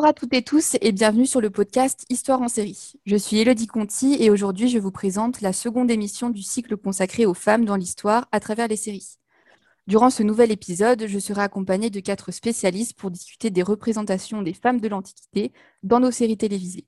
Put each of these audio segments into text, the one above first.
Bonjour à toutes et tous et bienvenue sur le podcast Histoire en série. Je suis Elodie Conti et aujourd'hui je vous présente la seconde émission du cycle consacré aux femmes dans l'histoire à travers les séries. Durant ce nouvel épisode, je serai accompagnée de quatre spécialistes pour discuter des représentations des femmes de l'Antiquité dans nos séries télévisées.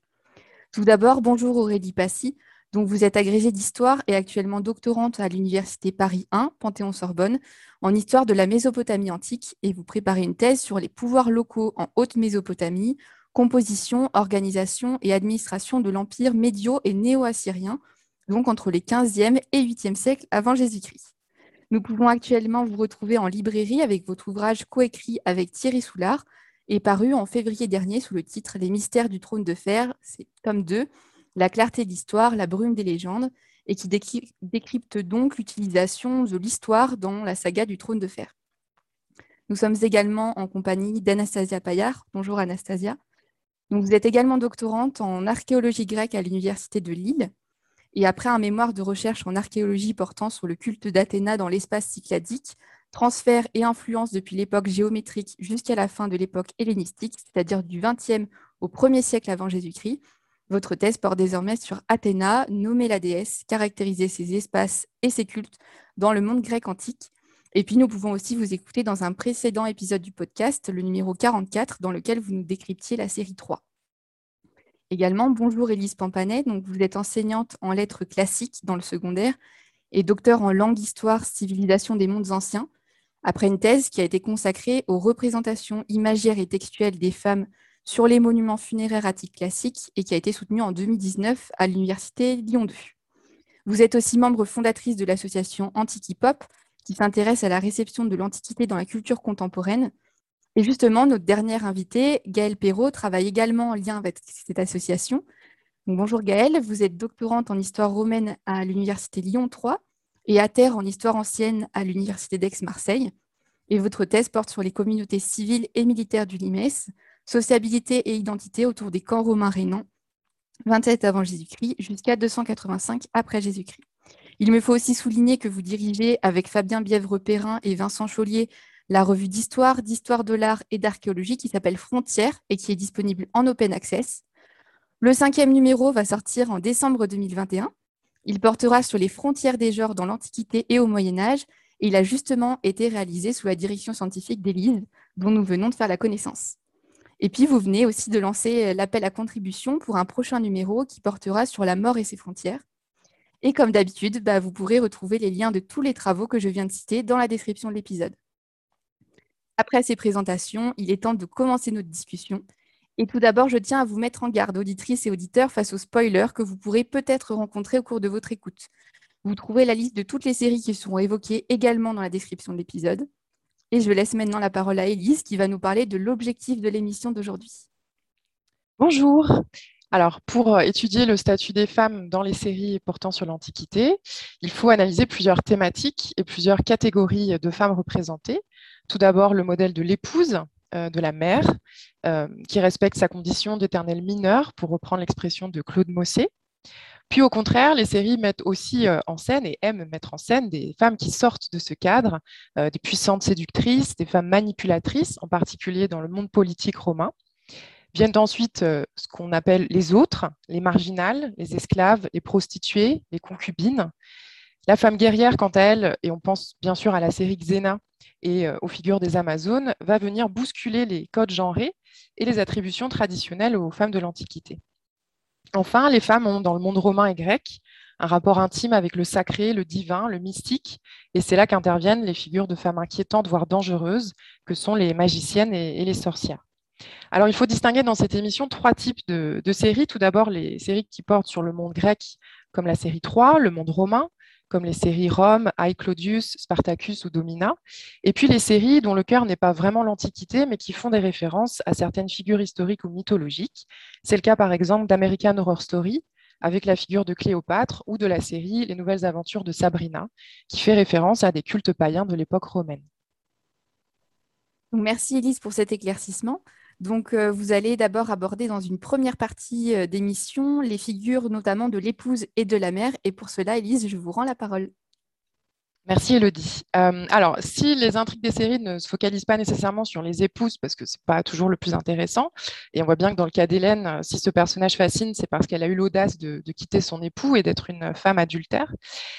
Tout d'abord, bonjour Aurélie Passy, donc vous êtes agrégée d'histoire et actuellement doctorante à l'Université Paris 1, Panthéon-Sorbonne, en histoire de la Mésopotamie antique et vous préparez une thèse sur les pouvoirs locaux en Haute-Mésopotamie, composition, organisation et administration de l'empire médio- et néo-assyrien, donc entre les 15e et 8e siècles avant Jésus-Christ. Nous pouvons actuellement vous retrouver en librairie avec votre ouvrage coécrit avec Thierry Soulard et paru en février dernier sous le titre Les mystères du trône de fer, c'est tome 2, la clarté de l'histoire, la brume des légendes, et qui décrypte donc l'utilisation de l'histoire dans la saga du trône de fer. Nous sommes également en compagnie d'Anastasia Payard. Bonjour Anastasia. Donc, vous êtes également doctorante en archéologie grecque à l'Université de Lille. Et après un mémoire de recherche en archéologie portant sur le culte d'Athéna dans l'espace cycladique, transfert et influence depuis l'époque géométrique jusqu'à la fin de l'époque hellénistique, c'est-à-dire du XXe au 1er siècle avant Jésus-Christ, votre thèse porte désormais sur Athéna, nommer la déesse, caractériser ses espaces et ses cultes dans le monde grec antique. Et puis nous pouvons aussi vous écouter dans un précédent épisode du podcast, le numéro 44, dans lequel vous nous décryptiez la série 3. Également, bonjour Élise Pampanet, vous êtes enseignante en lettres classiques dans le secondaire et docteur en langue, histoire, civilisation des mondes anciens, après une thèse qui a été consacrée aux représentations imagières et textuelles des femmes sur les monuments funéraires attiques classiques et qui a été soutenu en 2019 à l'Université Lyon 2. Vous êtes aussi membre fondatrice de l'association Antiquipop, qui s'intéresse à la réception de l'Antiquité dans la culture contemporaine. Et justement, notre dernière invitée, Gaëlle Perrault, travaille également en lien avec cette association. bonjour Gaëlle, vous êtes doctorante en histoire romaine à l'Université Lyon 3 et à terre en histoire ancienne à l'Université d'Aix-Marseille. Et votre thèse porte sur les communautés civiles et militaires du Limès, sociabilité et identité autour des camps romains rénants, 27 avant Jésus-Christ jusqu'à 285 après Jésus-Christ. Il me faut aussi souligner que vous dirigez avec Fabien Bièvre-Perrin et Vincent Chaulier la revue d'histoire, d'histoire de l'art et d'archéologie qui s'appelle Frontières et qui est disponible en open access. Le cinquième numéro va sortir en décembre 2021. Il portera sur les frontières des genres dans l'Antiquité et au Moyen Âge et il a justement été réalisé sous la direction scientifique d'Élise, dont nous venons de faire la connaissance. Et puis, vous venez aussi de lancer euh, l'appel à contribution pour un prochain numéro qui portera sur la mort et ses frontières. Et comme d'habitude, bah, vous pourrez retrouver les liens de tous les travaux que je viens de citer dans la description de l'épisode. Après ces présentations, il est temps de commencer notre discussion. Et tout d'abord, je tiens à vous mettre en garde, auditrices et auditeurs, face aux spoilers que vous pourrez peut-être rencontrer au cours de votre écoute. Vous trouvez la liste de toutes les séries qui seront évoquées également dans la description de l'épisode. Et je laisse maintenant la parole à Élise qui va nous parler de l'objectif de l'émission d'aujourd'hui. Bonjour. Alors, pour euh, étudier le statut des femmes dans les séries portant sur l'Antiquité, il faut analyser plusieurs thématiques et plusieurs catégories de femmes représentées. Tout d'abord, le modèle de l'épouse, euh, de la mère, euh, qui respecte sa condition d'éternelle mineure, pour reprendre l'expression de Claude Mossé. Puis au contraire, les séries mettent aussi euh, en scène et aiment mettre en scène des femmes qui sortent de ce cadre, euh, des puissantes séductrices, des femmes manipulatrices, en particulier dans le monde politique romain. Viennent ensuite euh, ce qu'on appelle les autres, les marginales, les esclaves, les prostituées, les concubines. La femme guerrière, quant à elle, et on pense bien sûr à la série Xena et aux figures des Amazones, va venir bousculer les codes genrés et les attributions traditionnelles aux femmes de l'Antiquité. Enfin, les femmes ont, dans le monde romain et grec, un rapport intime avec le sacré, le divin, le mystique, et c'est là qu'interviennent les figures de femmes inquiétantes, voire dangereuses, que sont les magiciennes et, les sorcières. Alors, il faut distinguer dans cette émission trois types de, séries. Tout d'abord, les séries qui portent sur le monde grec, comme la série 3, le monde romain, comme les séries Rome, I Claudius, Spartacus ou Domina, et puis les séries dont le cœur n'est pas vraiment l'Antiquité, mais qui font des références à certaines figures historiques ou mythologiques. C'est le cas par exemple d'American Horror Story, avec la figure de Cléopâtre, ou de la série Les Nouvelles Aventures de Sabrina, qui fait référence à des cultes païens de l'époque romaine. Merci Elise pour cet éclaircissement. Donc, euh, vous allez d'abord aborder dans une première partie euh, d'émission les figures notamment de l'épouse et de la mère. Et pour cela, Elise, je vous rends la parole. Merci Elodie. Euh, alors, si les intrigues des séries ne se focalisent pas nécessairement sur les épouses, parce que ce n'est pas toujours le plus intéressant, et on voit bien que dans le cas d'Hélène, euh, si ce personnage fascine, c'est parce qu'elle a eu l'audace de, quitter son époux et d'être une femme adultère.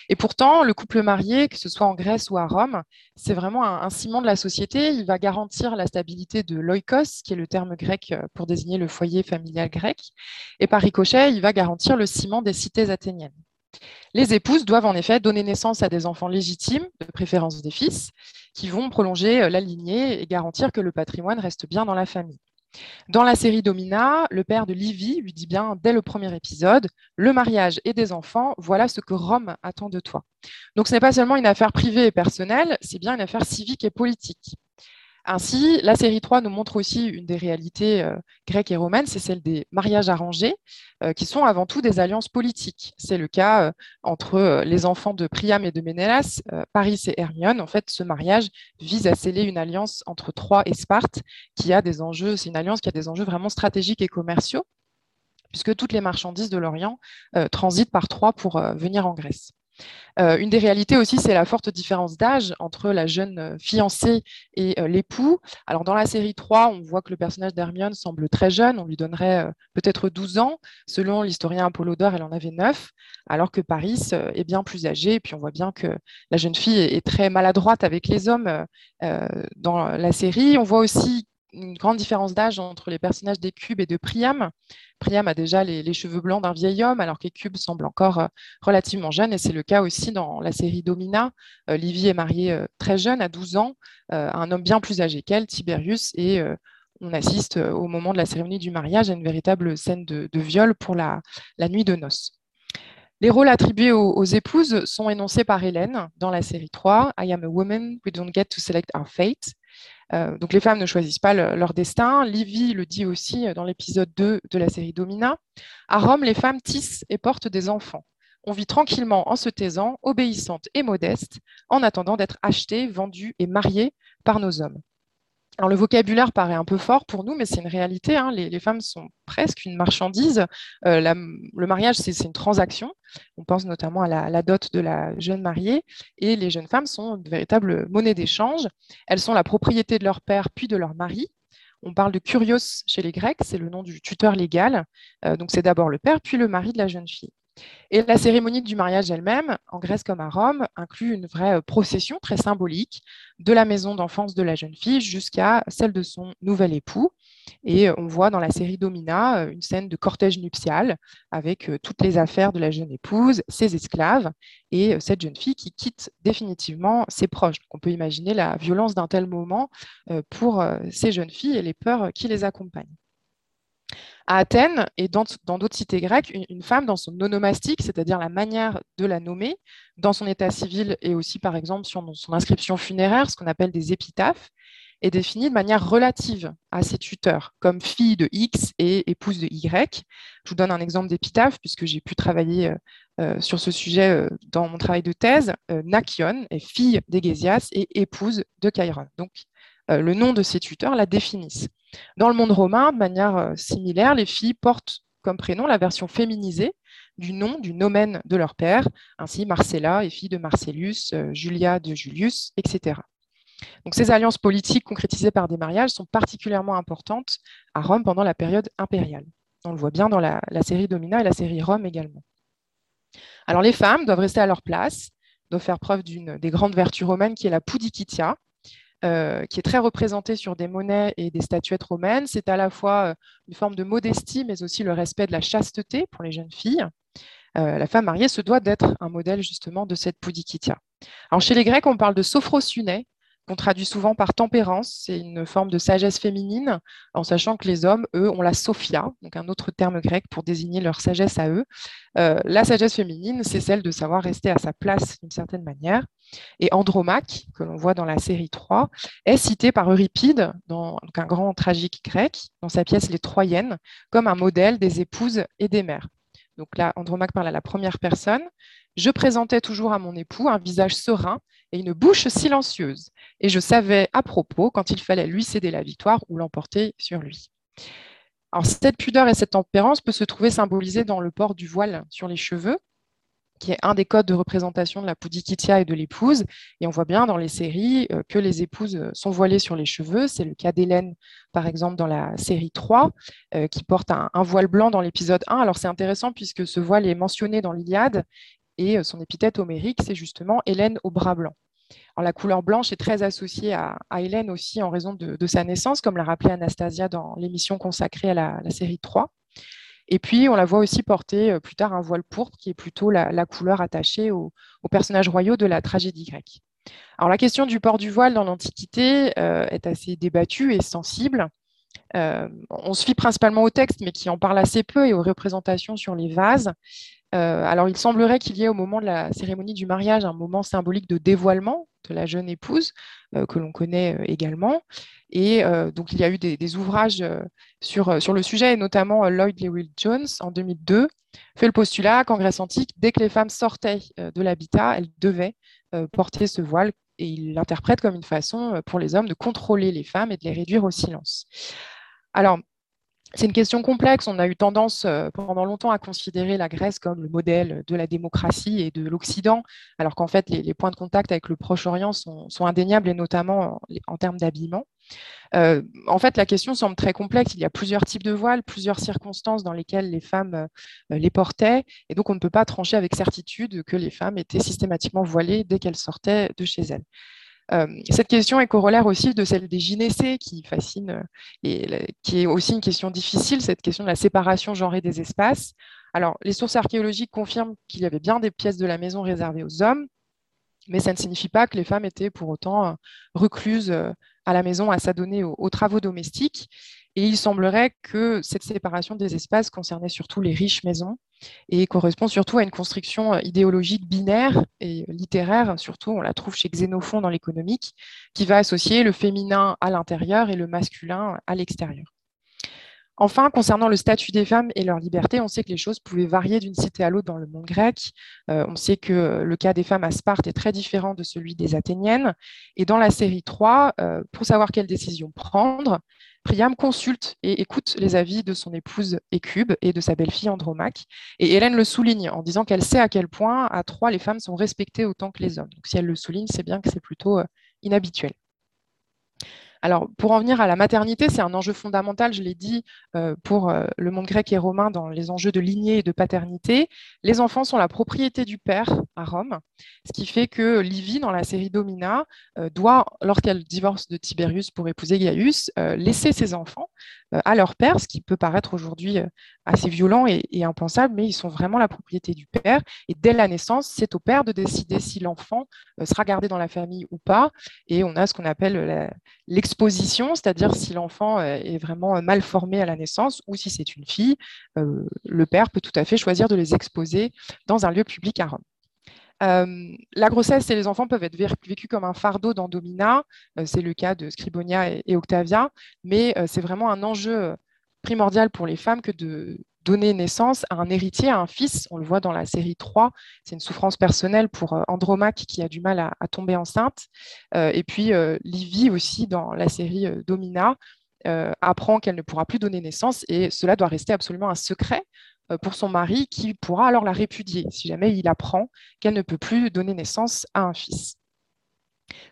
Et pourtant, le couple marié, que ce soit en Grèce ou à Rome, c'est vraiment un, ciment de la société. Il va garantir la stabilité de l'oikos, qui est le terme grec euh, pour désigner le foyer familial grec. Et par ricochet, il va garantir le ciment des cités athéniennes. Les épouses doivent en effet donner naissance à des enfants légitimes, de préférence des fils, qui vont prolonger euh, la lignée et garantir que le patrimoine reste bien dans la famille. Dans la série Domina, le père de Livy lui dit bien dès le premier épisode Le mariage et des enfants, voilà ce que Rome attend de toi. Donc ce n'est pas seulement une affaire privée et personnelle, c'est bien une affaire civique et politique. Ainsi, la série 3 nous montre aussi une des réalités euh, grecques et romaines, c'est celle des mariages arrangés, euh, qui sont avant tout des alliances politiques. C'est le cas euh, entre les enfants de Priam et de Ménélas, Paris et Hermione. En fait, ce mariage vise à sceller une alliance entre Troie et Sparte, qui a des enjeux, c'est une alliance qui a des enjeux vraiment stratégiques et commerciaux, puisque toutes les marchandises de l'Orient transitent par Troie pour venir en Grèce. Euh, une des réalités aussi, c'est la forte différence d'âge entre la jeune euh, fiancée et euh, l'époux. Alors, dans la série 3, on voit que le personnage d'Hermione semble très jeune, on lui donnerait peut-être 12 ans. Selon l'historien Apollodore, elle en avait 9, alors que Paris est bien plus âgée. Et puis, on voit bien que la jeune fille est très maladroite avec les hommes dans la série. On voit aussi une grande différence d'âge entre les personnages des cubes et de Priam. Priam a déjà les, cheveux blancs d'un vieil homme, alors que cubes semble encore euh, relativement jeune. Et c'est le cas aussi dans la série Domina. Euh, Livy est mariée euh, très jeune, à 12 ans, à un homme bien plus âgé qu'elle, Tiberius, et on assiste au moment de la cérémonie du mariage à une véritable scène de, viol pour la, nuit de noces. Les rôles attribués aux, aux, épouses sont énoncés par Hélène dans la série 3, I am a woman, we don't get to select our fate. Euh, donc les femmes ne choisissent pas leur destin. Livy le dit aussi euh, dans l'épisode 2 de la série Domina. À Rome, les femmes tissent et portent des enfants. On vit tranquillement en se taisant, obéissante et modeste, en attendant d'être achetées, vendues et mariées par nos hommes. Le vocabulaire paraît un peu fort pour nous, mais c'est une réalité. Hein. Les, femmes sont presque une marchandise. Euh, le mariage, c'est une transaction. On pense notamment à la, dot de la jeune mariée. Et les jeunes femmes sont de véritables monnaies d'échange. Elles sont la propriété de leur père puis de leur mari. On parle de curios chez les Grecs, c'est le nom du tuteur légal. Euh, donc, c'est d'abord le père, puis le mari de la jeune fille. Et la cérémonie du mariage elle-même, en Grèce comme à Rome, inclut une vraie euh, procession très symbolique de la maison d'enfance de la jeune fille jusqu'à celle de son nouvel époux. Et euh, on voit dans la série Domina euh, une scène de cortège nuptial avec toutes les affaires de la jeune épouse, ses esclaves et cette jeune fille qui quitte définitivement ses proches. on peut imaginer la violence d'un tel moment pour ces jeunes filles et les peurs qui les accompagnent. À Athènes et dans d'autres cités grecques, une, femme dans son onomastique, c'est-à-dire la manière de la nommer, dans son état civil et aussi par exemple sur son inscription funéraire, ce qu'on appelle des épitaphes, est définie de manière relative à ses tuteurs, comme fille de X et épouse de Y. Je vous donne un exemple d'épitaphe, puisque j'ai pu travailler euh, euh, sur ce sujet euh, dans mon travail de thèse. Nakion est fille d'Égésias et épouse de Chiron. Le nom de ses tuteurs la définissent. Dans le monde romain, de manière euh, similaire, les filles portent comme prénom la version féminisée du nom, du nomen de leur père. Ainsi, Marcella est fille de Marcellus, euh, Julia de Julius, etc. Donc, ces alliances politiques concrétisées par des mariages sont particulièrement importantes à Rome pendant la période impériale. On le voit bien dans la, série Domina et la série Rome également. Alors, les femmes doivent rester à leur place, doivent faire preuve d'une des grandes vertus romaines qui est la pudikitia, euh, qui est très représentée sur des monnaies et des statuettes romaines. C'est à la fois euh, une forme de modestie, mais aussi le respect de la chasteté pour les jeunes filles. Euh, la femme mariée se doit d'être un modèle justement de cette poudikitia. Alors chez les Grecs, on parle de sophrosune. Qu'on traduit souvent par tempérance. C'est une forme de sagesse féminine, en sachant que les hommes, eux, ont la sophia, donc un autre terme grec pour désigner leur sagesse à eux. Euh, la sagesse féminine, c'est celle de savoir rester à sa place d'une certaine manière. Et Andromaque, que l'on voit dans la série 3, est cité par Euripide, dans, un grand tragique grec, dans sa pièce Les Troyennes, comme un modèle des épouses et des mères. Donc là, Andromaque parle à la première personne. Je présentais toujours à mon époux un visage serein et une bouche silencieuse, et je savais à propos quand il fallait lui céder la victoire ou l'emporter sur lui. Alors, cette pudeur et cette tempérance peut se trouver symbolisée dans le port du voile sur les cheveux, qui est un des codes de représentation de la poudikitia et de l'épouse. Et on voit bien dans les séries euh, que les épouses sont voilées sur les cheveux. C'est le cas d'Hélène, par exemple, dans la série 3, euh, qui porte un, voile blanc dans l'épisode 1. Alors c'est intéressant puisque ce voile est mentionné dans l'Iliade et euh, son épithète homérique, c'est justement Hélène au bras blanc. Alors, la couleur blanche est très associée à, Hélène aussi en raison de, sa naissance, comme l'a rappelé Anastasia dans l'émission consacrée à la, série 3. Et puis, on la voit aussi porter euh, plus tard un voile pourpre, qui est plutôt la, couleur attachée aux personnages royaux de la tragédie grecque. Alors, la question du port du voile dans l'Antiquité euh, est assez débattue et sensible. on se fie principalement au texte, mais qui en parle assez peu, et aux représentations sur les vases. Euh, alors, il semblerait qu'il y ait au moment de la cérémonie du mariage un moment symbolique de dévoilement de la jeune épouse, euh, que l'on connaît euh, également. Et donc, il y a eu des, ouvrages sur, sur le sujet, et notamment Lloyd Lewis Jones, en 2002, fait le postulat qu'en Grèce antique, dès que les femmes sortaient de l'habitat, elles devaient porter ce voile, et il l'interprète comme une façon pour les hommes de contrôler les femmes et de les réduire au silence. Alors, c'est une question complexe. On a eu tendance euh, pendant longtemps à considérer la Grèce comme le modèle de la démocratie et de l'Occident, alors qu'en fait, les, points de contact avec le Proche-Orient sont, indéniables, et notamment en, termes d'habillement. Euh, en fait, la question semble très complexe. Il y a plusieurs types de voiles, plusieurs circonstances dans lesquelles les femmes euh, les portaient, et donc on ne peut pas trancher avec certitude que les femmes étaient systématiquement voilées dès qu'elles sortaient de chez elles. Euh, cette question est corollaire aussi de celle des gynécées qui fascine euh, et qui est aussi une question difficile, cette question de la séparation genrée des espaces. Alors, les sources archéologiques confirment qu'il y avait bien des pièces de la maison réservées aux hommes, mais ça ne signifie pas que les femmes étaient pour autant euh, recluses à la maison à s'adonner aux, travaux domestiques. Et il semblerait que cette séparation des espaces concernait surtout les riches maisons et correspond surtout à une construction euh, idéologique binaire et littéraire, surtout on la trouve chez Xénophon dans l'économique, qui va associer le féminin à l'intérieur et le masculin à l'extérieur. Enfin, concernant le statut des femmes et leur liberté, on sait que les choses pouvaient varier d'une cité à l'autre dans le monde grec. Euh, on sait que le cas des femmes à Sparte est très différent de celui des Athéniennes. Et dans la série 3, euh, pour savoir quelle décision prendre, Priam consulte et écoute les avis de son épouse Écube et de sa belle-fille Andromaque. Et Hélène le souligne en disant qu'elle sait à quel point à Troie les femmes sont respectées autant que les hommes. Donc si elle le souligne, c'est bien que c'est plutôt euh, inhabituel. Alors, pour en venir à la maternité, c'est un enjeu fondamental, je l'ai dit, euh, pour euh, le monde grec et romain dans les enjeux de lignée et de paternité. Les enfants sont la propriété du père à Rome, ce qui fait que Livie, dans la série Domina, euh, doit, lorsqu'elle divorce de Tiberius pour épouser Gaius, laisser ses enfants à leur père, ce qui peut paraître aujourd'hui assez violent et, impensable, mais ils sont vraiment la propriété du père. Et dès la naissance, c'est au père de décider si l'enfant sera gardé dans la famille ou pas. Et on a ce qu'on appelle l'exposition, c'est-à-dire si l'enfant est vraiment mal formé à la naissance ou si c'est une fille, le père peut tout à fait choisir de les exposer dans un lieu public à Rome. la grossesse et les enfants peuvent être vécus comme un fardeau dans Domina, c'est le cas de Scribonia et Octavia, mais c'est vraiment un enjeu primordial pour les femmes que de donner naissance à un héritier, à un fils. On le voit dans la série 3. C'est une souffrance personnelle pour euh, Andromaque qui a du mal à, tomber enceinte. Euh, et puis euh, Livie aussi dans la série Domina apprend qu'elle ne pourra plus donner naissance et cela doit rester absolument un secret pour son mari qui pourra alors la répudier si jamais il apprend qu'elle ne peut plus donner naissance à un fils.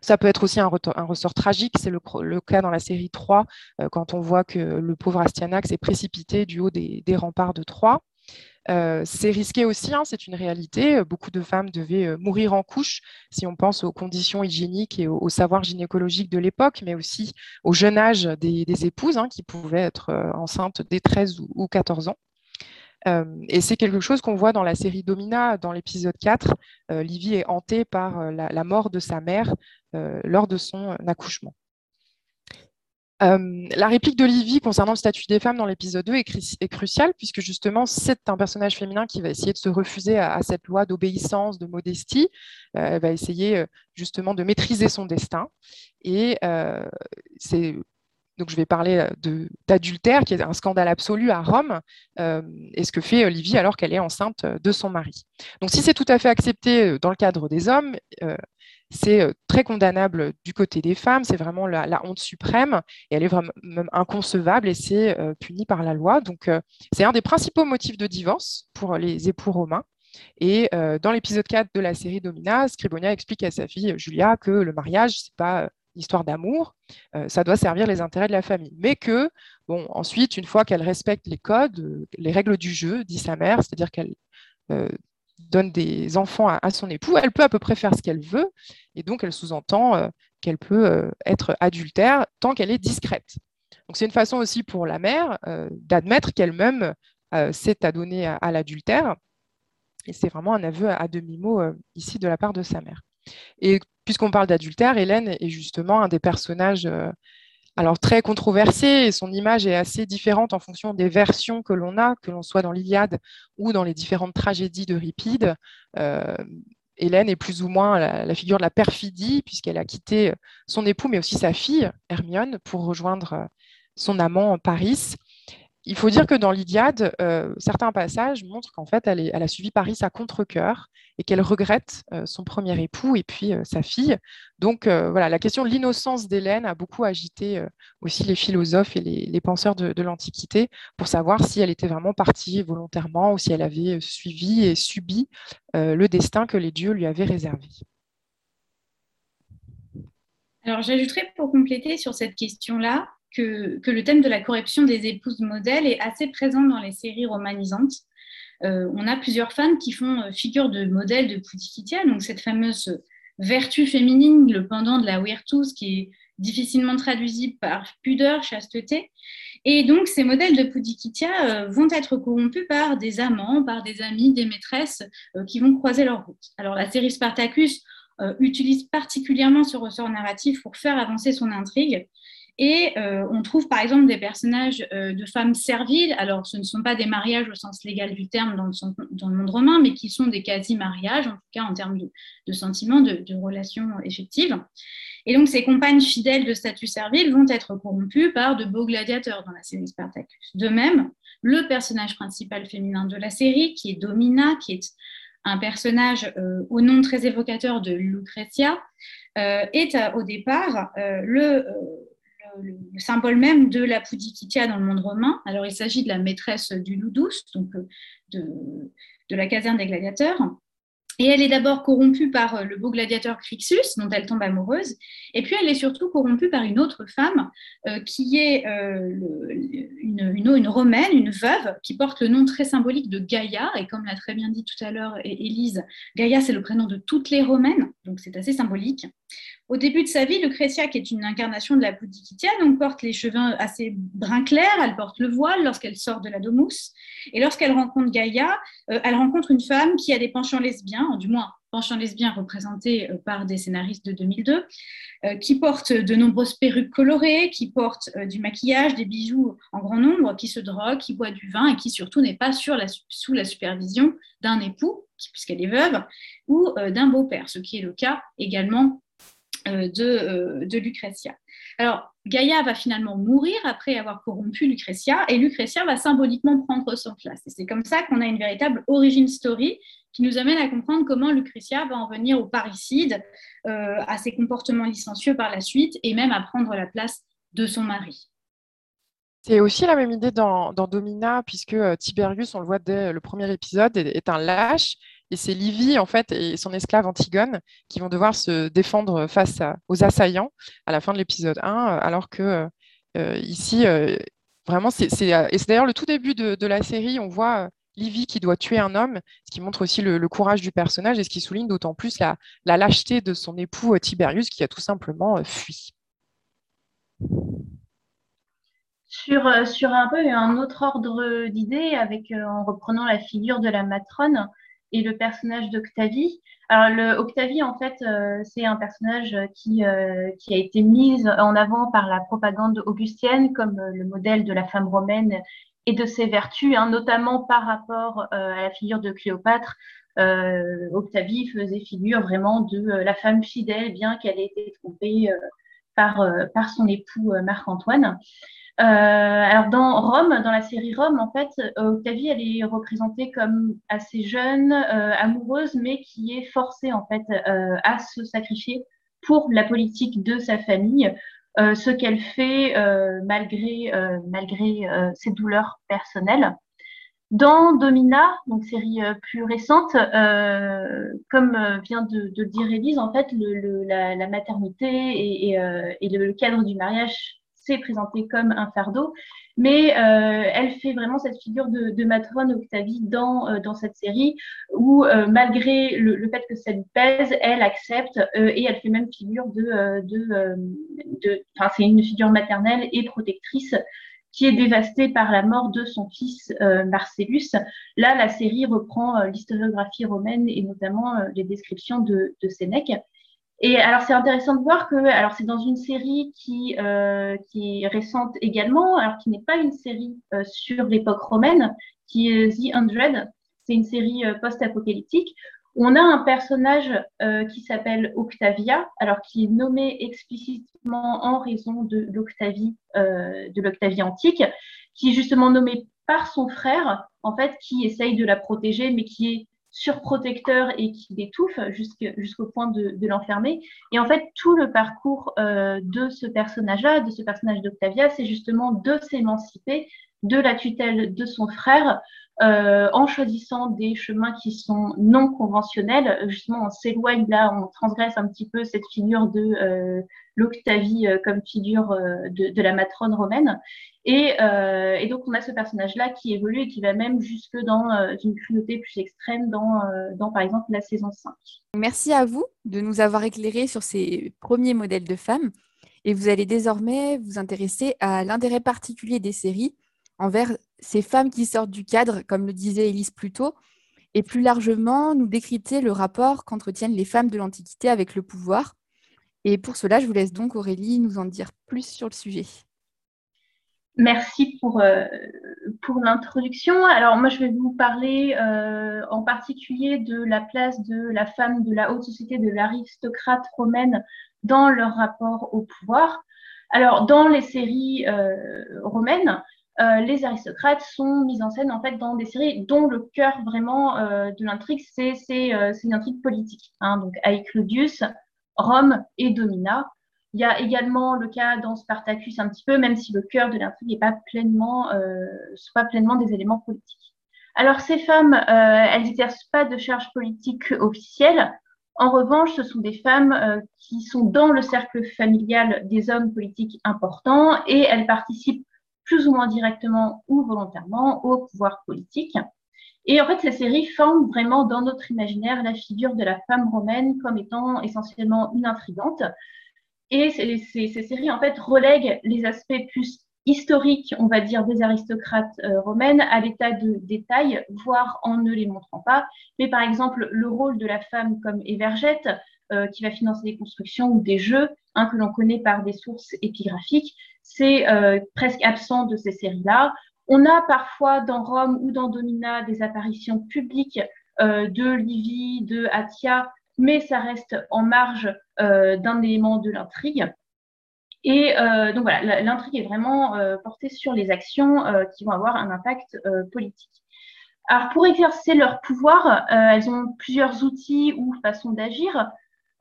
Ça peut être aussi un, ressort tragique, c'est le, cas dans la série 3, euh, quand on voit que le pauvre Astyanax est précipité du haut des, remparts de Troie. Euh, c'est risqué aussi, hein, c'est une réalité. Beaucoup de femmes devaient euh, mourir en couche si on pense aux conditions hygiéniques et au, savoir gynécologique de l'époque, mais aussi au jeune âge des, épouses hein, qui pouvaient être enceintes dès 13 ou, 14 ans. Et c'est quelque chose qu'on voit dans la série Domina, dans l'épisode 4. Livy est hantée par la, mort de sa mère lors de son accouchement. Euh, la réplique d'Olivier concernant le statut des femmes dans l'épisode 2 est, cruciale, puisque justement, c'est un personnage féminin qui va essayer de se refuser à, cette loi d'obéissance, de modestie. Euh, elle va essayer euh, justement de maîtriser son destin. Et c'est donc je vais parler d'adultère, qui est un scandale absolu à Rome, et ce que fait Olivier alors qu'elle est enceinte de son mari. Donc si c'est tout à fait accepté dans le cadre des hommes, c'est euh, très condamnable du côté des femmes, c'est vraiment la, honte suprême et elle est vraiment même inconcevable et c'est euh, puni par la loi. Donc euh, c'est un des principaux motifs de divorce pour les époux romains. Et dans l'épisode 4 de la série Domina, Scribonia explique à sa fille Julia que le mariage, c'est pas histoire d'amour, ça doit servir les intérêts de la famille. Mais que, bon, ensuite, une fois qu'elle respecte les codes, les règles du jeu, dit sa mère, c'est-à-dire qu'elle donne des enfants à, son époux, elle peut à peu près faire ce qu'elle veut, et donc elle sous-entend euh, qu'elle peut euh, être adultère tant qu'elle est discrète. Donc c'est une façon aussi pour la mère euh, d'admettre qu'elle-même s'est adonnée à, l'adultère, et c'est vraiment un aveu à, demi-mot ici de la part de sa mère. Puisqu'on parle d'adultère, Hélène est justement un des personnages alors très controversée et son image est assez différente en fonction des versions que l'on a, que l'on soit dans l'Iliade ou dans les différentes tragédies de Euh, Hélène est plus ou moins la, figure de la perfidie puisqu'elle a quitté son époux mais aussi sa fille Hermione pour rejoindre son amant Paris il faut dire que dans l'Iliade, euh, certains passages montrent qu'en fait, elle, a suivi Paris à contre-coeur et qu'elle regrette euh, son premier époux et puis euh, sa fille. Donc voilà, la question de l'innocence d'Hélène a beaucoup agité aussi les philosophes et les, penseurs de, l'Antiquité pour savoir si elle était vraiment partie volontairement ou si elle avait suivi et subi le destin que les dieux lui avaient réservé. Alors j'ajouterais pour compléter sur cette question-là que, le thème de la corruption des épouses modèles est assez présent dans les séries romanisantes. Euh, on a plusieurs femmes qui font euh, figure de modèle de Pudicitia, donc cette fameuse vertu féminine, le pendant de la virtus, qui est difficilement traduisible par pudeur, chasteté. Et donc, ces modèles de Pudicitia euh, vont être corrompus par des amants, par des amis, des maîtresses qui vont croiser leur route. Alors, la série Spartacus utilise particulièrement ce ressort narratif pour faire avancer son intrigue. Et euh, on trouve par exemple des personnages euh, de femmes serviles. Alors, ce ne sont pas des mariages au sens légal du terme dans le, monde romain, mais qui sont des quasi-mariages, en tout cas en termes de, sentiments, de, relations effectives. Et donc, ces compagnes fidèles de statut servile vont être corrompues par de beaux gladiateurs dans la série Spartacus. De même, le personnage principal féminin de la série, qui est Domina, qui est un personnage euh, au nom très évocateur de Lucretia, est au départ le le, symbole même de la Pudikitia dans le monde romain. Alors, il s'agit de la maîtresse du Ludus, donc euh, de, la caserne des gladiateurs. Et elle est d'abord corrompue par euh, le beau gladiateur Crixus, dont elle tombe amoureuse, et puis elle est surtout corrompue par une autre femme, euh, qui est une, une, romaine, une veuve, qui porte le nom très symbolique de Gaïa, et comme l'a très bien dit tout à l'heure Élise, Gaïa c'est le prénom de toutes les romaines, donc c'est assez symbolique. Au début de sa vie, Lucretia, qui est une incarnation de la Pudicitia, donc porte les cheveux assez brun clair, elle porte le voile lorsqu'elle sort de la domus. Et lorsqu'elle rencontre Gaïa, euh, elle rencontre une femme qui a des penchants lesbiens, du moins penchants lesbiens représentés euh, par des scénaristes de 2002, euh, qui porte de nombreuses perruques colorées, qui porte du maquillage, des bijoux en grand nombre, qui se drogue, qui boit du vin et qui surtout n'est pas sous la supervision d'un époux, puisqu'elle est veuve, ou d'un beau-père, ce qui est le cas également de, euh, de. Alors, Gaïa va finalement mourir après avoir corrompu Lucretia, et Lucretia va symboliquement prendre son place. Et c'est comme ça qu'on a une véritable origin story qui nous amène à comprendre comment Lucretia va en venir au parricide, euh, à ses comportements licencieux par la suite, et même à prendre la place de son mari. C'est aussi la même idée dans, Domina, puisque Tiberius, on le voit dès le premier épisode, est un lâche et c'est Livy, en fait, et son esclave Antigone qui vont devoir se défendre face aux assaillants à la fin de l'épisode 1, alors que euh, ici, euh, vraiment, c'est, et c'est d'ailleurs le tout début de, la série, on voit Livy qui doit tuer un homme, ce qui montre aussi le, courage du personnage et ce qui souligne d'autant plus la, lâcheté de son époux euh, Tiberius qui a tout simplement fui. sur, euh, sur un peu un autre ordre d'idées, avec en reprenant la figure de la matrone et le personnage d'Octavie. Alors, le, Octavie, en fait, c'est un personnage qui, qui a été mis en avant par la propagande augustienne comme le modèle de la femme romaine et de ses vertus, hein, notamment par rapport à la figure de Cléopâtre, euh, Octavie faisait figure vraiment de euh, la femme fidèle, bien qu'elle ait été trompée euh, par, par son époux Marc-Antoine. Euh, alors dans Rome, dans la série Rome, en fait, Octavie, elle est représentée comme assez jeune, euh, amoureuse, mais qui est forcée en fait euh, à se sacrifier pour la politique de sa famille, ce qu'elle fait malgré malgré ses douleurs personnelles. Dans Domina, donc série euh, plus récente, euh, comme euh, vient de, le dire Élise, en fait, la, maternité et, le, cadre du mariage s'est présenté comme un fardeau, mais elle fait vraiment cette figure de, de matrone Octavie dans, dans cette série, où malgré le, fait que ça lui pèse, elle accepte et elle fait même figure de, de, c'est une figure maternelle et protectrice qui est dévastée par la mort de son fils euh, Marcellus. Là, la série reprend euh, l'historiographie romaine et notamment euh, les descriptions de, de, Sénèque. Et alors, c'est intéressant de voir que, alors, c'est dans une série qui, qui est récente également, alors qui n'est pas une série sur l'époque romaine, qui est The Hundred. C'est une série post-apocalyptique on a un personnage euh, qui s'appelle Octavia, alors qui est nommé explicitement en raison de l'Octavie, euh, de l'Octavie antique, qui est justement nommé par son frère, en fait, qui essaye de la protéger, mais qui est surprotecteur et qui l'étouffe jusqu'au point de, l'enfermer. Et en fait, tout le parcours euh, de ce personnage-là, de ce personnage d'Octavia, c'est justement de s'émanciper de la tutelle de son frère euh, en choisissant des chemins qui sont non conventionnels. Justement, on s'éloigne là, on transgresse un petit peu cette figure de euh, l'Octavie euh, comme figure de, la matrone romaine. Et, donc, on a ce personnage-là qui évolue et qui va même jusque dans une cruauté plus extrême dans, dans, par exemple, la saison 5. Merci à vous de nous avoir éclairé sur ces premiers modèles de femmes. Et vous allez désormais vous intéresser à l'intérêt particulier des séries envers ces femmes qui sortent du cadre, comme le disait Élise plus tôt, et plus largement nous décrypter le rapport qu'entretiennent les femmes de l'Antiquité avec le pouvoir. Et pour cela, je vous laisse donc Aurélie nous en dire plus sur le sujet. Merci pour, euh, pour l'introduction. Alors moi, je vais vous parler euh, en particulier de la place de la femme de la haute société, de l'aristocrate romaine dans leur rapport au pouvoir. Alors dans les séries euh, romaines, euh, les aristocrates sont mis en scène en fait dans des séries dont le cœur vraiment euh, de l'intrigue c'est euh, une intrigue politique. Hein, donc avec Claudius, Rome et Domina. Il y a également le cas dans Spartacus un petit peu, même si le cœur de l'intrigue n'est pas pleinement, pas pleinement des éléments politiques. Alors ces femmes, elles n'exercent pas de charge politique officielle. En revanche, ce sont des femmes qui sont dans le cercle familial des hommes politiques importants et elles participent plus ou moins directement ou volontairement au pouvoir politique. Et en fait, ces séries forment vraiment dans notre imaginaire la figure de la femme romaine comme étant essentiellement une intrigante. Et ces, ces, séries, en fait, relèguent les aspects plus historiques, on va dire, des aristocrates euh, romaines à l'état de détail, voire en ne les montrant pas. Mais par exemple, le rôle de la femme comme évergette, euh, qui va financer des constructions ou des jeux, hein, que l'on connaît par des sources épigraphiques, c'est euh, presque absent de ces séries-là. On a parfois dans Rome ou dans Domina des apparitions publiques euh, de Livy, de Atia, mais ça reste en marge euh, d'un élément de l'intrigue. Et donc voilà, l'intrigue est vraiment portée sur les actions qui vont avoir un impact politique. Alors pour exercer leur pouvoir, elles ont plusieurs outils ou façons d'agir.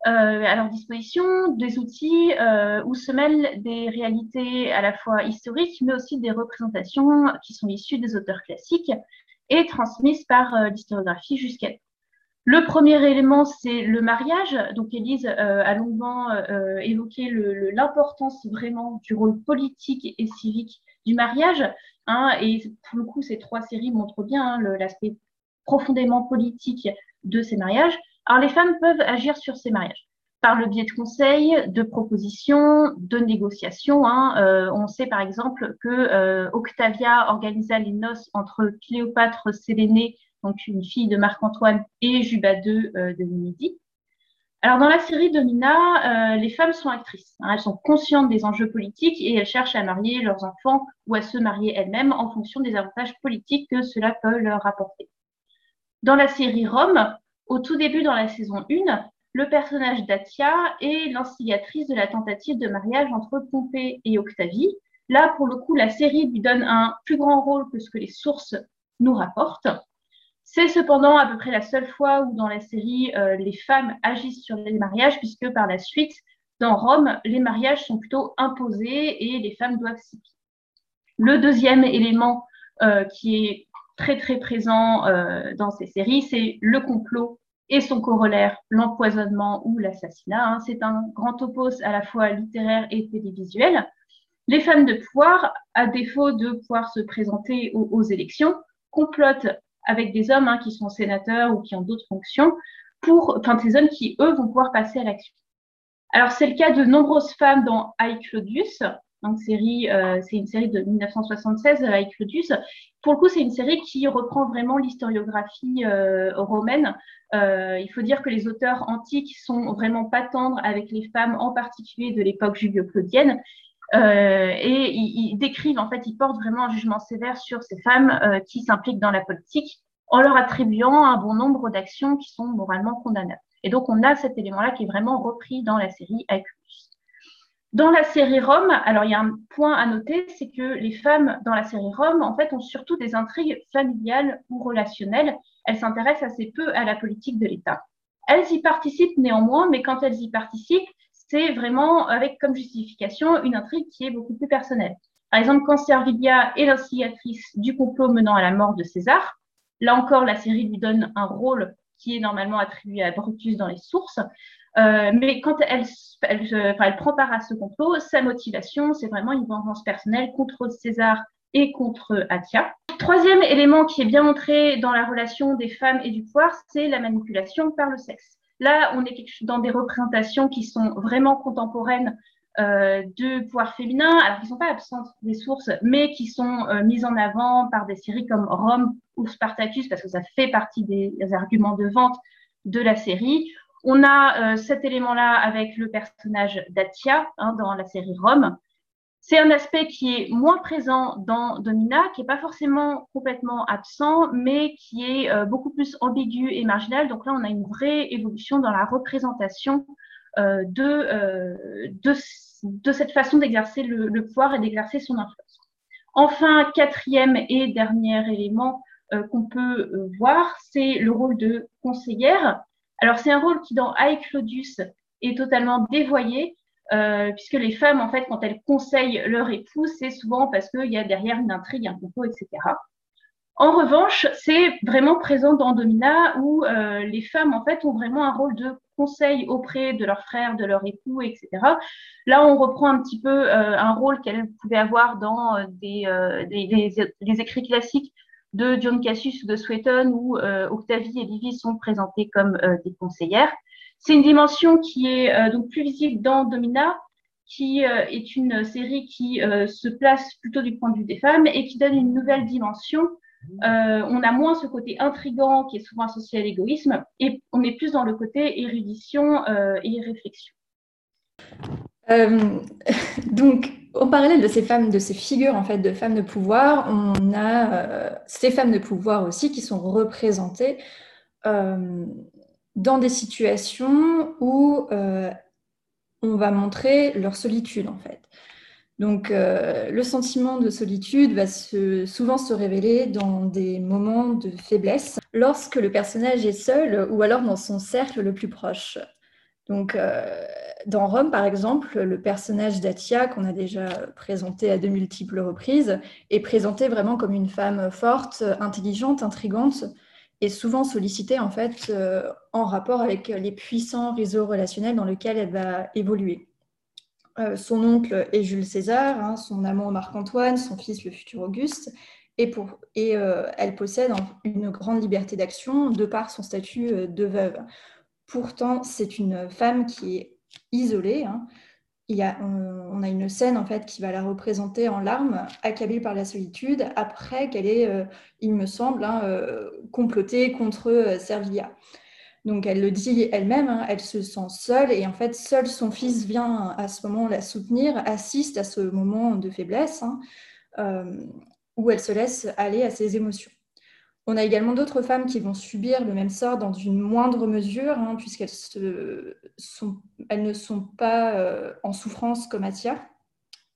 Euh, à leur disposition des outils euh, où se mêlent des réalités à la fois historiques, mais aussi des représentations qui sont issues des auteurs classiques et transmises par euh, l'historiographie jusqu'à le premier élément, c'est le mariage. Donc, Élise a longuement évoqué l'importance vraiment du rôle politique et civique du mariage. Hein, et pour le coup, ces trois séries montrent bien hein, l'aspect profondément politique de ces mariages. Alors, les femmes peuvent agir sur ces mariages. par le biais de conseils, de propositions, de négociations. Hein. Euh, on sait par exemple que euh, Octavia organisa les noces entre Cléopâtre Sélénée, donc une fille de Marc-Antoine, et Juba II euh, de Numidie. Alors dans la série Domina, les femmes sont actrices. Hein. elles sont conscientes des enjeux politiques et elles cherchent à marier leurs enfants ou à se marier elles-mêmes en fonction des avantages politiques que cela peut leur apporter. Dans la série Rome, au tout début dans la saison 1, le personnage d'Atia est l'instigatrice de la tentative de mariage entre Pompée et Octavie. Là, pour le coup, la série lui donne un plus grand rôle que ce que les sources nous rapportent. C'est cependant à peu près la seule fois où dans la série, euh, les femmes agissent sur les mariages, puisque par la suite, dans Rome, les mariages sont plutôt imposés et les femmes doivent s'y Le deuxième élément euh, qui est très très présent euh, dans ces séries, c'est le complot et son corollaire, l'empoisonnement ou l'assassinat. Hein. C'est un grand topos à la fois littéraire et télévisuel. Les femmes de pouvoir, à défaut de pouvoir se présenter aux, élections, complotent avec des hommes hein, qui sont sénateurs ou qui ont d'autres fonctions, pour, enfin hommes qui, eux, vont pouvoir passer à l'action. Alors c'est le cas de nombreuses femmes dans I Claudius, donc euh, c'est une série de 1976 avec Claudius. Pour le coup, c'est une série qui reprend vraiment l'historiographie euh, romaine. Euh, il faut dire que les auteurs antiques sont vraiment pas tendres avec les femmes, en particulier de l'époque julio-claudienne. et ils, décrivent, en fait, ils portent vraiment un jugement sévère sur ces femmes qui s'impliquent dans la politique en leur attribuant un bon nombre d'actions qui sont moralement condamnables. Et donc, on a cet élément-là qui est vraiment repris dans la série avec dans la série Rome, alors il y a un point à noter, c'est que les femmes dans la série Rome, en fait, ont surtout des intrigues familiales ou relationnelles. Elles s'intéressent assez peu à la politique de l'État. Elles y participent néanmoins, mais quand elles y participent, c'est vraiment avec comme justification une intrigue qui est beaucoup plus personnelle. Par exemple, quand Servilia est l'instigatrice du complot menant à la mort de César, là encore, la série lui donne un rôle qui est normalement attribué à Brutus dans les sources. Euh, mais quand elle, elle, prend part à ce complot, sa motivation, c'est vraiment une vengeance personnelle contre César et contre Atia. Troisième élément qui est bien montré dans la relation des femmes et du pouvoir, c'est la manipulation par le sexe. Là, on est dans des représentations qui sont vraiment contemporaines euh, de pouvoir féminin, alors qui ne sont pas absentes des sources, mais qui sont euh, mises en avant par des séries comme Rome ou Spartacus, parce que ça fait partie des arguments de vente de la série, on a euh, cet élément-là avec le personnage d'Atia hein, dans la série Rome. C'est un aspect qui est moins présent dans Domina, qui n'est pas forcément complètement absent, mais qui est euh, beaucoup plus ambigu et marginal. Donc là, on a une vraie évolution dans la représentation euh, de, de, cette façon d'exercer le, le, pouvoir et d'exercer son influence. Enfin, quatrième et dernier élément qu'on peut voir, c'est le rôle de conseillère. Alors, c'est un rôle qui, dans I, Claudius, est totalement dévoyé, euh, puisque les femmes, en fait, quand elles conseillent leur époux, c'est souvent parce qu'il y a derrière une intrigue, un complot, etc. En revanche, c'est vraiment présent dans Domina où euh, les femmes, en fait, ont vraiment un rôle de conseil auprès de leurs frères, de leur époux, etc. Là, on reprend un petit peu euh, un rôle qu'elles pouvaient avoir dans des, des, écrits classiques de John Cassius ou de Swetton où euh, Octavie et Livy sont présentées comme euh, des conseillères. C'est une dimension qui est euh, donc plus visible dans Domina, qui est une série qui se place plutôt du point de vue des femmes et qui donne une nouvelle dimension. on a moins ce côté intrigant qui est souvent associé à l'égoïsme et on est plus dans le côté érudition et réflexion. donc, en parallèle de ces femmes, de ces figures en fait de femmes de pouvoir, on a euh, ces femmes de pouvoir aussi qui sont représentées euh, dans des situations où euh, on va montrer leur solitude en fait. Donc le sentiment de solitude va souvent se révéler dans des moments de faiblesse lorsque le personnage est seul ou alors dans son cercle le plus proche. Donc, euh, dans Rome, par exemple, le personnage d'Atia, qu'on a déjà présenté à de multiples reprises, est présenté vraiment comme une femme forte, intelligente, intrigante, et souvent sollicitée en fait euh, en rapport avec les puissants réseaux relationnels dans lesquels elle va évoluer. Euh, son oncle est Jules César, hein, son amant Marc-Antoine, son fils le futur Auguste, et, et elle possède une grande liberté d'action de par son statut de veuve Pourtant, c'est une femme qui est isolée. Hein. Il a, on, a une scène en fait qui va la représenter en larmes, accablée par la solitude, après qu'elle ait, euh, il me semble, hein, euh, comploté contre euh, Servilia. Donc elle le dit elle-même, hein, elle se sent seule et en fait seul son fils vient à ce moment la soutenir, assiste à ce moment de faiblesse où elle se laisse aller à ses émotions. On a également d'autres femmes qui vont subir le même sort dans une moindre mesure, hein, puisqu'elles elles ne sont pas euh, en souffrance comme Atia.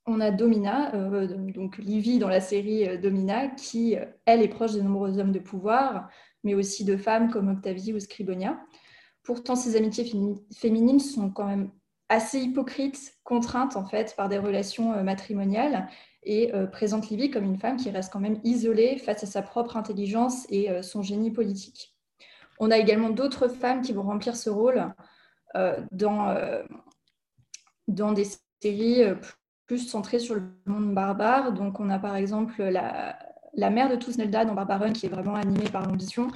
On a Domina, euh, donc Livy dans la série euh, Domina, qui, elle, est proche de nombreux hommes de pouvoir, mais aussi de femmes comme Octavie ou Scribonia. Pourtant, ces amitiés féminines sont quand même assez hypocrites, contraintes en fait par des relations matrimoniales et euh, présente Livy comme une femme qui reste quand même isolée face à sa propre intelligence et euh, son génie politique. On a également d'autres femmes qui vont remplir ce rôle euh, dans, dans des séries plus centrées sur le monde barbare. Donc on a par exemple la, la mère de Tusnelda dans Barbaron qui est vraiment animée par l'ambition,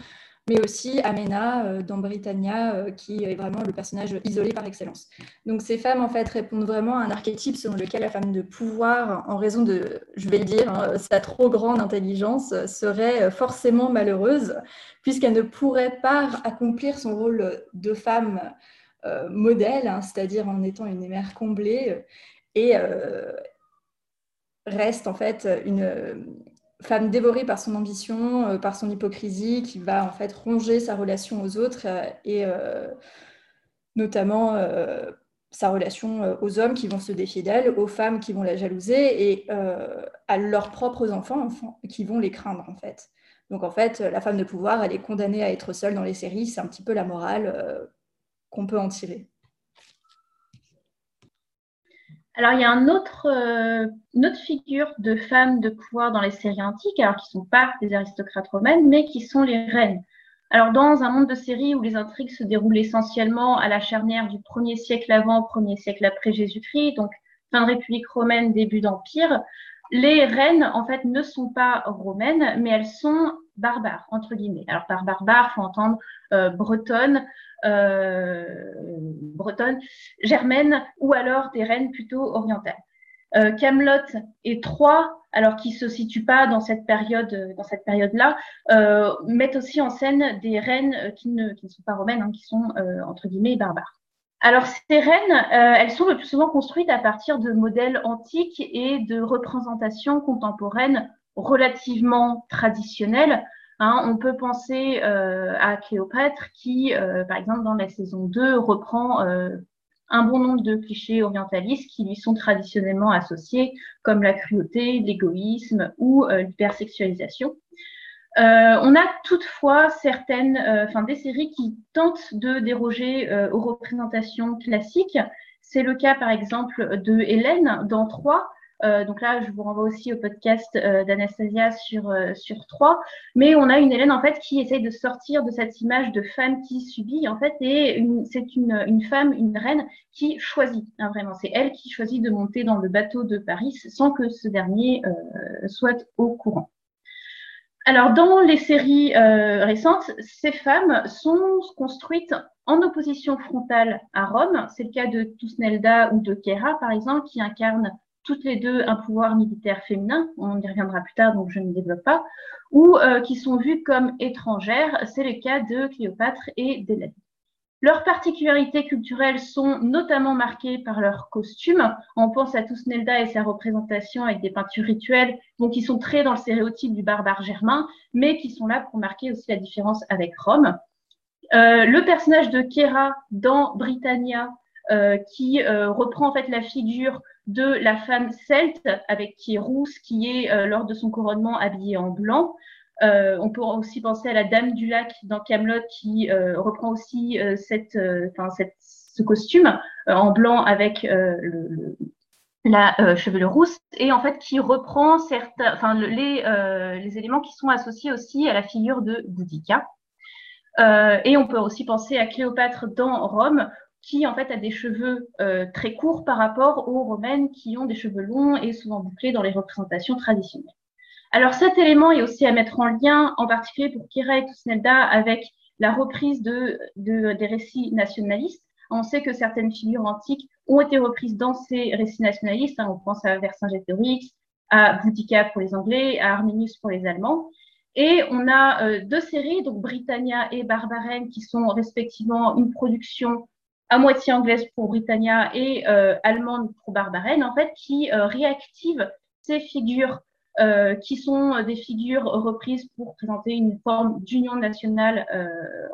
mais aussi Amena euh, dans Britannia, euh, qui est vraiment le personnage isolé par excellence. Donc ces femmes, en fait, répondent vraiment à un archétype selon lequel la femme de pouvoir, en raison de, je vais le dire, hein, sa trop grande intelligence, serait forcément malheureuse, puisqu'elle ne pourrait pas accomplir son rôle de femme euh, modèle, hein, c'est-à-dire en étant une mère comblée, et reste en fait une, femme dévorée par son ambition, euh, par son hypocrisie, qui va en fait ronger sa relation aux autres euh, et euh, notamment sa relation aux hommes qui vont se défier d'elle, aux femmes qui vont la jalouser et à leurs propres enfants, qui vont les craindre en fait. Donc en fait, la femme de pouvoir, elle est condamnée à être seule dans les séries, c'est un petit peu la morale qu'on peut en tirer. Alors, il y a euh, une autre figure de femmes de pouvoir dans les séries antiques, alors qui ne sont pas des aristocrates romaines, mais qui sont les reines. Alors, dans un monde de séries où les intrigues se déroulent essentiellement à la charnière du 1er siècle avant, 1er siècle après Jésus-Christ, donc fin de République romaine, début d'Empire, les reines, en fait, ne sont pas romaines, mais elles sont barbares, entre guillemets. Alors, par barbare, faut entendre euh, bretonne, euh, bretonne, germaine, ou alors des reines plutôt orientales. Euh, Camelot et Troie, alors qui se situent pas dans cette période-là, mettent aussi en scène des reines qui ne, qui ne sont pas romaines, hein, qui sont entre guillemets barbares. Alors ces reines, elles sont le plus souvent construites à partir de modèles antiques et de représentations contemporaines relativement traditionnelles, Hein, on peut penser euh, à Cléopâtre qui, euh, par exemple, dans la saison 2, reprend euh, un bon nombre de clichés orientalistes qui lui sont traditionnellement associés, comme la cruauté, l'égoïsme ou l'hypersexualisation. on a toutefois certaines, enfin des séries qui tentent de déroger aux représentations classiques. C'est le cas, par exemple, de Hélène dans Troie, euh, donc là, je vous renvoie aussi au podcast euh, d'Anastasia sur, euh, sur 3. Mais on a une Hélène, en fait, qui essaye de sortir de cette image de femme qui subit, en fait, et c'est une, une, femme, une reine qui choisit, hein, vraiment. C'est elle qui choisit de monter dans le bateau de Paris sans que ce dernier soit au courant. Alors, dans les séries récentes, ces femmes sont construites en opposition frontale à Rome. C'est le cas de Tusnelda ou de Kera, par exemple, qui incarnent toutes les deux un pouvoir militaire féminin, on y reviendra plus tard, donc je ne développe pas, ou euh, qui sont vues comme étrangères. C'est le cas de Cléopâtre et d'Hélène. Leurs particularités culturelles sont notamment marquées par leurs costumes. On pense à Tusnelda et sa représentation avec des peintures rituelles, donc qui sont très dans le stéréotype du barbare germain, mais qui sont là pour marquer aussi la différence avec Rome. Euh, le personnage de Kéra dans Britannia, qui reprend en fait la figure de la femme celte avec qui est rousse, qui est euh, lors de son couronnement habillée en blanc. Euh, on peut aussi penser à la Dame du Lac dans Camelot qui euh, reprend aussi cette, ce costume en blanc avec le, la chevelure rousse et en fait qui reprend certains, les éléments qui sont associés aussi à la figure de Boudica. et on peut aussi penser à Cléopâtre dans Rome qui en fait a des cheveux euh, très courts par rapport aux romaines qui ont des cheveux longs et souvent bouclés dans les représentations traditionnelles. Alors cet élément est aussi à mettre en lien, en particulier pour Kira et Tusnelda, avec la reprise de, des récits nationalistes. On sait que certaines figures antiques ont été reprises dans ces récits nationalistes. Hein. on pense à Vercingétorix, à Boudica pour les Anglais, à Arminius pour les Allemands. Et on a euh, deux séries, donc Britannia et Barbarène, qui sont respectivement une production à moitié anglaise pour Britannia et euh, allemande pour Barbarène, en fait, qui euh, réactive ces figures euh, qui sont des figures reprises pour présenter une forme d'union nationale,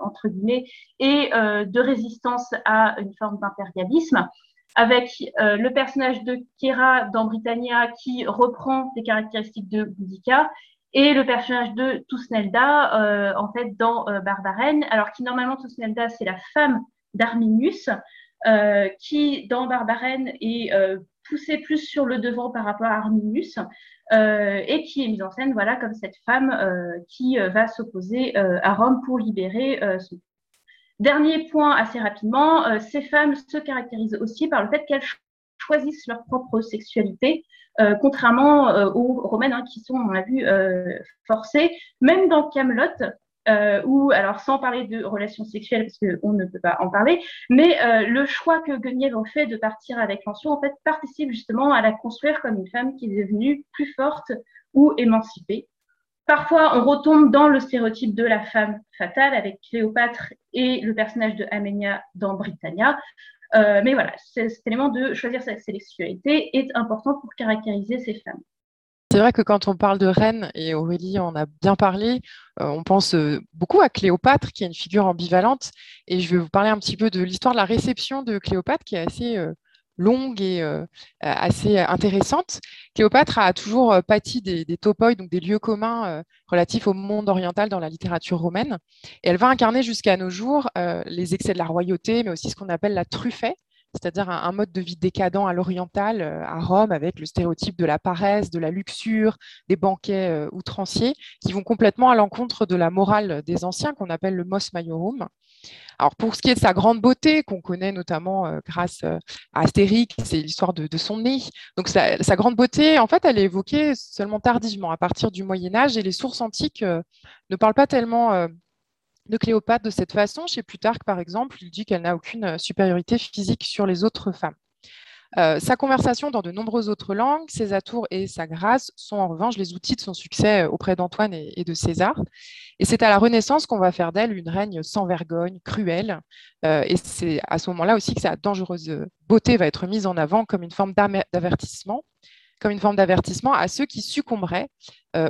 entre guillemets, et de résistance à une forme d'impérialisme, avec le personnage de Kera dans Britannia qui reprend les caractéristiques de Boudica, et le personnage de Tusnelda, en fait, dans Barbarène, alors qui normalement, Tusnelda, c'est la femme d'Arminius, euh, qui, dans Barbarène, est euh, poussé plus sur le devant par rapport à Arminius, euh, et qui est mise en scène voilà, comme cette femme qui va s'opposer à Rome pour libérer son Dernier point assez rapidement, ces femmes se caractérisent aussi par le fait qu'elles choisissent leur propre sexualité, contrairement aux romaines hein, qui sont, on l'a vu, forcées. Même dans Camelot, euh, ou alors sans parler de relations sexuelles parce qu'on ne peut pas en parler, mais euh, le choix que Guenièvre fait de partir avec Lançon en fait participe justement à la construire comme une femme qui est devenue plus forte ou émancipée. Parfois, on retombe dans le stéréotype de la femme fatale avec Cléopâtre et le personnage de Aménia dans Britannia. Euh, mais voilà, cet élément de choisir sa sexualité est important pour caractériser ces femmes. C'est vrai que quand on parle de reine, et Aurélie en a bien parlé, euh, on pense euh, beaucoup à Cléopâtre, qui est une figure ambivalente. Et je vais vous parler un petit peu de l'histoire de la réception de Cléopâtre, qui est assez euh, longue et assez intéressante. Cléopâtre a toujours pâti des, des topoi, donc des lieux communs relatifs au monde oriental dans la littérature romaine. Et elle va incarner jusqu'à nos jours les excès de la royauté, mais aussi ce qu'on appelle la truffée, c'est-à-dire un, mode de vie décadent à l'oriental, euh, à Rome, avec le stéréotype de la paresse, de la luxure, des banquets euh, outranciers, qui vont complètement à l'encontre de la morale des anciens, qu'on appelle le mos maiorum. Alors pour ce qui est de sa grande beauté, qu'on connaît notamment euh, grâce à Astérix, c'est l'histoire de, son nez. Donc sa, grande beauté, en fait, elle est évoquée seulement tardivement, à partir du Moyen Âge, et les sources antiques ne parlent pas tellement de Cléopâtre de cette façon. Chez Plutarque, par exemple, il dit qu'elle n'a aucune euh, supériorité physique sur les autres femmes. Euh, sa conversation dans de nombreuses autres langues, ses atours et sa grâce sont en revanche les outils de son succès euh, auprès d'Antoine et, de César. Et c'est à la Renaissance qu'on va faire d'elle une règne sans vergogne, cruelle. et c'est à ce moment-là aussi que sa dangereuse beauté va être mise en avant comme une forme d'avertissement, comme une forme d'avertissement à ceux qui succomberaient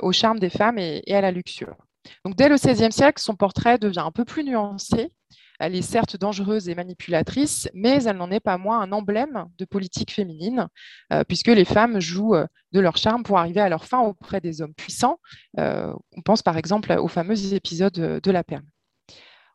au charme des femmes et à la luxure. Donc, dès le XVIe siècle, son portrait devient un peu plus nuancé. Elle est certes dangereuse et manipulatrice, mais elle n'en est pas moins un emblème de politique féminine, euh, puisque les femmes jouent euh, de leur charme pour arriver à leur fin auprès des hommes puissants. Euh, on pense par exemple au fameux épisode de la perme.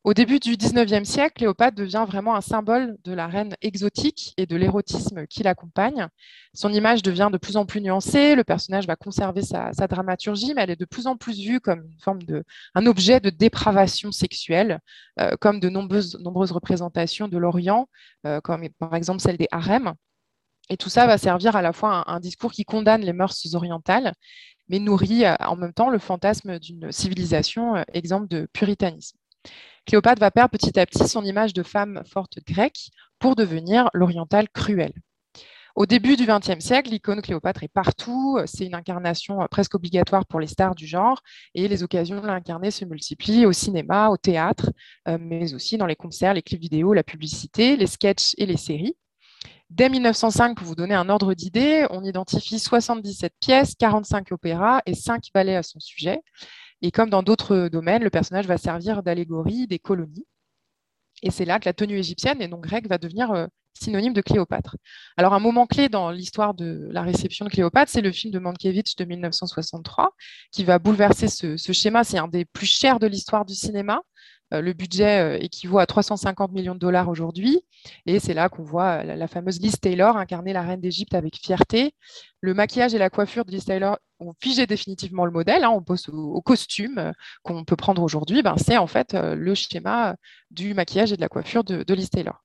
Au début du XIXe siècle, Cléopâtre devient vraiment un symbole de la reine exotique et de l'érotisme qui l'accompagne. Son image devient de plus en plus nuancée, le personnage va conserver sa, dramaturgie, mais elle est de plus en plus vue comme une forme de, un objet de dépravation sexuelle, euh, comme de nombreuses, représentations de l'Orient, euh, comme par exemple celle des harems. Et tout ça va servir à la fois un, un discours qui condamne les mœurs orientales, mais nourrit euh, en même temps le fantasme d'une civilisation exemple de puritanisme. Cléopâtre va perdre petit à petit son image de femme forte grecque pour devenir l'orientale cruelle. Au début du XXe siècle, l'icône Cléopâtre est partout. C'est une incarnation presque obligatoire pour les stars du genre et les occasions de l'incarner se multiplient au cinéma, au théâtre, euh, mais aussi dans les concerts, les clips vidéo, la publicité, les sketchs et les séries. Dès 1905, pour vous donner un ordre d'idée, on identifie 77 pièces, 45 opéras et 5 ballets à son sujet. Et comme dans d'autres domaines, le personnage va servir d'allégorie des colonies. Et c'est là que la tenue égyptienne et non grecque va devenir euh, synonyme de Cléopâtre. Alors un moment clé dans l'histoire de la réception de Cléopâtre, c'est le film de Mankiewicz de 1963, qui va bouleverser ce schéma. C'est un des plus chers de l'histoire du cinéma. Euh, le budget euh, équivaut à 350 millions de dollars aujourd'hui. Et c'est là qu'on voit la, fameuse Liz Taylor incarner la reine d'Égypte avec fierté. Le maquillage et la coiffure de Liz Taylor ont figé définitivement le modèle. Hein. on pose au, costume euh, qu'on peut prendre aujourd'hui. Ben, c'est en fait le schéma du maquillage et de la coiffure de, de Liz Taylor.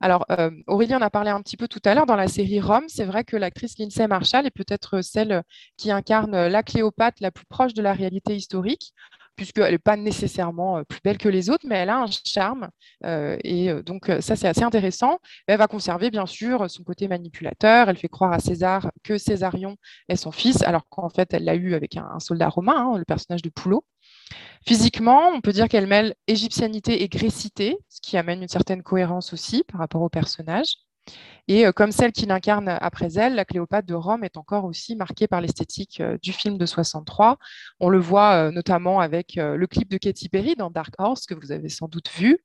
Alors, Aurélie en a parlé un petit peu tout à l'heure dans la série Rome. C'est vrai que l'actrice Lindsay Marshall est peut-être celle qui incarne la Cléopâtre la plus proche de la réalité historique. Puisqu'elle n'est pas nécessairement plus belle que les autres, mais elle a un charme. et donc, ça, c'est assez intéressant. Elle va conserver, bien sûr, son côté manipulateur. Elle fait croire à César que Césarion est son fils, alors qu'en fait, elle l'a eu avec un, soldat romain, hein, le personnage de Poulot. Physiquement, on peut dire qu'elle mêle égyptianité et grécité, ce qui amène une certaine cohérence aussi par rapport au personnage. Et euh, comme celle qui l'incarne après elle, la Cléopâtre de Rome est encore aussi marquée par l'esthétique euh, du film de 63. On le voit euh, notamment avec le clip de Katy Perry dans Dark Horse, que vous avez sans doute vu.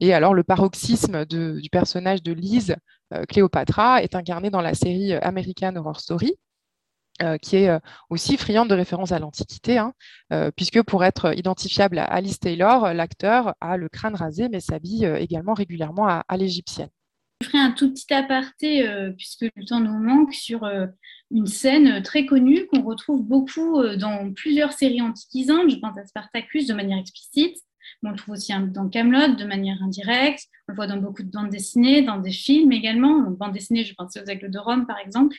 Et alors, le paroxysme du personnage de Lise, Cléopatra, est incarné dans la série American Horror Story, qui est aussi friande de références à l'Antiquité, hein, puisque pour être identifiable à Alice Taylor, l'acteur a le crâne rasé, mais s'habille également régulièrement à l'égyptienne. Je ferai un tout petit aparté, euh, puisque le temps nous manque, sur euh, une scène très connue qu'on retrouve beaucoup euh, dans plusieurs séries antiquisantes. Je pense à Spartacus de manière explicite, mais on le trouve aussi dans Camelot de manière indirecte. On le voit dans beaucoup de bandes dessinées, dans des films également. Donc, bandes dessinées, je pense aux Aigles de Rome, par exemple.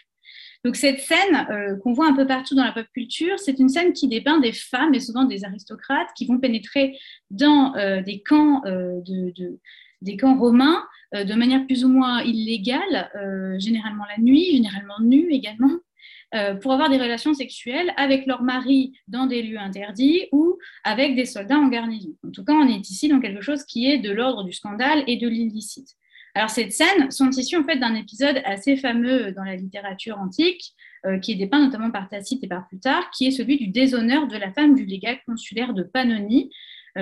Donc cette scène qu'on voit un peu partout dans la pop culture, c'est une scène qui dépeint des femmes et souvent des aristocrates qui vont pénétrer dans des camps de, des camps romains euh, de manière plus ou moins illégale, euh, généralement la nuit, généralement nue également, euh, pour avoir des relations sexuelles avec leur mari dans des lieux interdits ou avec des soldats en garnison. En tout cas, on est ici dans quelque chose qui est de l'ordre du scandale et de l'illicite. Alors, cette scène sont issues en fait d'un épisode assez fameux dans la littérature antique, qui est dépeint notamment par Tacite et par Plutarque, qui est celui du déshonneur de la femme du légat consulaire de Pannonie,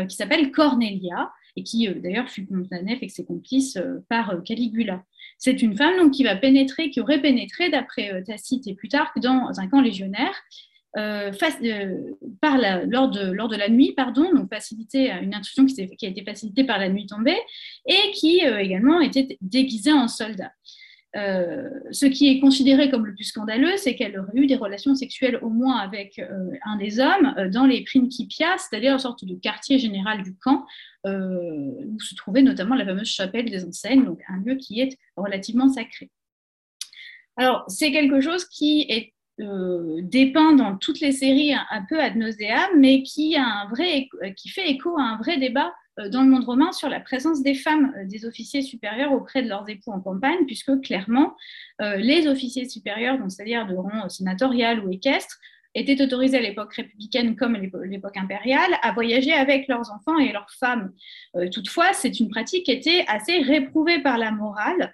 qui s'appelle Cornelia, et qui euh, d'ailleurs fut condamnée avec ses complices euh, par euh, Caligula. C'est une femme donc, qui va pénétrer, qui aurait pénétré, d'après Tacite et Plutarque, dans un camp légionnaire, par la, lors, de, lors, de, la nuit, pardon, donc facilité, une intrusion qui, a été facilitée par la nuit tombée, et qui également était déguisée en soldat. Euh, ce qui est considéré comme le plus scandaleux, c'est qu'elle aurait eu des relations sexuelles au moins avec euh, un des hommes euh, dans les Principia, c'est-à-dire une sorte de quartier général du camp, où se trouvait notamment la fameuse chapelle des enseignes, donc un lieu qui est relativement sacré. Alors, c'est quelque chose qui est dépeint dans toutes les séries un, peu ad nauseam, mais qui, fait écho à un vrai débat dans le monde romain sur la présence des femmes, euh, des officiers supérieurs auprès de leurs époux en campagne, puisque clairement, euh, les officiers supérieurs, c'est-à-dire de rang sénatorial ou équestre, étaient autorisés à l'époque républicaine comme l'époque impériale à voyager avec leurs enfants et leurs femmes. toutefois, c'est une pratique qui était assez réprouvée par la morale,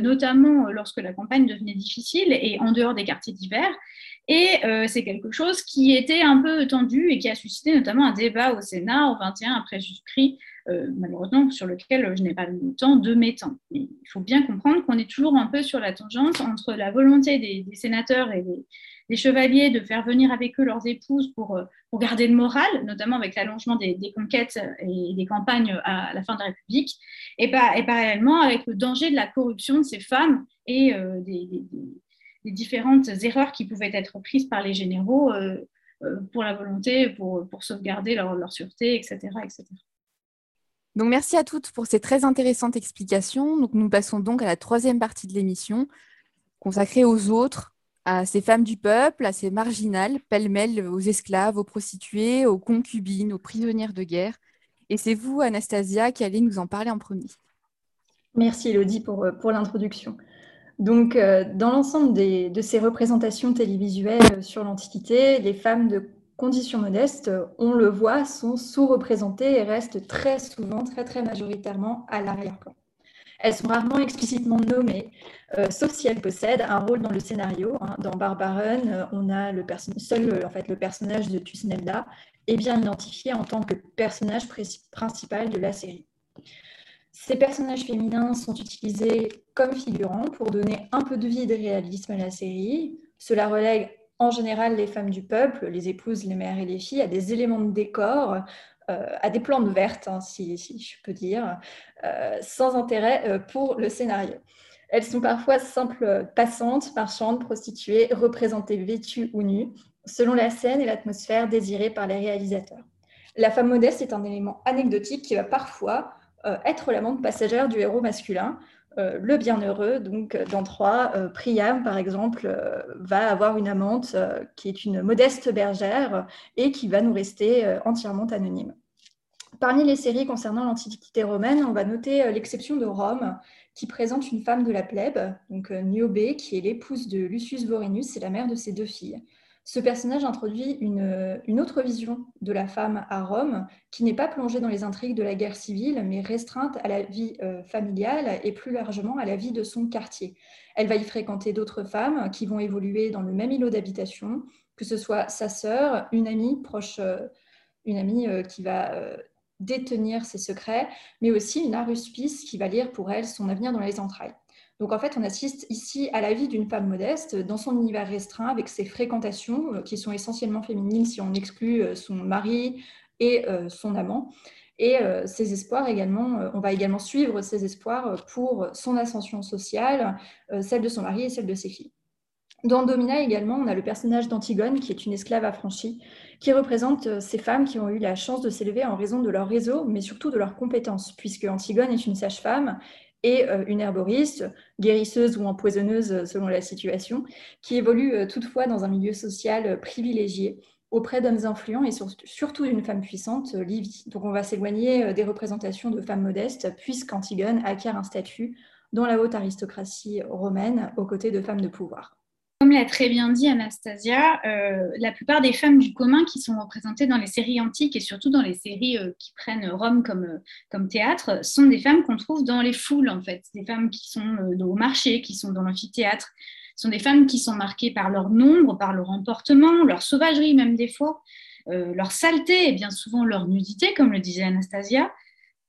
notamment lorsque la campagne devenait difficile et en dehors des quartiers d'hiver. Et euh, c'est quelque chose qui était un peu tendu et qui a suscité notamment un débat au Sénat au 21 après Jésus-Christ, euh, malheureusement sur lequel je n'ai pas le temps de m'étendre. il faut bien comprendre qu'on est toujours un peu sur la tangente entre la volonté des, sénateurs et des, chevaliers de faire venir avec eux leurs épouses pour, euh, pour garder le moral, notamment avec l'allongement des, conquêtes et des campagnes à la fin de la République, et parallèlement avec le danger de la corruption de ces femmes et des les différentes erreurs qui pouvaient être prises par les généraux euh, euh, pour la volonté, pour, pour sauvegarder leur, leur, sûreté, etc., etc. Donc merci à toutes pour ces très intéressantes explications. Donc nous passons donc à la troisième partie de l'émission consacrée aux autres, à ces femmes du peuple, à ces marginales, pêle-mêle aux esclaves, aux prostituées, aux concubines, aux prisonnières de guerre. Et c'est vous, Anastasia, qui allez nous en parler en premier. Merci Elodie pour, euh, pour l'introduction. Donc, euh, dans l'ensemble de ces représentations télévisuelles sur l'Antiquité, les femmes de conditions modestes, on le voit, sont sous-représentées et restent très souvent, très très majoritairement à l'arrière-plan. Elles sont rarement explicitement nommées, euh, sauf si elles possèdent un rôle dans le scénario. Hein. Dans Barbaren, euh, on a le seul en fait, le personnage de Tusnelda est bien identifié en tant que personnage principal de la série. Ces personnages féminins sont utilisés comme figurants pour donner un peu de vie et de réalisme à la série. Cela relègue en général les femmes du peuple, les épouses, les mères et les filles, à des éléments de décor, euh, à des plantes vertes, hein, si, je peux dire, euh, sans intérêt euh, pour le scénario. Elles sont parfois simples passantes, marchandes, prostituées, représentées vêtues ou nues, selon la scène et l'atmosphère désirée par les réalisateurs. La femme modeste est un élément anecdotique qui va parfois être l'amante passagère du héros masculin, le bienheureux. Donc, dans trois, Priam, par exemple, va avoir une amante qui est une modeste bergère et qui va nous rester entièrement anonyme. Parmi les séries concernant l'Antiquité romaine, on va noter l'exception de Rome, qui présente une femme de la plèbe, donc Niobe, qui est l'épouse de Lucius Vorenus et la mère de ses deux filles. Ce personnage introduit une, autre vision de la femme à Rome, qui n'est pas plongée dans les intrigues de la guerre civile, mais restreinte à la vie euh, familiale et plus largement à la vie de son quartier. Elle va y fréquenter d'autres femmes qui vont évoluer dans le même îlot d'habitation, que ce soit sa sœur, une amie proche, euh, une amie euh, qui va détenir ses secrets, mais aussi une aruspice qui va lire pour elle son avenir dans les entrailles. Donc en fait, on assiste ici à la vie d'une femme modeste dans son univers restreint avec ses fréquentations euh, qui sont essentiellement féminines si on exclut euh, son mari et euh, son amant. Et ses espoirs également, on va également suivre ses espoirs pour son ascension sociale, celle de son mari et celle de ses filles. Dans Domina également, on a le personnage d'Antigone, qui est une esclave affranchie, qui représente ces femmes qui ont eu la chance de s'élever en raison de leur réseau, mais surtout de leurs compétences, puisque Antigone est une sage-femme et euh, une herboriste, guérisseuse ou empoisonneuse euh, selon la situation, qui évolue euh, toutefois dans un milieu social privilégié auprès d'hommes influents et surtout d'une femme puissante, Livy. Donc on va s'éloigner des représentations de femmes modestes, puisqu'Antigone acquiert un statut dans la haute aristocratie romaine aux côtés de femmes de pouvoir. Comme l'a très bien dit Anastasia, euh, la plupart des femmes du commun qui sont représentées dans les séries antiques et surtout dans les séries euh, qui prennent Rome comme, euh, comme théâtre sont des femmes qu'on trouve dans les foules, en fait. Des femmes qui sont au marché, qui sont dans l'amphithéâtre. Sont des femmes qui sont marquées par leur nombre, par leur emportement, leur sauvagerie même des fois, leur saleté et bien souvent leur nudité, comme le disait Anastasia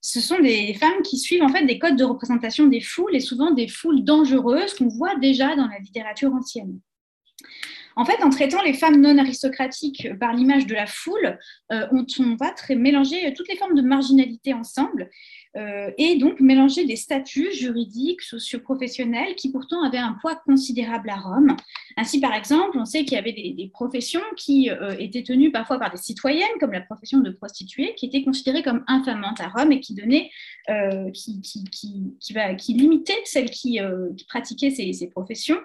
ce sont des femmes qui suivent en fait des codes de représentation des foules et souvent des foules dangereuses qu'on voit déjà dans la littérature ancienne. En fait, en traitant les femmes non aristocratiques par l'image de la foule, euh, on, va mélanger toutes les formes de marginalité ensemble euh, et donc mélanger des statuts juridiques, socio-professionnels qui pourtant avaient un poids considérable à Rome. Ainsi, par exemple, on sait qu'il y avait des, professions qui euh, étaient tenues parfois par des citoyennes, comme la profession de prostituée, qui était considérée comme infamante à Rome et qui limitait celles qui, pratiquaient ces professions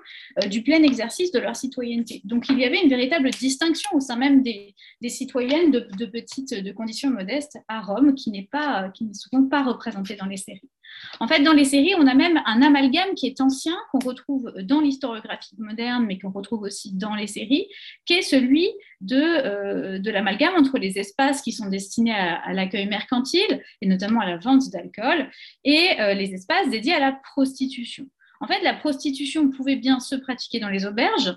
du plein exercice de leur citoyenneté. Donc, il y avait une véritable distinction au sein même des, citoyennes de, petites, conditions modestes à Rome, qui n'est pas, qui souvent pas représentée dans les séries. En fait, dans les séries, on a même un amalgame qui est ancien, qu'on retrouve dans l'historiographie moderne, mais qu'on retrouve aussi dans les séries, qui est celui de, euh, l'amalgame entre les espaces qui sont destinés à, l'accueil mercantile, et notamment à la vente d'alcool, et euh, les espaces dédiés à la prostitution. En fait, la prostitution pouvait bien se pratiquer dans les auberges,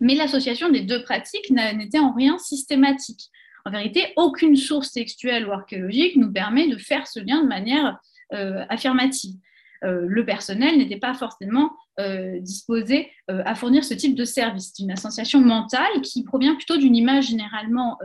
mais l'association des deux pratiques n'était en rien systématique. En vérité, aucune source textuelle ou archéologique nous permet de faire ce lien de manière euh, affirmative. Euh, le personnel n'était pas forcément euh, disposé à fournir ce type de service. C'est une association mentale qui provient plutôt d'une image généralement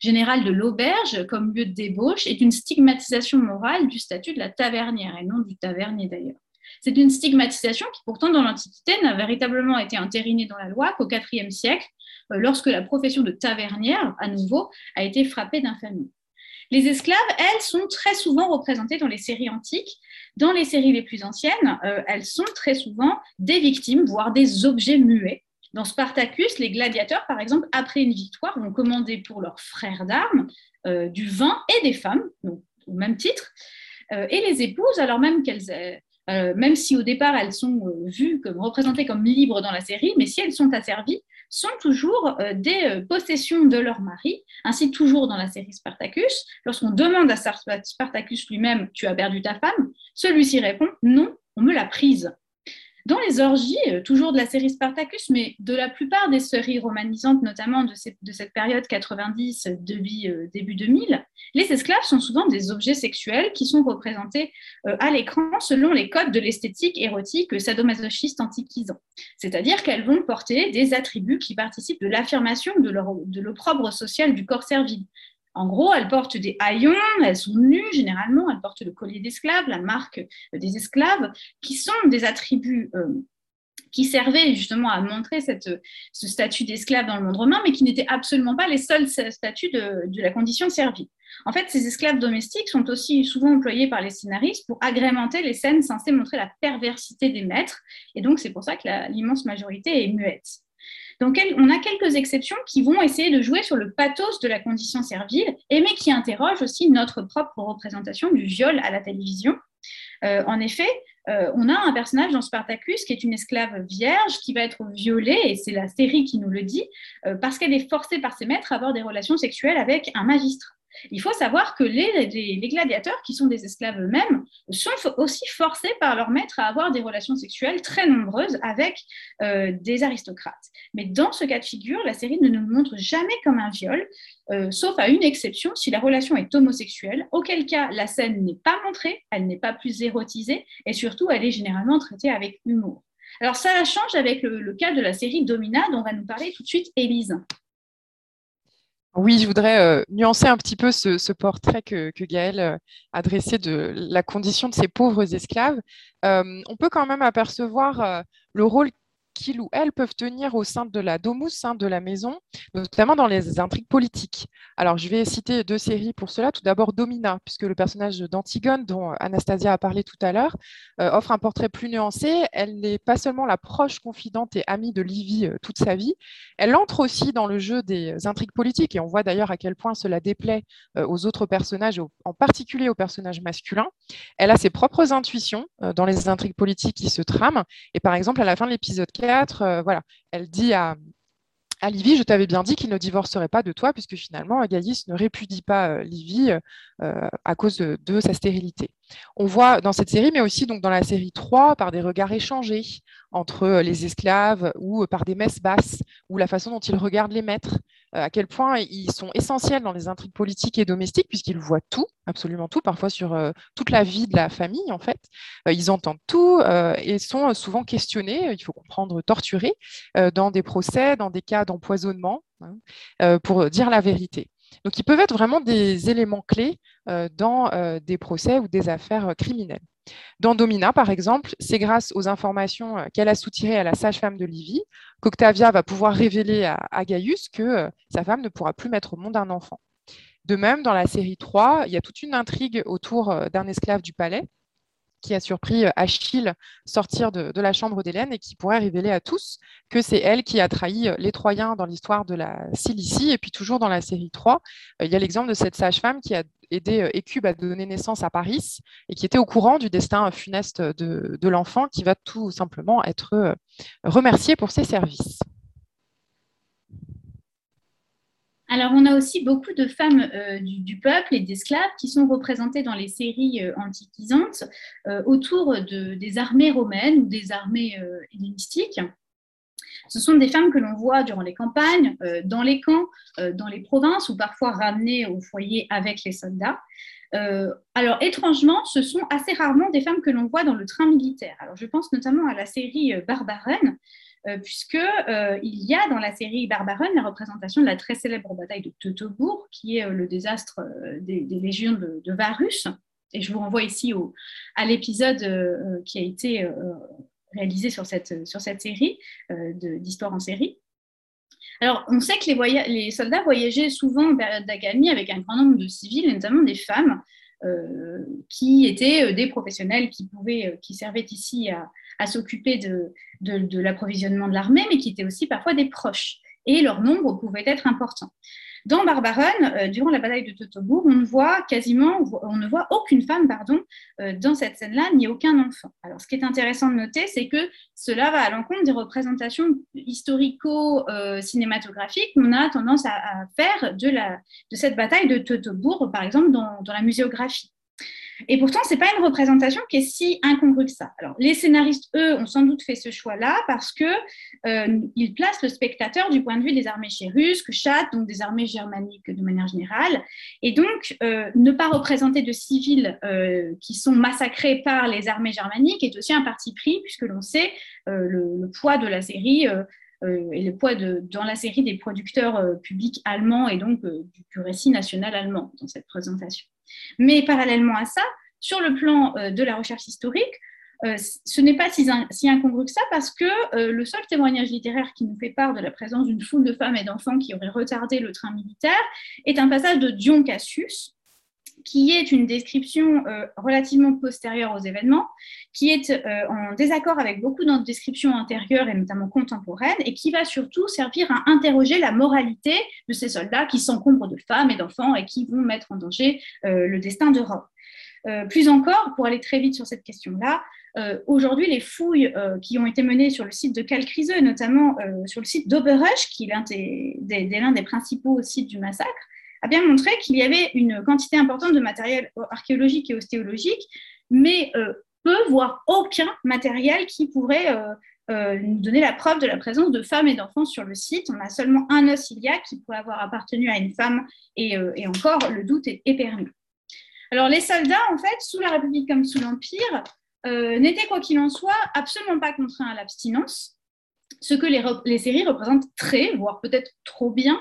générale de l'auberge comme lieu de débauche et d'une stigmatisation morale du statut de la tavernière, et non du tavernier d'ailleurs. C'est une stigmatisation qui pourtant dans l'Antiquité n'a véritablement été entérinée dans la loi qu'au IVe siècle, euh, lorsque la profession de tavernière, à nouveau, a été frappée d'infamie. Les esclaves, elles, sont très souvent représentées dans les séries antiques. Dans les séries les plus anciennes, euh, elles sont très souvent des victimes, voire des objets muets. Dans Spartacus, les gladiateurs, par exemple, après une victoire, vont commander pour leurs frères d'armes euh, du vin et des femmes, au même titre, et les épouses, alors même qu'elles même si au départ elles sont vues comme représentées comme libres dans la série, mais si elles sont asservies, sont toujours euh, des euh, possessions de leur mari. Ainsi, toujours dans la série Spartacus, lorsqu'on demande à Spartacus lui-même, tu as perdu ta femme, celui-ci répond, non, on me l'a prise. Dans les orgies, euh, toujours de la série Spartacus, mais de la plupart des séries romanisantes, notamment de, cette période 90, début, euh, début 2000, les esclaves sont souvent des objets sexuels qui sont représentés euh, à l'écran selon les codes de l'esthétique érotique sadomasochiste antiquisant. C'est-à-dire qu'elles vont porter des attributs qui participent de l'affirmation de l'opprobre social du corps servile. En gros, elles portent des haillons, elles sont nues généralement, elles portent le collier d'esclaves, la marque des esclaves, qui sont des attributs euh, qui servaient justement à montrer cette, ce statut d'esclave dans le monde romain, mais qui n'étaient absolument pas les seuls statuts de, de la condition servile. En fait, ces esclaves domestiques sont aussi souvent employés par les scénaristes pour agrémenter les scènes censées montrer la perversité des maîtres, et donc c'est pour ça que l'immense majorité est muette. Donc, on a quelques exceptions qui vont essayer de jouer sur le pathos de la condition servile, mais qui interrogent aussi notre propre représentation du viol à la télévision. Euh, en effet, euh, on a un personnage dans Spartacus qui est une esclave vierge qui va être violée, et c'est la série qui nous le dit, euh, parce qu'elle est forcée par ses maîtres à avoir des relations sexuelles avec un magistrat. Il faut savoir que les, gladiateurs, qui sont des esclaves eux-mêmes, sont aussi forcés par leur maître à avoir des relations sexuelles très nombreuses avec euh, des aristocrates. Mais dans ce cas de figure, la série ne nous montre jamais comme un viol, euh, sauf à une exception, si la relation est homosexuelle, auquel cas la scène n'est pas montrée, elle n'est pas plus érotisée, et surtout, elle est généralement traitée avec humour. Alors ça change avec le, cas de la série Domina, dont va nous parler tout de suite Élise. Oui, je voudrais euh, nuancer un petit peu ce, portrait que, que Gaëlle euh, a dressé de la condition de ces pauvres esclaves. Euh, on peut quand même apercevoir le rôle qu'ils ou elles peuvent tenir au sein de la domus, hein, de la maison, notamment dans les intrigues politiques. Alors, je vais citer deux séries pour cela. Tout d'abord, Domina, puisque le personnage d'Antigone, dont Anastasia a parlé tout à l'heure, euh, offre un portrait plus nuancé. Elle n'est pas seulement la proche confidente et amie de Livy euh, toute sa vie, elle entre aussi dans le jeu des intrigues politiques, et on voit d'ailleurs à quel point cela déplaît euh, aux autres personnages, en particulier aux personnages masculins. Elle a ses propres intuitions dans les intrigues politiques qui se trament, et par exemple, à la fin de l'épisode 4, euh, voilà, elle dit à, à Livy, je t'avais bien dit qu'il ne divorcerait pas de toi, puisque finalement, Gaïs ne répudie pas euh, Livy euh, à cause de, sa stérilité. On voit dans cette série, mais aussi donc dans la série 3, par des regards échangés entre les esclaves ou par des messes basses, ou la façon dont ils regardent les maîtres, à quel point ils sont essentiels dans les intrigues politiques et domestiques, puisqu'ils voient tout, absolument tout, parfois sur toute la vie de la famille, en fait. ils entendent tout et sont souvent questionnés, il faut comprendre, torturés, dans des procès, dans des cas d'empoisonnement, hein, pour dire la vérité. Donc, ils peuvent être vraiment des éléments clés dans des procès ou des affaires criminelles. Dans Domina, par exemple, c'est grâce aux informations euh, qu'elle a soutirées à la sage-femme de Livy qu'Octavia va pouvoir révéler à, Gaius que euh, sa femme ne pourra plus mettre au monde un enfant. De même, dans la série 3, il y a toute une intrigue autour euh, d'un esclave du palais qui a surpris Achille sortir de, la chambre d'Hélène et qui pourrait révéler à tous que c'est elle qui a trahi les Troyens dans l'histoire de la Cilicie. Et puis toujours dans la série 3, il y a l'exemple de cette sage-femme qui a aidé Écube à donner naissance à Paris et qui était au courant du destin funeste de, de l'enfant qui va tout simplement être remercié pour ses services. Alors, on a aussi beaucoup de femmes euh, du, peuple et d'esclaves qui sont représentées dans les séries euh, antiquisantes euh, autour de, des armées romaines ou des armées hellénistiques. Ce sont des femmes que l'on voit durant les campagnes, dans les camps, dans les provinces ou parfois ramenées au foyer avec les soldats. alors, étrangement, ce sont assez rarement des femmes que l'on voit dans le train militaire. Alors, je pense notamment à la série Barbarène, euh, puisque euh, il y a dans la série Barbaron la représentation de la très célèbre bataille de Teutobourg, qui est euh, le désastre des, légions de, Varus. Et je vous renvoie ici au, à l'épisode qui a été réalisé sur cette, sur cette série d'histoire en série. Alors, on sait que les, les soldats voyageaient souvent en période d'accalmie avec un grand nombre de civils, notamment des femmes, qui étaient des professionnels qui, pouvaient, qui servaient ici à, s'occuper de, l'approvisionnement de l'armée, mais qui étaient aussi parfois des proches. Et leur nombre pouvait être important. Dans Barbaronne, euh, durant la bataille de Teutobourg, on ne voit quasiment, on ne voit aucune femme, pardon, euh, dans cette scène-là, ni aucun enfant. Alors, ce qui est intéressant de noter, c'est que cela va à l'encontre des représentations historico-cinématographiques qu'on a tendance à, faire de, la, de cette bataille de Teutobourg, par exemple, dans, dans la muséographie. Et pourtant, ce n'est pas une représentation qui est si incongrue que ça. Alors, les scénaristes, eux, ont sans doute fait ce choix-là parce qu'ils euh, placent le spectateur du point de vue des armées chérusques, chattes, donc des armées germaniques de manière générale. Et donc, euh, ne pas représenter de civils euh, qui sont massacrés par les armées germaniques est aussi un parti pris, puisque l'on sait le, poids de la série et le poids de, dans la série des producteurs publics allemands et donc du, récit national allemand dans cette présentation. Mais parallèlement à ça, sur le plan euh, de la recherche historique, euh, ce n'est pas si, incongru que ça parce que euh, le seul témoignage littéraire qui nous fait part de la présence d'une foule de femmes et d'enfants qui auraient retardé le train militaire est un passage de Dion Cassius, qui est une description euh, relativement postérieure aux événements, qui est en désaccord avec beaucoup d'autres descriptions antérieures et notamment contemporaines, et qui va surtout servir à interroger la moralité de ces soldats qui s'encombrent de femmes et d'enfants et qui vont mettre en danger le destin de Rome. plus encore, pour aller très vite sur cette question-là, euh, aujourd'hui, les fouilles euh, qui ont été menées sur le site de Calcriseux, notamment euh, sur le site d'Oberrush, qui est l'un des, principaux sites du massacre, a bien montré qu'il y avait une quantité importante de matériel archéologique et ostéologique, mais peu, voire aucun matériel qui pourrait nous donner la preuve de la présence de femmes et d'enfants sur le site. On a seulement un os iliaque qui pourrait avoir appartenu à une femme, et, encore, le doute est, est permis. Alors, les soldats, en fait, sous la République comme sous l'Empire, euh, n'était quoi qu'il en soit absolument pas contraint à l'abstinence, ce que les, séries représentent très, voire peut-être trop bien.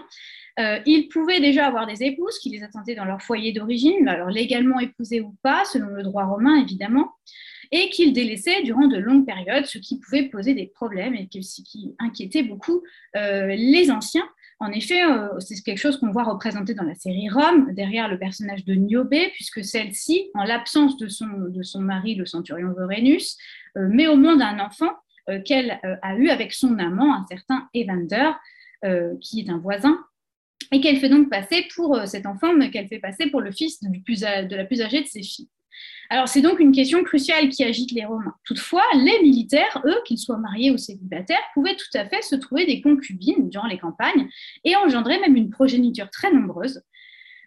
Euh, ils pouvaient déjà avoir des épouses qui les attendaient dans leur foyer d'origine, alors légalement épousées ou pas, selon le droit romain évidemment, et qu'ils délaissaient durant de longues périodes, ce qui pouvait poser des problèmes et qui inquiétait beaucoup euh, les anciens. En effet, euh, c'est quelque chose qu'on voit représenté dans la série Rome, derrière le personnage de Niobe, puisque celle-ci, en l'absence de son, de son mari, le centurion Vorenus, met au monde un enfant qu'elle a eu avec son amant, un certain Evander, qui est un voisin, et qu'elle fait donc passer pour cet enfant, mais qu'elle fait passer pour le fils de la plus âgée de ses filles. Alors, c'est donc une question cruciale qui agite les Romains. Toutefois, les militaires, eux, qu'ils soient mariés ou célibataires, pouvaient tout à fait se trouver des concubines durant les campagnes et engendrer même une progéniture très nombreuse,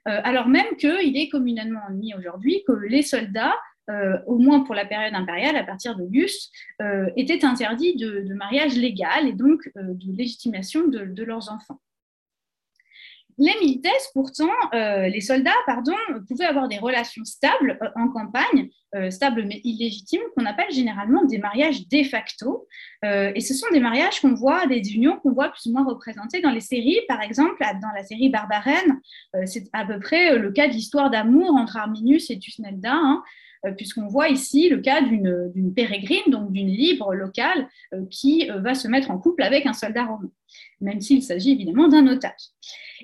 euh, alors même qu'il est communément admis aujourd'hui que les soldats euh, au moins pour la période impériale, à partir d'Auguste, euh, étaient interdits de, mariage légal et donc de légitimation de, leurs enfants. Les militaires, pourtant, euh, les soldats, pardon, pouvaient avoir des relations stables euh, en campagne, euh, stables mais illégitimes, qu'on appelle généralement des mariages de facto. et ce sont des mariages qu'on voit, des unions qu'on voit plus ou moins représentées dans les séries. Par exemple, dans la série Barbarène, c'est à peu près le cas d'histoire d'amour entre Arminius et Tusnelda. Hein, puisqu'on voit ici le cas d'une pérégrine, donc d'une libre locale, qui va se mettre en couple avec un soldat romain, même s'il s'agit évidemment d'un otage.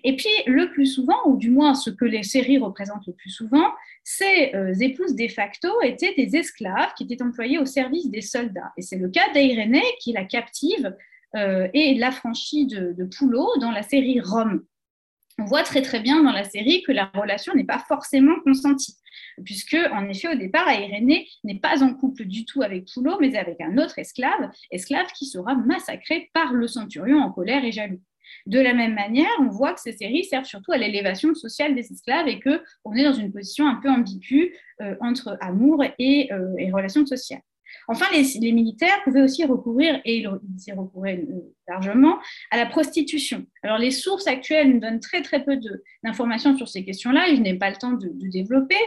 Et puis, le plus souvent, ou du moins ce que les séries représentent le plus souvent, ces euh, épouses de facto étaient des esclaves qui étaient employés au service des soldats. Et c'est le cas d'Irénée, qui la captive euh, et l'affranchie de, de Poulot dans la série Rome. On voit très très bien dans la série que la relation n'est pas forcément consentie, puisque en effet au départ, Irénée n'est pas en couple du tout avec Poulot, mais avec un autre esclave, esclave qui sera massacré par le centurion en colère et jaloux. De la même manière, on voit que ces séries servent surtout à l'élévation sociale des esclaves et qu'on est dans une position un peu ambiguë euh, entre amour et, euh, et relations sociales. Enfin, les, militaires pouvaient aussi recourir, et ils y recouraient euh, largement, à la prostitution. Alors, les sources actuelles nous donnent très très peu d'informations sur ces questions-là, je n'ai pas le temps de, développer,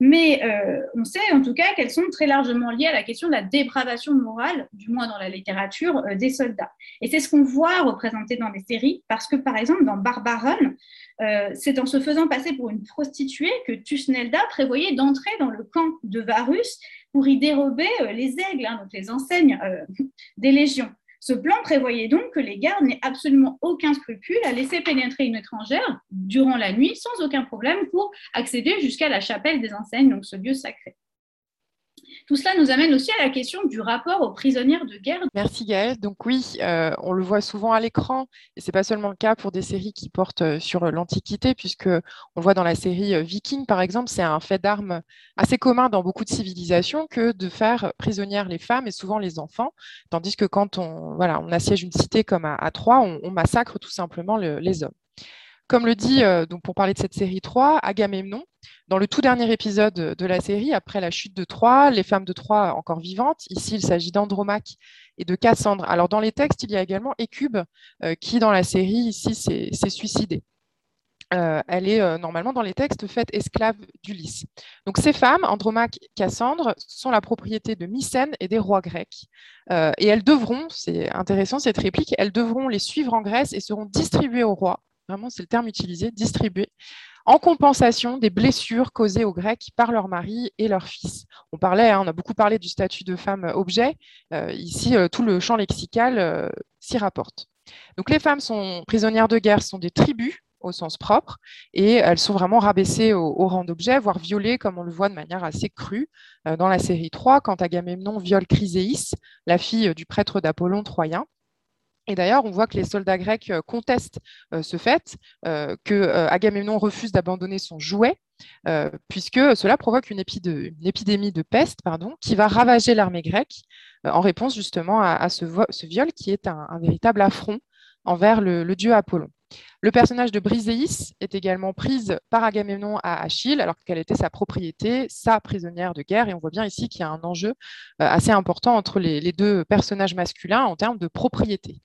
mais euh, on sait en tout cas qu'elles sont très largement liées à la question de la dépravation morale, du moins dans la littérature, euh, des soldats. Et c'est ce qu'on voit représenté dans les séries, parce que par exemple, dans Barbaron, c'est en se faisant passer pour une prostituée que Tusnelda prévoyait d'entrer dans le camp de Varus pour y dérober euh, les aigles, hein, donc les enseignes euh, des légions. Ce plan prévoyait donc que les gardes n'aient absolument aucun scrupule à laisser pénétrer une étrangère durant la nuit sans aucun problème pour accéder jusqu'à la chapelle des enseignes, donc ce lieu sacré. Tout cela nous amène aussi à la question du rapport aux prisonnières de guerre. Merci Gaëlle. Donc oui, euh, on le voit souvent à l'écran, et ce n'est pas seulement le cas pour des séries qui portent euh, sur l'Antiquité, puisque on voit dans la série euh, Viking, par exemple, c'est un fait d'armes assez commun dans beaucoup de civilisations que de faire prisonnières les femmes et souvent les enfants, tandis que quand on, assiège une cité comme à, Troie, on, massacre tout simplement les hommes. Comme le dit, donc pour parler de cette série 3, Agamemnon, dans le tout dernier épisode de la série, après la chute de Troie, les femmes de Troie encore vivantes, ici il s'agit d'Andromaque et de Cassandre. Alors dans les textes, il y a également Écube euh, qui dans la série ici s'est suicidée. Euh, elle est euh, normalement dans les textes faite esclave d'Ulysse. Donc ces femmes, Andromaque, Cassandre, sont la propriété de Mycène et des rois grecs. et elles devront, c'est intéressant cette réplique, elles devront les suivre en Grèce et seront distribuées aux rois. Vraiment, c'est le terme utilisé, distribuées en compensation des blessures causées aux Grecs par leurs maris et leurs fils. On parlait, hein, on a beaucoup parlé du statut de femme objet. Euh, ici, euh, tout le champ lexical euh, s'y rapporte. Les femmes sont prisonnières de guerre, sont des tribus au sens propre, et elles sont vraiment rabaissées au, rang d'objet, voire violées, comme on le voit de manière assez crue dans la série 3, quand Agamemnon viole Chryséis, la fille du prêtre d'Apollon troyen. Et d'ailleurs, on voit que les soldats grecs euh, contestent euh, ce fait, euh, que Agamemnon refuse d'abandonner son jouet, puisque cela provoque une, épidémie de peste pardon, qui va ravager l'armée grecque en réponse justement à, ce, viol qui est un, véritable affront envers le, dieu Apollon. Le personnage de Briséis est également prise par Agamemnon à Achille, alors qu'elle était sa propriété, sa prisonnière de guerre. Et on voit bien ici qu'il y a un enjeu assez important entre les deux personnages masculins en termes de propriété.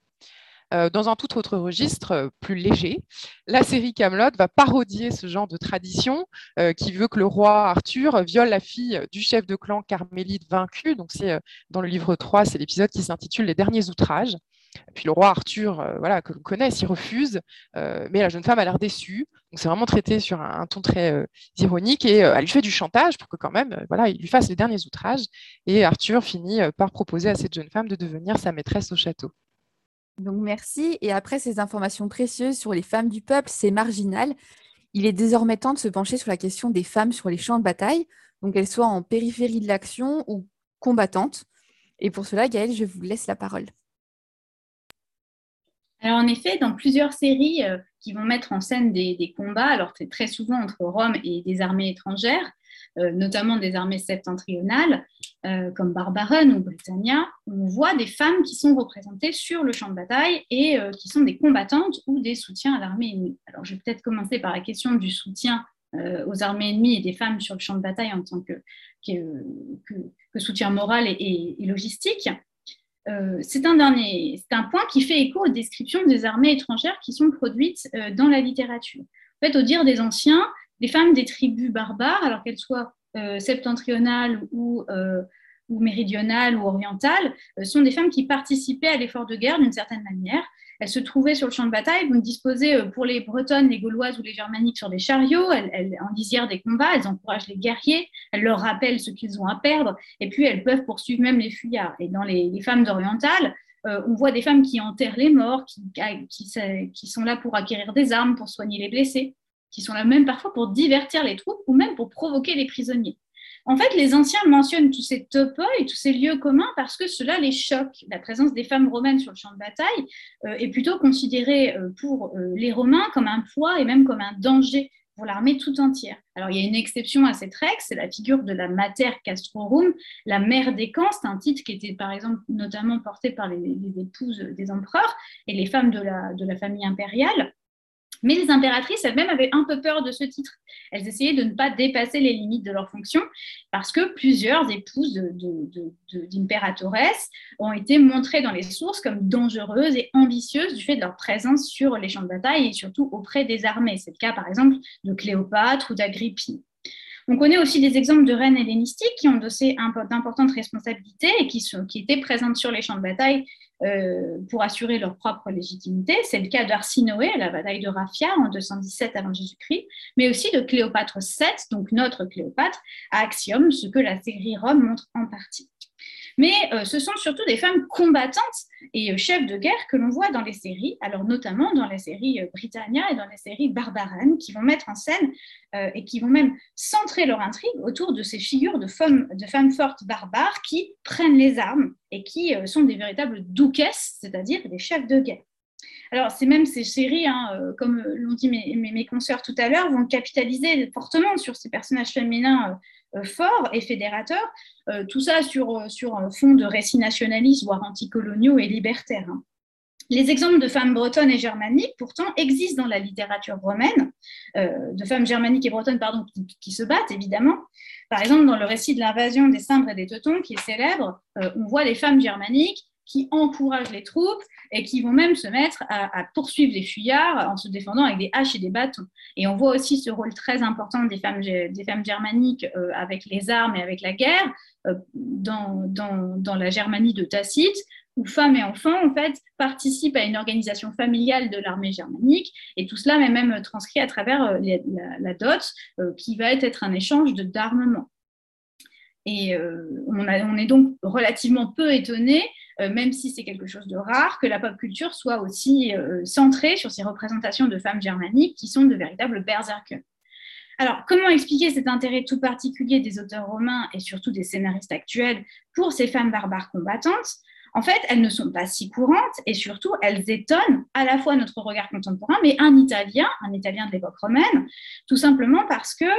Euh, dans un tout autre registre, euh, plus léger, la série Camelot va parodier ce genre de tradition euh, qui veut que le roi Arthur viole la fille du chef de clan carmélite vaincu. Donc c'est dans le livre 3, c'est l'épisode qui s'intitule Les derniers outrages. Puis le roi Arthur, voilà, que l'on connaît, s'y refuse, mais la jeune femme a l'air déçue. Donc c'est vraiment traité sur un, ton très ironique et elle lui fait du chantage pour que quand même, voilà, il lui fasse les derniers outrages. Et Arthur finit par proposer à cette jeune femme de devenir sa maîtresse au château. Donc merci. Et après ces informations précieuses sur les femmes du peuple, c'est marginal. Il est désormais temps de se pencher sur la question des femmes sur les champs de bataille, donc qu'elles soient en périphérie de l'action ou combattantes. Et pour cela, Gaëlle, je vous laisse la parole. Alors en effet, dans plusieurs séries euh, qui vont mettre en scène des, des combats, alors c'est très souvent entre Rome et des armées étrangères, notamment des armées septentrionales, euh, comme Barbaron ou Britannia, on voit des femmes qui sont représentées sur le champ de bataille et euh, qui sont des combattantes ou des soutiens à l'armée ennemie. Alors, je vais peut-être commencer par la question du soutien aux armées ennemies et des femmes sur le champ de bataille en tant que, soutien moral et, logistique. c'est un, un point qui fait écho aux descriptions des armées étrangères qui sont produites dans la littérature. En fait, au dire des anciens, les femmes des tribus barbares, alors qu'elles soient euh, septentrionales ou, euh, ou, méridionales ou orientales, euh, sont des femmes qui participaient à l'effort de guerre d'une certaine manière. Elles se trouvaient sur le champ de bataille, disposaient pour les Bretonnes, les Gauloises ou les Germaniques sur des chariots, elles, en lisière des combats, elles encouragent les guerriers, elles leur rappellent ce qu'ils ont à perdre, et puis elles peuvent poursuivre même les fuyards. Et dans les, femmes orientales, on voit des femmes qui enterrent les morts, qui, sont là pour acquérir des armes, pour soigner les blessés qui sont là même parfois pour divertir les troupes ou même pour provoquer les prisonniers. En fait, les anciens mentionnent tous ces topoi tous ces lieux communs parce que cela les choque. La présence des femmes romaines sur le champ de bataille euh, est plutôt considérée euh, pour euh, les Romains comme un poids et même comme un danger pour l'armée tout entière. Alors, il y a une exception à cette règle, c'est la figure de la Mater Castrorum, la mère des camps. C'est un titre qui était, par exemple, notamment porté par les, épouses des empereurs et les femmes de la famille impériale. Mais les impératrices elles-mêmes avaient un peu peur de ce titre. Elles essayaient de ne pas dépasser les limites de leur fonction parce que plusieurs épouses d'impératrices ont été montrées dans les sources comme dangereuses et ambitieuses du fait de leur présence sur les champs de bataille et surtout auprès des armées. C'est le cas par exemple de Cléopâtre ou d'Agrippine. On connaît aussi des exemples de reines hellénistiques qui ont endossé d'importantes responsabilités et qui, qui étaient présentes sur les champs de bataille euh, pour assurer leur propre légitimité. C'est le cas d'Arsinoé à la bataille de Raphia en 217 avant Jésus-Christ, mais aussi de Cléopâtre VII, donc notre Cléopâtre, à Axiom, ce que la série Rome montre en partie. Mais euh, ce sont surtout des femmes combattantes et euh, chefs de guerre que l'on voit dans les séries, alors notamment dans les séries euh, Britannia et dans les séries Barbaran, qui vont mettre en scène et qui vont même centrer leur intrigue autour de ces figures de femmes, fortes barbares qui prennent les armes et qui sont des véritables duquesses, c'est-à-dire des chefs de guerre. Alors, c'est même ces séries, hein, comme l'ont dit mes, mes, consoeurs tout à l'heure, vont capitaliser fortement sur ces personnages féminins fort et fédérateur, euh, tout ça sur, euh, sur un fond de récits nationalistes, voire anticoloniaux et libertaires. Hein. Les exemples de femmes bretonnes et germaniques, pourtant, existent dans la littérature romaine, de femmes germaniques et bretonnes pardon, qui, se battent, évidemment. Par exemple, dans le récit de l'invasion des Cimbres et des Teutons, qui est célèbre, on voit les femmes germaniques qui encouragent les troupes et qui vont même se mettre à, poursuivre les fuyards en se défendant avec des haches et des bâtons. Et on voit aussi ce rôle très important des femmes, des femmes germaniques euh, avec les armes et avec la guerre euh, dans, dans, dans, la Germanie de Tacite, où femmes et enfants en fait participent à une organisation familiale de l'armée germanique et tout cela est même transcrit à travers la, dot qui va être un échange d'armement. Et on, on, est donc relativement peu étonné euh, même si c'est quelque chose de rare, que la pop culture soit aussi euh, centrée sur ces représentations de femmes germaniques qui sont de véritables berserkers. Alors, comment expliquer cet intérêt tout particulier des auteurs romains et surtout des scénaristes actuels pour ces femmes barbares combattantes? En fait, elles ne sont pas si courantes et surtout, elles étonnent à la fois notre regard contemporain, mais un Italien, un Italien de l'époque romaine, tout simplement parce que euh,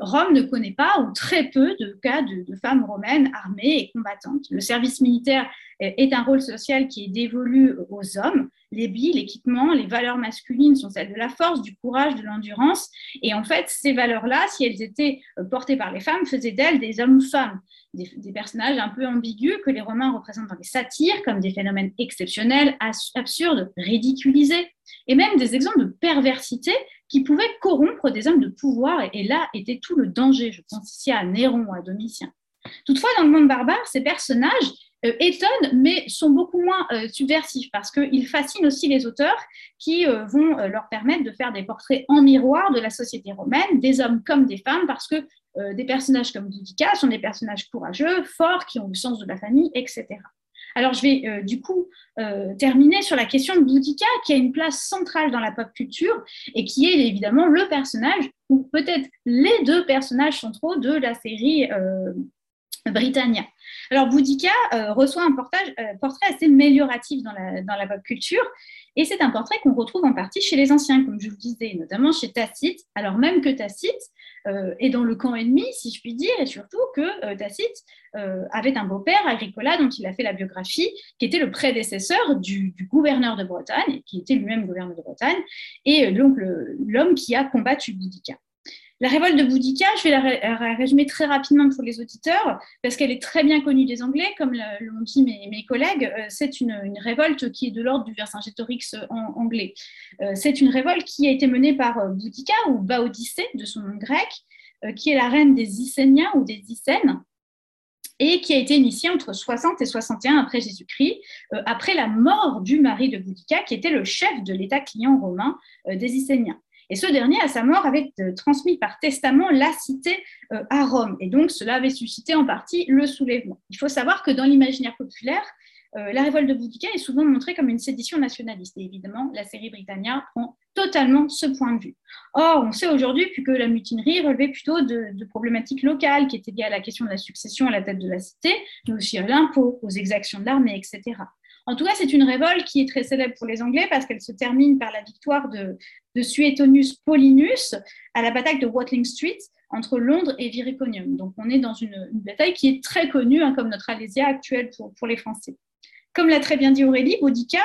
Rome ne connaît pas ou très peu de cas de, femmes romaines armées et combattantes. Le service militaire est un rôle social qui est dévolu aux hommes. Les billes, l'équipement, les valeurs masculines sont celles de la force, du courage, de l'endurance. Et en fait, ces valeurs-là, si elles étaient euh, portées par les femmes, faisaient d'elles des hommes-femmes des, personnages un peu ambigus que les Romains représentent dans les satires comme des phénomènes exceptionnels, absurdes, ridiculisés, et même des exemples de perversité qui pouvaient corrompre des hommes de pouvoir. Et, là était tout le danger. Je pense ici à Néron ou à Domitien. Toutefois, dans le monde barbare, ces personnages euh, étonnent, mais sont beaucoup moins euh, subversifs parce qu'ils fascinent aussi les auteurs qui euh, vont leur permettre de faire des portraits en miroir de la société romaine, des hommes comme des femmes, parce que des personnages comme Boudica sont des personnages courageux, forts, qui ont le sens de la famille, etc. Alors, je vais euh, du coup euh, terminer sur la question de Boudica, qui a une place centrale dans la pop culture et qui est évidemment le personnage, ou peut-être les deux personnages centraux de la série Britannia. Alors, Boudica reçoit un portrait assez amélioratif dans la, dans la pop culture, et c'est un portrait qu'on retrouve en partie chez les anciens, comme je vous disais, notamment chez Tacite, alors même que Tacite euh, est dans le camp ennemi, si je puis dire, et surtout que euh, Tacite euh, avait un beau-père, Agricola, dont il a fait la biographie, qui était le prédécesseur du, gouverneur de Bretagne, qui était lui-même gouverneur de Bretagne, et donc l'homme qui a combattu Boudica. La révolte de Boudica, je vais la, résumer très rapidement pour les auditeurs, parce qu'elle est très bien connue des Anglais, comme l'ont dit mes, collègues. Euh, c'est une, révolte qui est de l'ordre du Vercingétorix en anglais. Euh, c'est une révolte qui a été menée par euh, Boudica, ou Baodicée, de son nom grec, qui est la reine des Icéniens ou des Icènes, et qui a été initiée entre 60 et 61 après Jésus-Christ, après la mort du mari de Boudica, qui était le chef de l'État client romain des Icéniens. Et ce dernier, à sa mort, avait euh, transmis par testament la cité euh, à Rome. Et donc, cela avait suscité en partie le soulèvement. Il faut savoir que dans l'imaginaire populaire, euh, la révolte de Boudica est souvent montrée comme une sédition nationaliste. Et évidemment, la série Britannia prend totalement ce point de vue. Or, on sait aujourd'hui que la mutinerie relevait plutôt de, de, problématiques locales qui étaient liées à la question de la succession à la tête de la cité, mais aussi à l'impôt, aux exactions de l'armée, etc. En tout cas, c'est une révolte qui est très célèbre pour les Anglais parce qu'elle se termine par la victoire de, Suetonius Paulinus à la bataille de Watling Street entre Londres et Viriconium. Donc, on est dans une, bataille qui est très connue, hein, comme notre Alésia actuelle pour, les Français. Comme l'a très bien dit Aurélie, Boudica,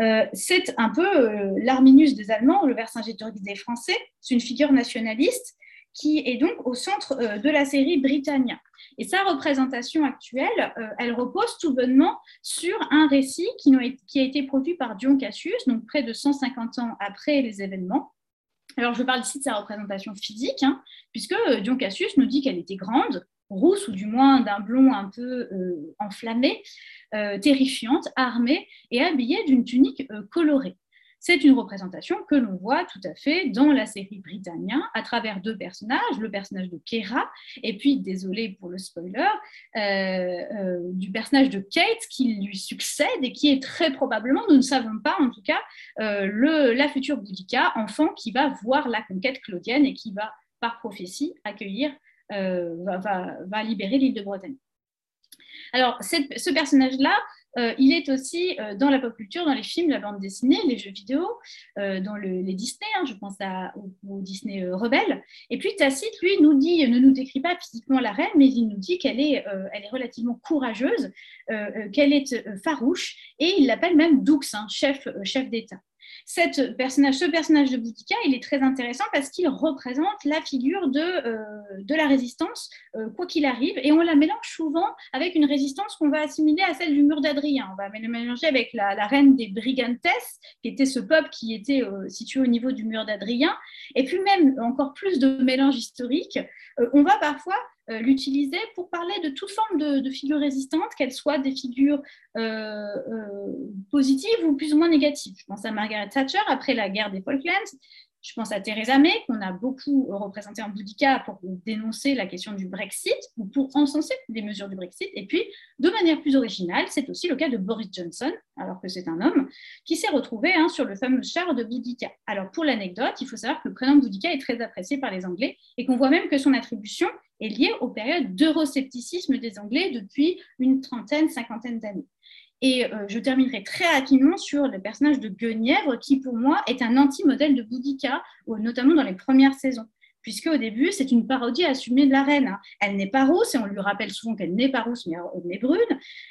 euh, c'est un peu euh, l'Arminius des Allemands, le Vercingétorix des Français. C'est une figure nationaliste qui est donc au centre euh, de la série Britannia. Et sa représentation actuelle, euh, elle repose tout bonnement sur un récit qui, a été produit par Dion Cassius, donc près de 150 ans après les événements. Alors, je parle ici de sa représentation physique, hein, puisque euh, Dion Cassius nous dit qu'elle était grande, rousse ou du moins d'un blond un peu enflammé, terrifiante, armée et habillée d'une tunique colorée. C'est une représentation que l'on voit tout à fait dans la série Britannia à travers deux personnages, le personnage de Kera et puis, désolé pour le spoiler, euh, euh, du personnage de Kate qui lui succède et qui est très probablement, nous ne savons pas en tout cas, euh, le, la future Boudica, enfant qui va voir la conquête claudienne et qui va, par prophétie, accueillir, va, va, libérer l'île de Bretagne. Alors, ce personnage-là, euh, il est aussi euh, dans la pop culture, dans les films, la bande dessinée, les jeux vidéo, euh, dans les Disney, hein, je pense à, au, Disney Rebelle. Et puis Tacite, lui, nous dit, ne nous décrit pas physiquement la reine, mais il nous dit qu'elle est, est relativement courageuse, qu'elle est farouche, et il l'appelle même Dux, hein, chef, chef d'État ce personnage de Boudica, il est très intéressant parce qu'il représente la figure de, euh, la résistance, euh, quoi qu'il arrive, et on la mélange souvent avec une résistance qu'on va assimiler à celle du mur d'Adrien. On va la mélanger avec la, reine des Brigantes, qui était ce peuple qui était euh, situé au niveau du mur d'Adrien, et puis même encore plus de mélange historique, on va parfois l'utiliser pour parler de toute forme de, figures résistantes, qu'elles soient des figures positives ou plus ou moins négatives. Je pense à Margaret Thatcher après la guerre des Falklands, je pense à Theresa May, qu'on a beaucoup représenté en Boudica pour dénoncer la question du Brexit ou pour encenser des mesures du Brexit. Et puis, de manière plus originale, c'est aussi le cas de Boris Johnson, alors que c'est un homme, qui s'est retrouvé hein, sur le fameux char de Boudica. Alors, pour l'anecdote, il faut savoir que le prénom Boudica est très apprécié par les Anglais et qu'on voit même que son attribution est liée aux périodes d'euroscepticisme des Anglais depuis une trentaine, cinquantaine d'années. Et euh, je terminerai très rapidement sur le personnage de Guenièvre, qui pour moi est un anti-modèle de Boudica, notamment dans les premières saisons. Puisque au début, c'est une parodie assumée de la reine. Hein. Elle n'est pas rousse, et on lui rappelle souvent qu'elle n'est pas rousse, mais elle est brune.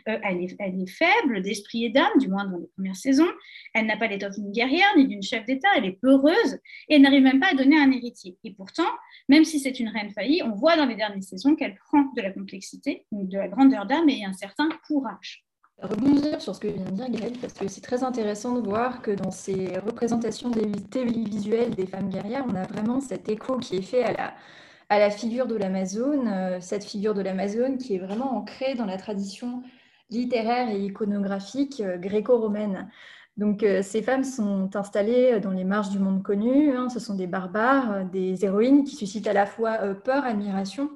Euh, elle, est, elle, est, faible d'esprit et d'âme, du moins dans les premières saisons. Elle n'a pas l'étoffe d'une guerrière ni d'une chef d'État. Elle est peureuse et n'arrive même pas à donner un héritier. Et pourtant, même si c'est une reine faillie, on voit dans les dernières saisons qu'elle prend de la complexité, de la grandeur d'âme et un certain courage rebondir sur ce que vient de dire Gaëlle, parce que c'est très intéressant de voir que dans ces représentations télévisuelles des femmes guerrières, on a vraiment cet écho qui est fait à la, figure de l'Amazone, euh, cette figure de l'Amazone qui est vraiment ancrée dans la tradition littéraire et iconographique euh, gréco-romaine. Donc euh, ces femmes sont installées dans les marges du monde connu, hein. ce sont des barbares, des héroïnes qui suscitent à la fois peur, admiration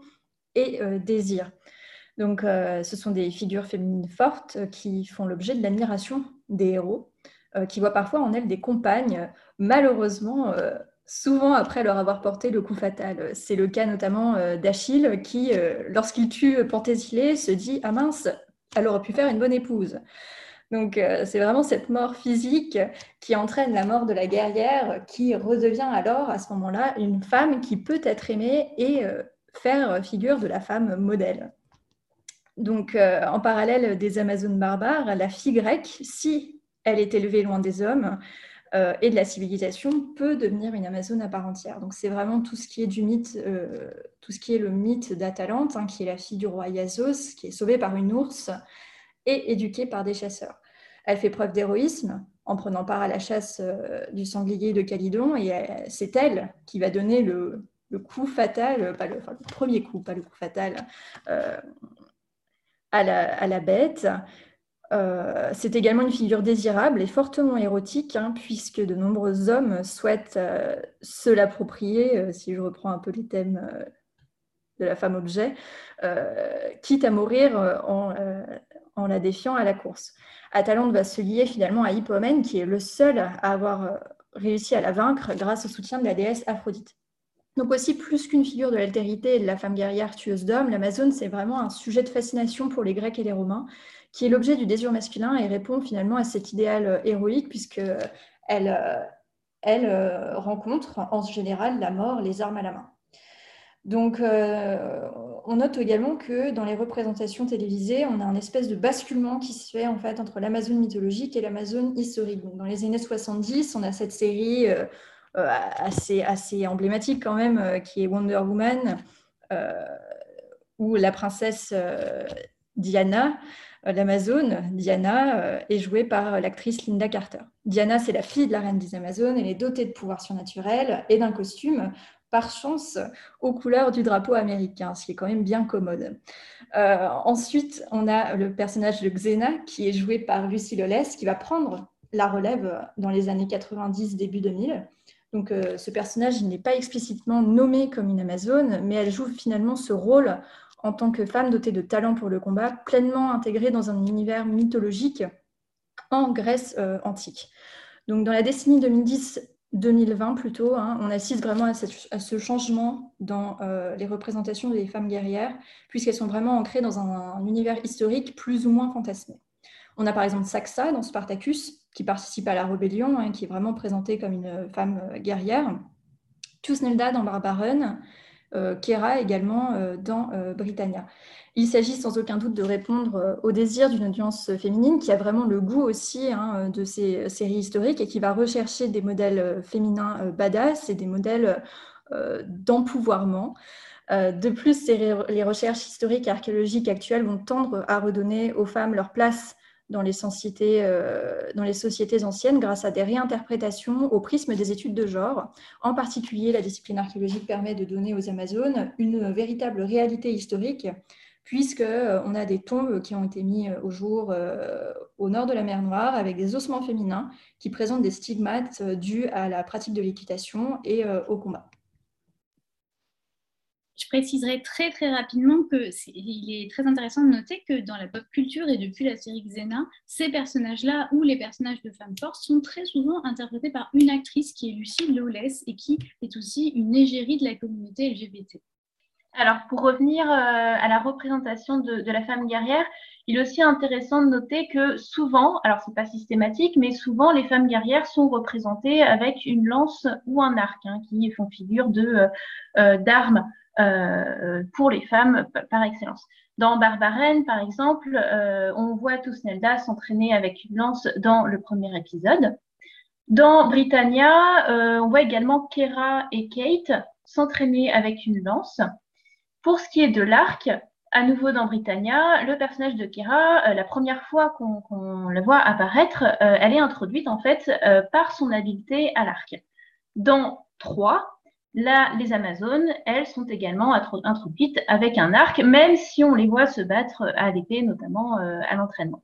et désir. Donc, euh, ce sont des figures féminines fortes euh, qui font l'objet de l'admiration des héros, euh, qui voient parfois en elles des compagnes, malheureusement, souvent après leur avoir porté le coup fatal. C'est le cas notamment d'Achille, qui, lorsqu'il tue Penthésile, se dit Ah mince, elle aurait pu faire une bonne épouse. Donc, c'est vraiment cette mort physique qui entraîne la mort de la guerrière, qui redevient alors, à ce moment-là, une femme qui peut être aimée et faire figure de la femme modèle. Donc, euh, en parallèle des Amazones barbares, la fille grecque, si elle est élevée loin des hommes euh, et de la civilisation, peut devenir une Amazone à part entière. Donc, c'est vraiment tout ce qui est du mythe, euh, tout ce qui est le mythe d'Atalante, hein, qui est la fille du roi Iasos, qui est sauvée par une ours et éduquée par des chasseurs. Elle fait preuve d'héroïsme en prenant part à la chasse du sanglier de Calydon, et c'est elle qui va donner le, coup fatal, pas le, le, premier coup, pas le coup fatal, à la, bête. Euh, c'est également une figure désirable et fortement érotique, hein, puisque de nombreux hommes souhaitent euh, se l'approprier, euh, si je reprends un peu les thèmes de la femme objet, quitte à mourir en, la défiant à la course. Atalante va se lier finalement à Hippomène, qui est le seul à avoir réussi à la vaincre grâce au soutien de la déesse Aphrodite. Donc aussi, plus qu'une figure de l'altérité et de la femme guerrière tueuse d'hommes, l'Amazone, c'est vraiment un sujet de fascination pour les Grecs et les Romains, qui est l'objet du désir masculin et répond finalement à cet idéal euh, héroïque, puisqu'elle euh, elle, euh, rencontre en général la mort, les armes à la main. Donc, on note également que dans les représentations télévisées, on a un espèce de basculement qui se fait en fait entre l'Amazone mythologique et l'Amazone historique. dans les années 70, on a cette série assez, assez emblématique quand même, euh, qui est Wonder Woman, euh, où la princesse Diana, l'Amazone, Diana, est jouée par l'actrice Linda Carter. Diana, c'est la fille de la reine des Amazones, elle est dotée de pouvoirs surnaturels et d'un costume par chance aux couleurs du drapeau américain, ce qui est quand même bien commode. ensuite, on a le personnage de Xena, qui est joué par Lucy Loles, qui va prendre la relève dans les années 90, début 2000. Donc, euh, ce personnage, n'est pas explicitement nommé comme une Amazone, mais elle joue finalement ce rôle en tant que femme dotée de talent pour le combat, pleinement intégrée dans un univers mythologique en Grèce euh, antique. Donc, dans la décennie 2010-2020 plutôt, hein, on assiste vraiment à, ce changement dans euh, les représentations des femmes guerrières, puisqu'elles sont vraiment ancrées dans un, univers historique plus ou moins fantasmé. On a par exemple Saxa dans Spartacus, qui participe à la rébellion, hein, qui est vraiment présentée comme une femme euh, guerrière. Tusnelda dans Barbaron, euh, Kera également euh, dans Britannia. Il s'agit sans aucun doute de répondre au désir d'une audience féminine qui a vraiment le goût aussi hein, de ces séries historiques et qui va rechercher des modèles féminins badass et des modèles d'empouvoirment. de plus, les recherches historiques et archéologiques actuelles vont tendre à redonner aux femmes leur place dans les, sociétés, dans les sociétés anciennes grâce à des réinterprétations au prisme des études de genre. En particulier, la discipline archéologique permet de donner aux Amazones une véritable réalité historique puisqu'on euh, a des tombes qui ont été mises euh, au jour euh, au nord de la mer Noire avec des ossements féminins qui présentent des stigmates dus à la pratique de l'équitation et au combat. Je préciserai très très rapidement que il est très intéressant de noter que dans la pop culture et depuis la série Xena, ces personnages-là ou les personnages de femmes fortes sont très souvent interprétés par une actrice qui est Lucie Lawless et qui est aussi une égérie de la communauté LGBT. Alors, pour revenir euh, à la représentation de, la femme guerrière, il est aussi intéressant de noter que souvent, alors c'est pas systématique, mais souvent les femmes guerrières sont représentées avec une lance ou un arc, hein, qui font figure de euh, euh, pour les femmes par excellence. Dans Barbarène, par exemple, on voit Tusnelda s'entraîner avec une lance dans le premier épisode. Dans Britannia, on voit également Kera et Kate s'entraîner avec une lance. Pour ce qui est de l'arc, à nouveau dans Britannia, le personnage de Kera, euh, la première fois qu'on la voit apparaître, euh, elle est introduite en fait euh, par son habileté à l'arc. Dans 3, là, les Amazones, elles sont également introduites avec un arc, même si on les voit se battre à l'épée, notamment à l'entraînement.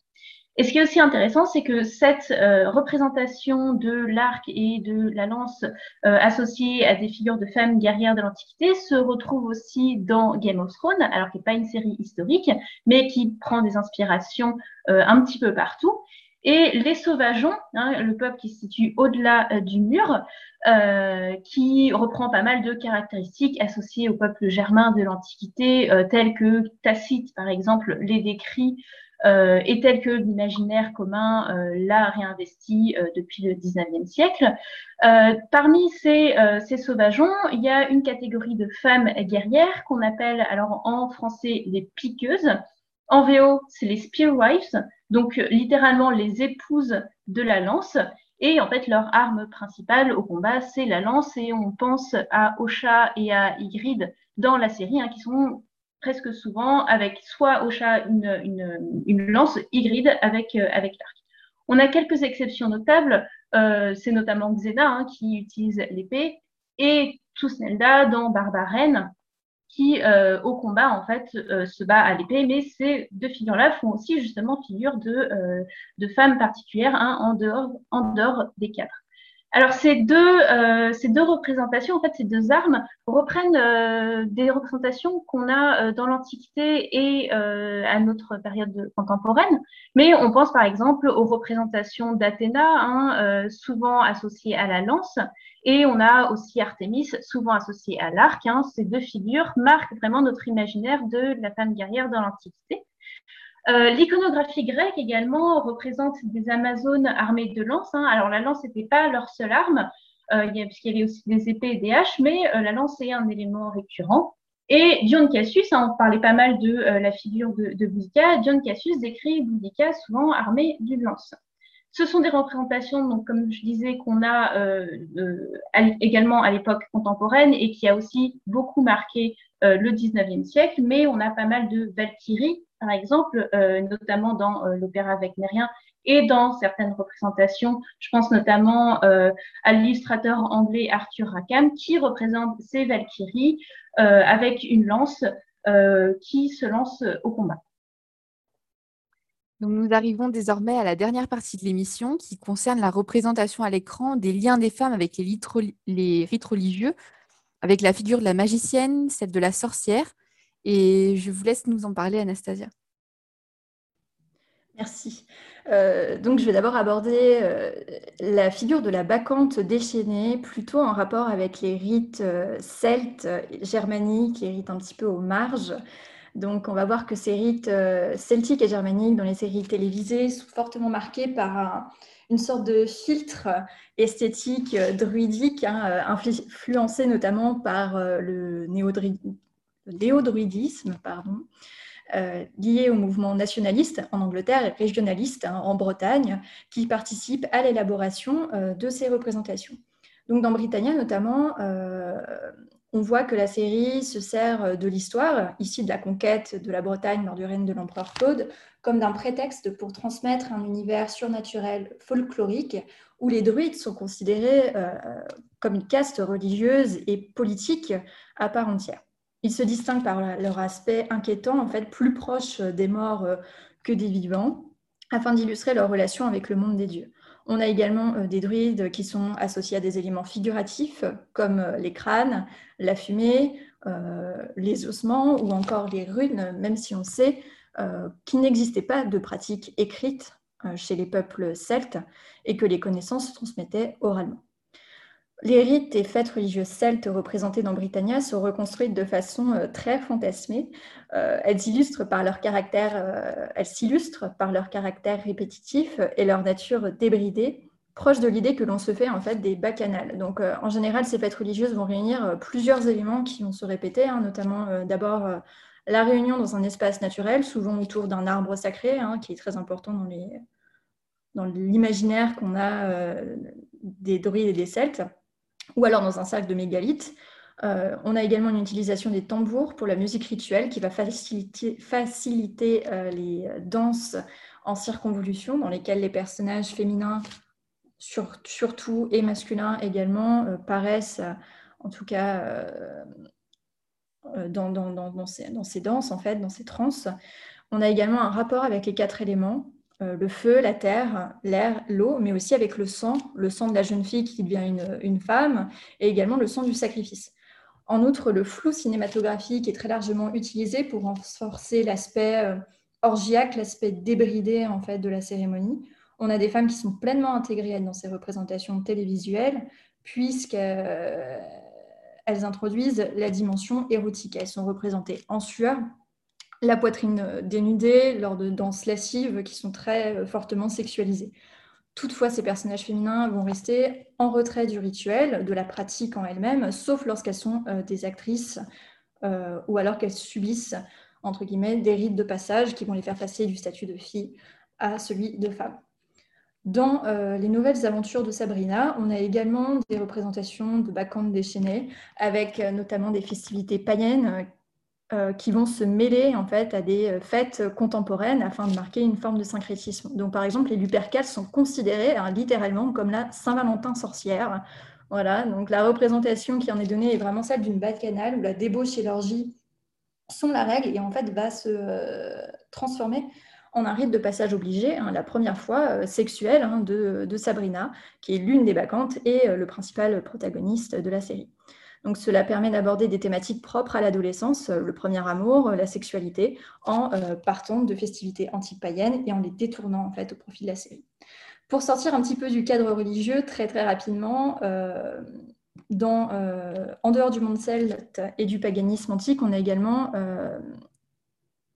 Et ce qui est aussi intéressant, c'est que cette euh, représentation de l'arc et de la lance euh, associée à des figures de femmes guerrières de l'Antiquité se retrouve aussi dans Game of Thrones, alors qu'il n'est pas une série historique, mais qui prend des inspirations euh, un petit peu partout. Et les sauvageons, hein, le peuple qui se situe au-delà du mur, qui reprend pas mal de caractéristiques associées au peuple germain de l'Antiquité, telles que Tacite, par exemple, les décrit euh, et tel que l'imaginaire commun euh, l'a réinvesti euh, depuis le 19e siècle. parmi ces, ces, sauvageons, il y a une catégorie de femmes guerrières qu'on appelle alors en français les piqueuses. En VO, c'est les spearwives, donc littéralement les épouses de la lance. Et en fait, leur arme principale au combat, c'est la lance. Et on pense à Osha et à Ygritte dans la série, hein, qui sont presque souvent avec soit au chat une, lance, hybride avec, euh, avec l'arc. On a quelques exceptions notables, euh, c'est notamment Xena hein, qui utilise l'épée et Tusnelda dans Barbaren qui euh, au combat en fait se bat à l'épée, mais ces deux figures-là font aussi justement figure de, de femmes particulières hein, en, dehors, en dehors des quatre. Alors ces deux, euh, ces deux représentations, en fait, ces deux armes reprennent euh, des représentations qu'on a euh, dans l'Antiquité et à notre période contemporaine. Mais on pense par exemple aux représentations d'Athéna, hein, souvent associées à la lance, et on a aussi Artémis, souvent associée à l'arc. Hein. Ces deux figures marquent vraiment notre imaginaire de la femme guerrière dans l'Antiquité. Euh, l'iconographie grecque également représente des Amazones armées de lances. Hein. Alors la lance n'était pas leur seule arme, euh, puisqu'il y avait aussi des épées et des haches, mais euh, la lance est un élément récurrent. Et Dion Cassius, hein, on parlait pas mal de la figure de, de Boudica, Dion Cassius décrit Boudica souvent armé d'une lance. Ce sont des représentations, donc, comme je disais, qu'on a également à l'époque contemporaine et qui a aussi beaucoup marqué le 19e siècle, mais on a pas mal de Valkyries par exemple, euh, notamment dans euh, l'opéra Mérien et dans certaines représentations. Je pense notamment euh, à l'illustrateur anglais Arthur Rackham qui représente ces Valkyries avec une lance qui se lance au combat. nous arrivons désormais à la dernière partie de l'émission qui concerne la représentation à l'écran des liens des femmes avec les rites religieux, avec la figure de la magicienne, celle de la sorcière, et je vous laisse nous en parler, Anastasia. Merci. Euh, donc, je vais d'abord aborder euh, la figure de la bacchante déchaînée, plutôt en rapport avec les rites euh, celtes, germaniques, les rites un petit peu aux marges. Donc, on va voir que ces rites celtiques et germaniques dans les séries télévisées sont fortement marqués par une sorte de filtre esthétique druidique, hein, influencé notamment par le néo-druidisme, pardon, euh, lié au mouvement nationaliste en Angleterre et régionaliste hein, en Bretagne, qui participent à l'élaboration euh, de ces représentations. Donc dans Britannia notamment, euh, on voit que la série se sert de l'histoire, ici de la conquête de la Bretagne lors du règne de l'empereur Claude, comme d'un prétexte pour transmettre un univers surnaturel folklorique où les druides sont considérés euh, comme une caste religieuse et politique à part entière. Ils se distinguent par leur aspect inquiétant, en fait, plus proche des morts euh, que des vivants, afin d'illustrer leur relation avec le monde des dieux. On a également euh, des druides qui sont associés à des éléments figuratifs, comme les crânes, la fumée, les ossements ou encore les runes, même si on sait euh, qu'il n'existait pas de pratique écrite euh, chez les peuples celtes et que les connaissances se transmettaient oralement. Les rites et fêtes religieuses celtes représentées dans Britannia sont reconstruites de façon euh, très fantasmée. leur caractère, elles s'illustrent par leur caractère répétitif et leur nature débridée, proche de l'idée que l'on se fait en fait des bacchanales. Donc, en général, ces fêtes religieuses vont réunir plusieurs éléments qui vont se répéter, hein, notamment d'abord la réunion dans un espace naturel, souvent autour d'un arbre sacré, hein, qui est très important dans, l'imaginaire qu'on a euh, des druides et des celtes, ou alors dans un cercle de mégalithes. Euh, on a également une utilisation des tambours pour la musique rituelle qui va faciliter, euh, les danses en circonvolution dans lesquelles les personnages féminins, surtout et masculins également, paraissent en tout cas euh, dans, dans, ces, danses, en fait, dans ces transes. On a également un rapport avec les quatre éléments, euh, le feu, la terre, l'air, l'eau, mais aussi avec le sang, le sang de la jeune fille qui devient une, femme, et également le sang du sacrifice. En outre, le flou cinématographique est très largement utilisé pour renforcer l'aspect euh, orgiaque, l'aspect débridé en fait de la cérémonie. On a des femmes qui sont pleinement intégrées dans ces représentations télévisuelles, puisqu'elles elles introduisent la dimension érotique. Elles sont représentées en sueur, la poitrine dénudée, lors de danses lascives qui sont très euh, fortement sexualisées. Toutefois, ces personnages féminins vont rester en retrait du rituel, de la pratique en elle-même, sauf lorsqu'elles sont euh, des actrices euh, ou alors qu'elles subissent, entre guillemets, des rites de passage qui vont les faire passer du statut de fille à celui de femme. Dans euh, les nouvelles aventures de Sabrina, on a également des représentations de bacchantes déchaînées, avec euh, notamment des festivités païennes euh, qui vont se mêler en fait à des fêtes contemporaines afin de marquer une forme de syncrétisme. Donc par exemple, les Lupercales sont considérées hein, littéralement comme la Saint-Valentin sorcière. Voilà, donc la représentation qui en est donnée est vraiment celle d'une bacchanale où la débauche et l'orgie sont la règle et en fait va se transformer en un rite de passage obligé, hein, la première fois euh, sexuelle hein, de, Sabrina, qui est l'une des bacchantes et euh, le principal protagoniste de la série. Donc cela permet d'aborder des thématiques propres à l'adolescence, euh, le premier amour, la sexualité, en partant de festivités anti-païennes et en les détournant en fait au profit de la série. Pour sortir un petit peu du cadre religieux, très très rapidement, en dehors du monde celte et du paganisme antique, on a également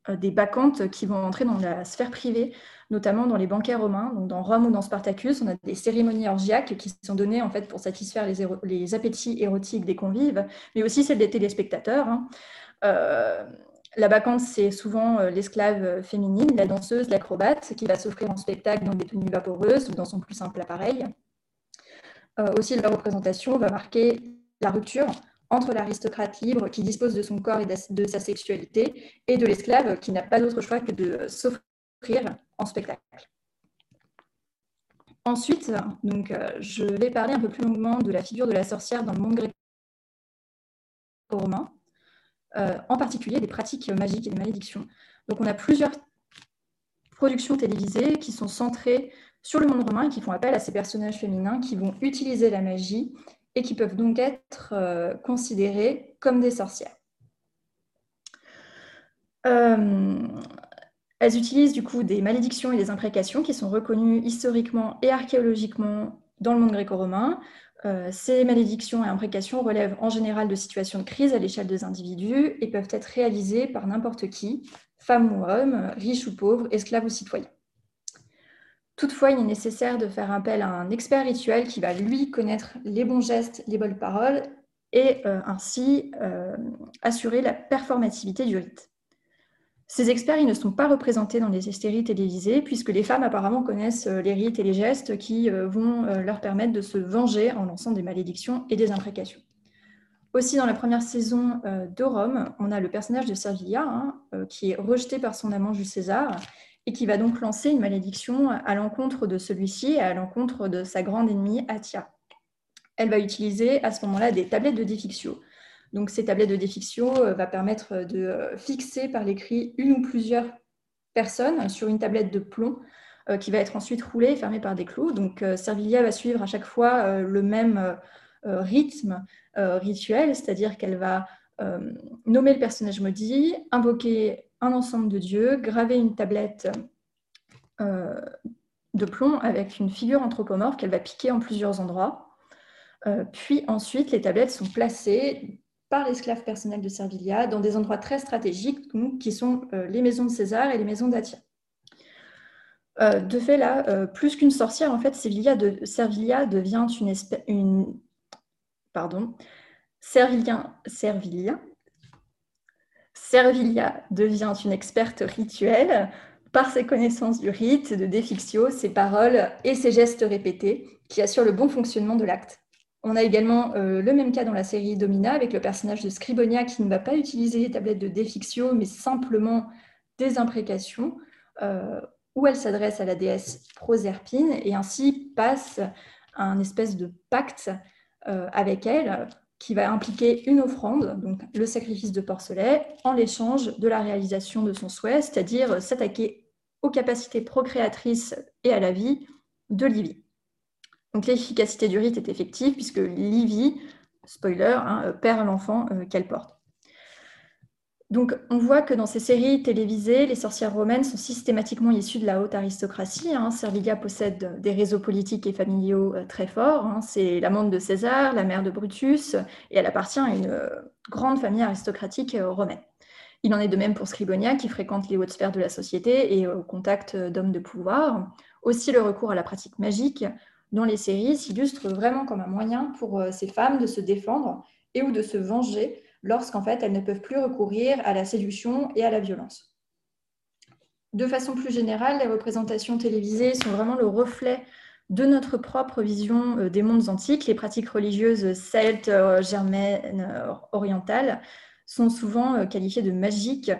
euh, des bacchantes qui vont entrer dans la sphère privée, notamment dans les banquets romains. Donc dans Rome ou dans Spartacus, on a des cérémonies orgiaques qui sont données en fait pour satisfaire les, appétits érotiques des convives, mais aussi celles des téléspectateurs. Hein. Euh, la bacchante, c'est souvent euh, l'esclave féminine, la danseuse, l'acrobate, qui va s'offrir en spectacle dans des tenues vaporeuses ou dans son plus simple appareil. aussi, la représentation va marquer la rupture entre l'aristocrate libre qui dispose de son corps et de sa sexualité et de l'esclave qui n'a pas d'autre choix que de s'offrir en spectacle. Ensuite, donc, euh, je vais parler un peu plus longuement de la figure de la sorcière dans le monde gréco-romain, euh, en particulier des pratiques magiques et des malédictions. Donc on a plusieurs productions télévisées qui sont centrées sur le monde romain et qui font appel à ces personnages féminins qui vont utiliser la magie et qui peuvent donc être euh, considérées comme des sorcières. Elles utilisent du coup des malédictions et des imprécations qui sont reconnues historiquement et archéologiquement dans le monde gréco-romain. Euh, ces malédictions et imprécations relèvent en général de situations de crise à l'échelle des individus et peuvent être réalisées par n'importe qui, femme ou homme, riche ou pauvre, esclave ou citoyen. Toutefois, il est nécessaire de faire appel à un expert rituel qui va, lui, connaître les bons gestes, les bonnes paroles et euh, ainsi euh, assurer la performativité du rite. Ces experts ils ne sont pas représentés dans les séries télévisées puisque les femmes apparemment connaissent euh, les rites et les gestes qui vont leur permettre de se venger en lançant des malédictions et des imprécations. Aussi, dans la première saison de Rome, on a le personnage de Servilia, hein, qui est rejeté par son amant Jules César et qui va donc lancer une malédiction à l'encontre de celui-ci et à l'encontre de sa grande ennemie, Atia. Elle va utiliser à ce moment-là des tablettes de Defixio. Donc, ces tablettes de Defixio va permettre de fixer par l'écrit une ou plusieurs personnes sur une tablette de plomb qui va être ensuite roulée et fermée par des clous. Donc, Servilia va suivre à chaque fois le même rythme rituel, c'est-à-dire qu'elle va nommer le personnage maudit, invoquer un ensemble de dieux, graver une tablette de plomb avec une figure anthropomorphe qu'elle va piquer en plusieurs endroits. puis ensuite, les tablettes sont placées par l'esclave personnel de Servilia dans des endroits très stratégiques qui sont les maisons de César et les maisons d'Atia. de fait, là, plus qu'une sorcière, en fait, Servilia, devient une, pardon, Servilia, devient une experte rituelle par ses connaissances du rite, de Defixio, ses paroles et ses gestes répétés qui assurent le bon fonctionnement de l'acte. On a également euh, le même cas dans la série Domina avec le personnage de Scribonia qui ne va pas utiliser les tablettes de Defixio mais simplement des imprécations euh, où elle s'adresse à la déesse Proserpine et ainsi passe un espèce de pacte euh, avec elle qui va impliquer une offrande, donc le sacrifice de porcelet, en l'échange de la réalisation de son souhait, c'est-à-dire s'attaquer aux capacités procréatrices et à la vie de Livy. Donc l'efficacité du rite est effective puisque Livy, spoiler, hein, perd l'enfant euh, qu'elle porte. Donc, on voit que dans ces séries télévisées, les sorcières romaines sont systématiquement issues de la haute aristocratie. Hein. Servilia possède des réseaux politiques et familiaux euh, très forts. Hein. C'est l'amante de César, la mère de Brutus, et elle appartient à une euh, grande famille aristocratique euh, romaine. Il en est de même pour Scribonia, qui fréquente les hautes sphères de la société et au contact d'hommes de pouvoir. Aussi, le recours à la pratique magique dans les séries s'illustre vraiment comme un moyen pour ces femmes de se défendre et ou de se venger lorsqu'en fait elles ne peuvent plus recourir à la séduction et à la violence. De façon plus générale, les représentations télévisées sont vraiment le reflet de notre propre vision euh, des mondes antiques. Les pratiques religieuses celtes, euh, germaines, euh, orientales sont souvent qualifiées de magiques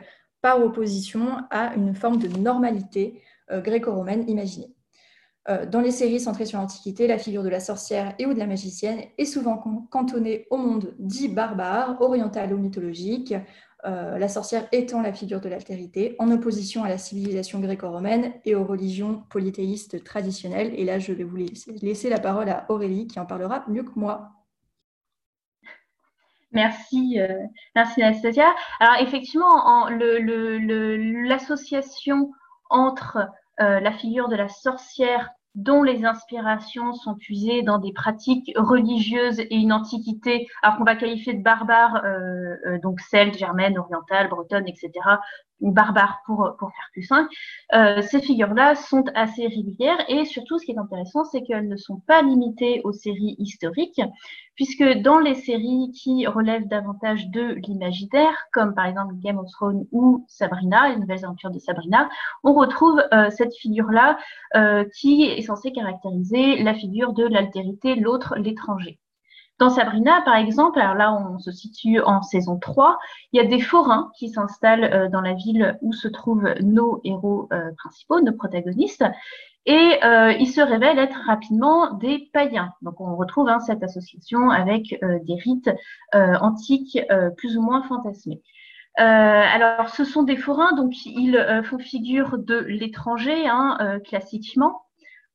par opposition à une forme de normalité gréco-romaine imaginée. Euh, dans les séries centrées sur l'Antiquité, la figure de la sorcière et ou de la magicienne est souvent cantonnée au monde dit barbare, oriental ou mythologique, euh, la sorcière étant la figure de l'altérité, en opposition à la civilisation gréco-romaine et aux religions polythéistes traditionnelles. Et là, je vais vous laisser, la parole à Aurélie qui en parlera mieux que moi. Merci, euh, merci Anastasia. Alors effectivement, l'association entre la figure de la sorcière dont les inspirations sont puisées dans des pratiques religieuses et une antiquité, alors qu'on va qualifier de barbare, euh, euh, donc celte, germaine, orientale, bretonne, etc., ou barbare pour, pour faire plus simple, euh, ces figures-là sont assez régulières et surtout, ce qui est intéressant, c'est qu'elles ne sont pas limitées aux séries historiques, puisque dans les séries qui relèvent davantage de l'imaginaire, comme par exemple Game of Thrones ou Sabrina, les nouvelles aventures de Sabrina, on retrouve euh, cette figure-là euh, qui est censée caractériser la figure de l'altérité, l'autre, l'étranger. Dans Sabrina, par exemple, alors là, on se situe en saison 3, il y a des forains qui s'installent euh, dans la ville où se trouvent nos héros euh, principaux, nos protagonistes, et euh, ils se révèlent être rapidement des païens. Donc, on retrouve hein, cette association avec des rites antiques plus ou moins fantasmés. alors, ce sont des forains, donc ils font figure de l'étranger, hein, classiquement.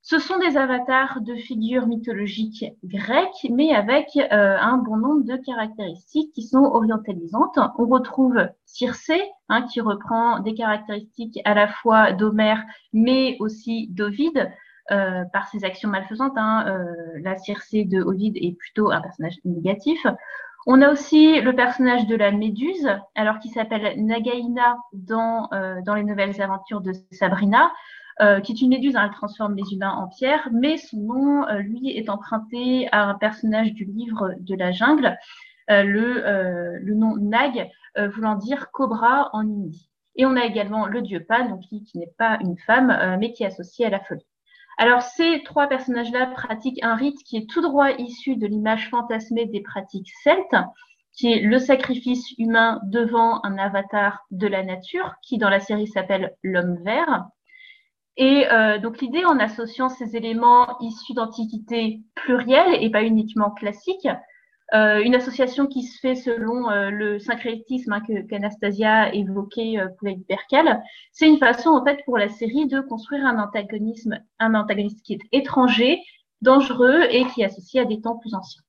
Ce sont des avatars de figures mythologiques grecques, mais avec euh, un bon nombre de caractéristiques qui sont orientalisantes. On retrouve Circé, hein, qui reprend des caractéristiques à la fois d'Homère, mais aussi d'Ovide, euh, par ses actions malfaisantes. Hein. Euh, la Circé de Ovide est plutôt un personnage négatif. On a aussi le personnage de la Méduse, alors qui s'appelle Nagaïna dans, dans les nouvelles aventures de Sabrina. Euh, qui est une méduse, hein, elle transforme les humains en pierre, mais son nom, euh, lui, est emprunté à un personnage du livre de la jungle, euh, le, nom Nag, voulant dire cobra en hindi. Et on a également le dieu Pan, donc qui n'est pas une femme, mais qui est associé à la folie. Alors, ces trois personnages-là pratiquent un rite qui est tout droit issu de l'image fantasmée des pratiques celtes, qui est le sacrifice humain devant un avatar de la nature, qui dans la série s'appelle l'homme vert. Et euh, donc l'idée en associant ces éléments issus d'antiquités plurielles et pas uniquement classiques, euh, une association qui se fait selon euh, le syncrétisme hein, qu'Anastasia évoquait pour les Percal, c'est une façon en fait pour la série de construire un antagonisme, un antagoniste qui est étranger, dangereux et qui est associé à des temps plus anciens.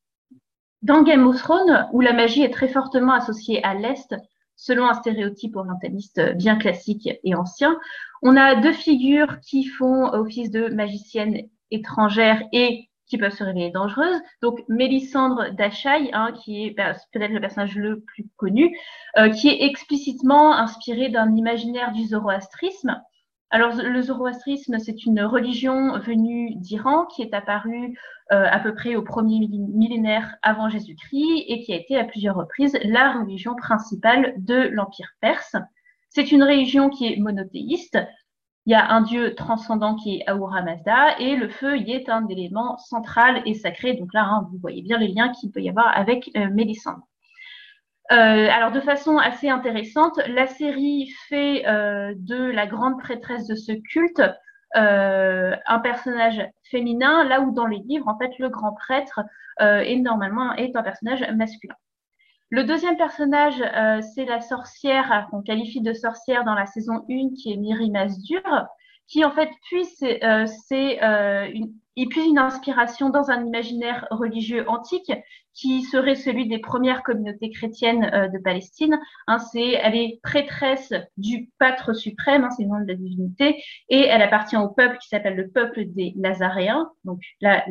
Dans Game of Thrones, où la magie est très fortement associée à l'Est, selon un stéréotype orientaliste bien classique et ancien, on a deux figures qui font office de magiciennes étrangères et qui peuvent se révéler dangereuses. Donc Mélisandre d'Achaï, hein, qui est peut-être le personnage le plus connu, euh, qui est explicitement inspiré d'un imaginaire du zoroastrisme, alors, le zoroastrisme, c'est une religion venue d'Iran qui est apparue euh, à peu près au premier millénaire avant Jésus-Christ et qui a été à plusieurs reprises la religion principale de l'Empire perse. C'est une religion qui est monothéiste. Il y a un dieu transcendant qui est Ahura Mazda et le feu y est un élément central et sacré. Donc là, hein, vous voyez bien les liens qu'il peut y avoir avec euh. Euh, alors, de façon assez intéressante, la série fait euh, de la grande prêtresse de ce culte euh, un personnage féminin, là où dans les livres, en fait, le grand prêtre est normalement est un personnage masculin. Le deuxième personnage, c'est la sorcière qu'on qualifie de sorcière dans la saison 1, qui est Miri Masdur, qui en fait puise, c'est une, il une inspiration dans un imaginaire religieux antique qui serait celui des premières communautés chrétiennes euh, de Palestine. Hein, c'est, elle est prêtresse du pâtre suprême, hein, c'est le nom de la divinité, et elle appartient au peuple qui s'appelle le peuple des Nazaréens. Donc là,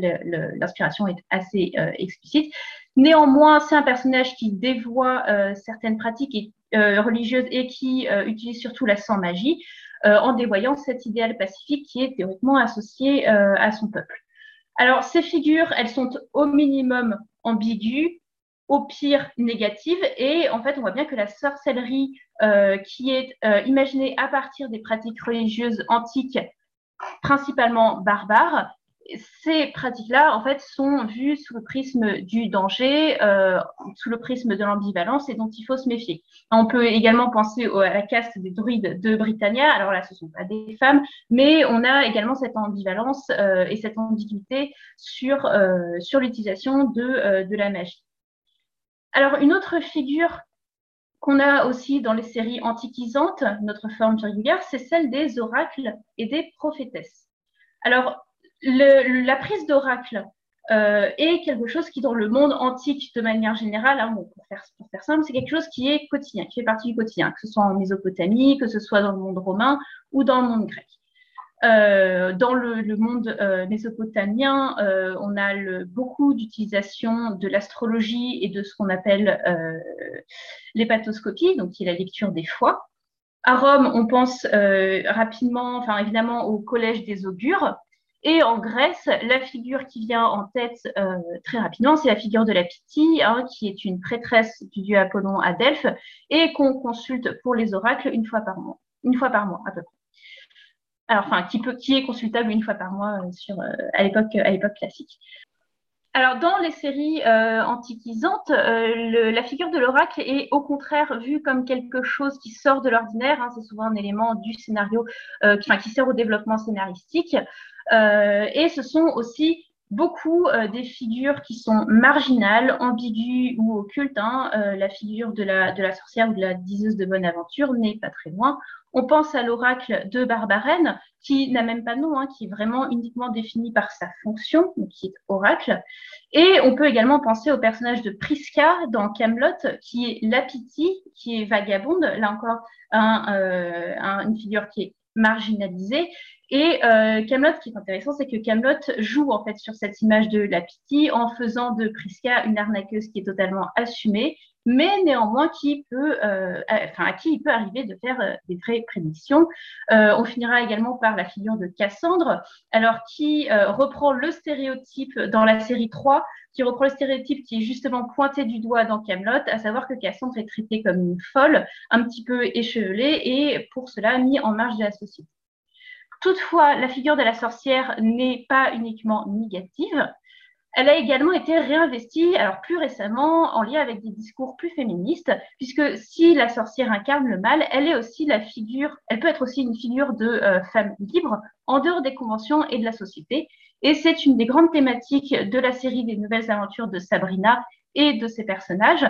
l'inspiration est assez euh, explicite. Néanmoins, c'est un personnage qui dévoie euh, certaines pratiques religieuses et qui utilise surtout la sans-magie. Euh, en dévoyant cet idéal pacifique qui est théoriquement associé euh, à son peuple. Alors, ces figures, elles sont au minimum ambiguës, au pire négatives, et en fait, on voit bien que la sorcellerie euh, qui est imaginée à partir des pratiques religieuses antiques, principalement barbares, ces pratiques-là, en fait, sont vues sous le prisme du danger, euh, sous le prisme de l'ambivalence et dont il faut se méfier. On peut également penser à la caste des druides de Britannia. Alors là, ce ne sont pas des femmes, mais on a également cette ambivalence euh, et cette ambiguïté sur, euh, l'utilisation de, la magie. Alors, une autre figure qu'on a aussi dans les séries antiquisantes, notre forme régulière, c'est celle des oracles et des prophétesses. Alors, la prise d'oracle euh, est quelque chose qui, dans le monde antique de manière générale, hein, pour, faire, simple, c'est quelque chose qui est quotidien, qui fait partie du quotidien, que ce soit en Mésopotamie, que ce soit dans le monde romain ou dans le monde grec. Euh, dans le, monde euh, mésopotamien, on a beaucoup d'utilisation de l'astrologie et de ce qu'on appelle l'hépatoscopie, donc qui est la lecture des foies. À Rome, on pense rapidement, enfin évidemment, au collège des augures, et en Grèce, la figure qui vient en tête euh, très rapidement, c'est la figure de la Pythie, hein, qui est une prêtresse du dieu Apollon à Delphes, et qu'on consulte pour les oracles une fois par mois, une fois par mois à peu près. Alors, enfin, qui, peut, qui est consultable une fois par mois euh, sur, euh, à l'époque classique. Alors, dans les séries antiquisantes, la figure de l'oracle est au contraire vue comme quelque chose qui sort de l'ordinaire. Hein, c'est souvent un élément du scénario qui, qui, sert au développement scénaristique. Euh, et ce sont aussi beaucoup euh, des figures qui sont marginales, ambiguës ou occultes. Hein. Euh, la figure de la, sorcière ou de la diseuse de bonne aventure n'est pas très loin. On pense à l'oracle de Barbarène, qui n'a même pas de nom, hein, qui est vraiment uniquement défini par sa fonction, qui est oracle. Et on peut également penser au personnage de Priska dans Camelot, qui est Lapiti, qui est vagabonde, là encore un, une figure qui est marginalisée et euh, Camelot, ce qui est intéressant, c'est que Camelot joue en fait sur cette image de la pitié en faisant de Priska une arnaqueuse qui est totalement assumée, mais néanmoins qui peut, euh, enfin, à qui il peut arriver de faire euh, des vraies prédictions. Euh, on finira également par la figure de Cassandre, alors qui reprend le stéréotype dans la série 3, qui reprend le stéréotype qui est justement pointé du doigt dans Camelot, à savoir que Cassandre est traitée comme une folle, un petit peu échevelée et pour cela mis en marge de la société. Toutefois, la figure de la sorcière n'est pas uniquement négative. elle a également été réinvestie, alors plus récemment, en lien avec des discours plus féministes, puisque si la sorcière incarne le mal, elle est aussi la figure, elle peut être aussi une figure de euh, femme libre en dehors des conventions et de la société. Et c'est une des grandes thématiques de la série des nouvelles aventures de Sabrina et de ses personnages,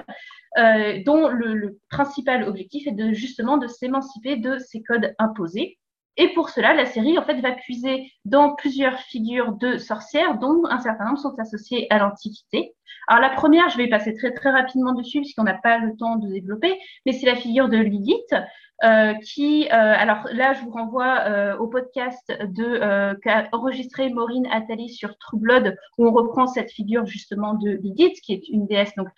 euh, dont le, principal objectif est justement de s'émanciper de ces codes imposés. Et pour cela, la série en fait va puiser dans plusieurs figures de sorcières, dont un certain nombre sont associées à l'Antiquité. Alors la première, je vais passer très très rapidement dessus puisqu'on n'a pas le temps de développer, mais c'est la figure de Lilith, euh, qui, euh, alors là, je vous renvoie euh, au podcast de euh, qu'a enregistré Maureen Attali sur True Blood, où on reprend cette figure justement de Lilith, qui est une déesse donc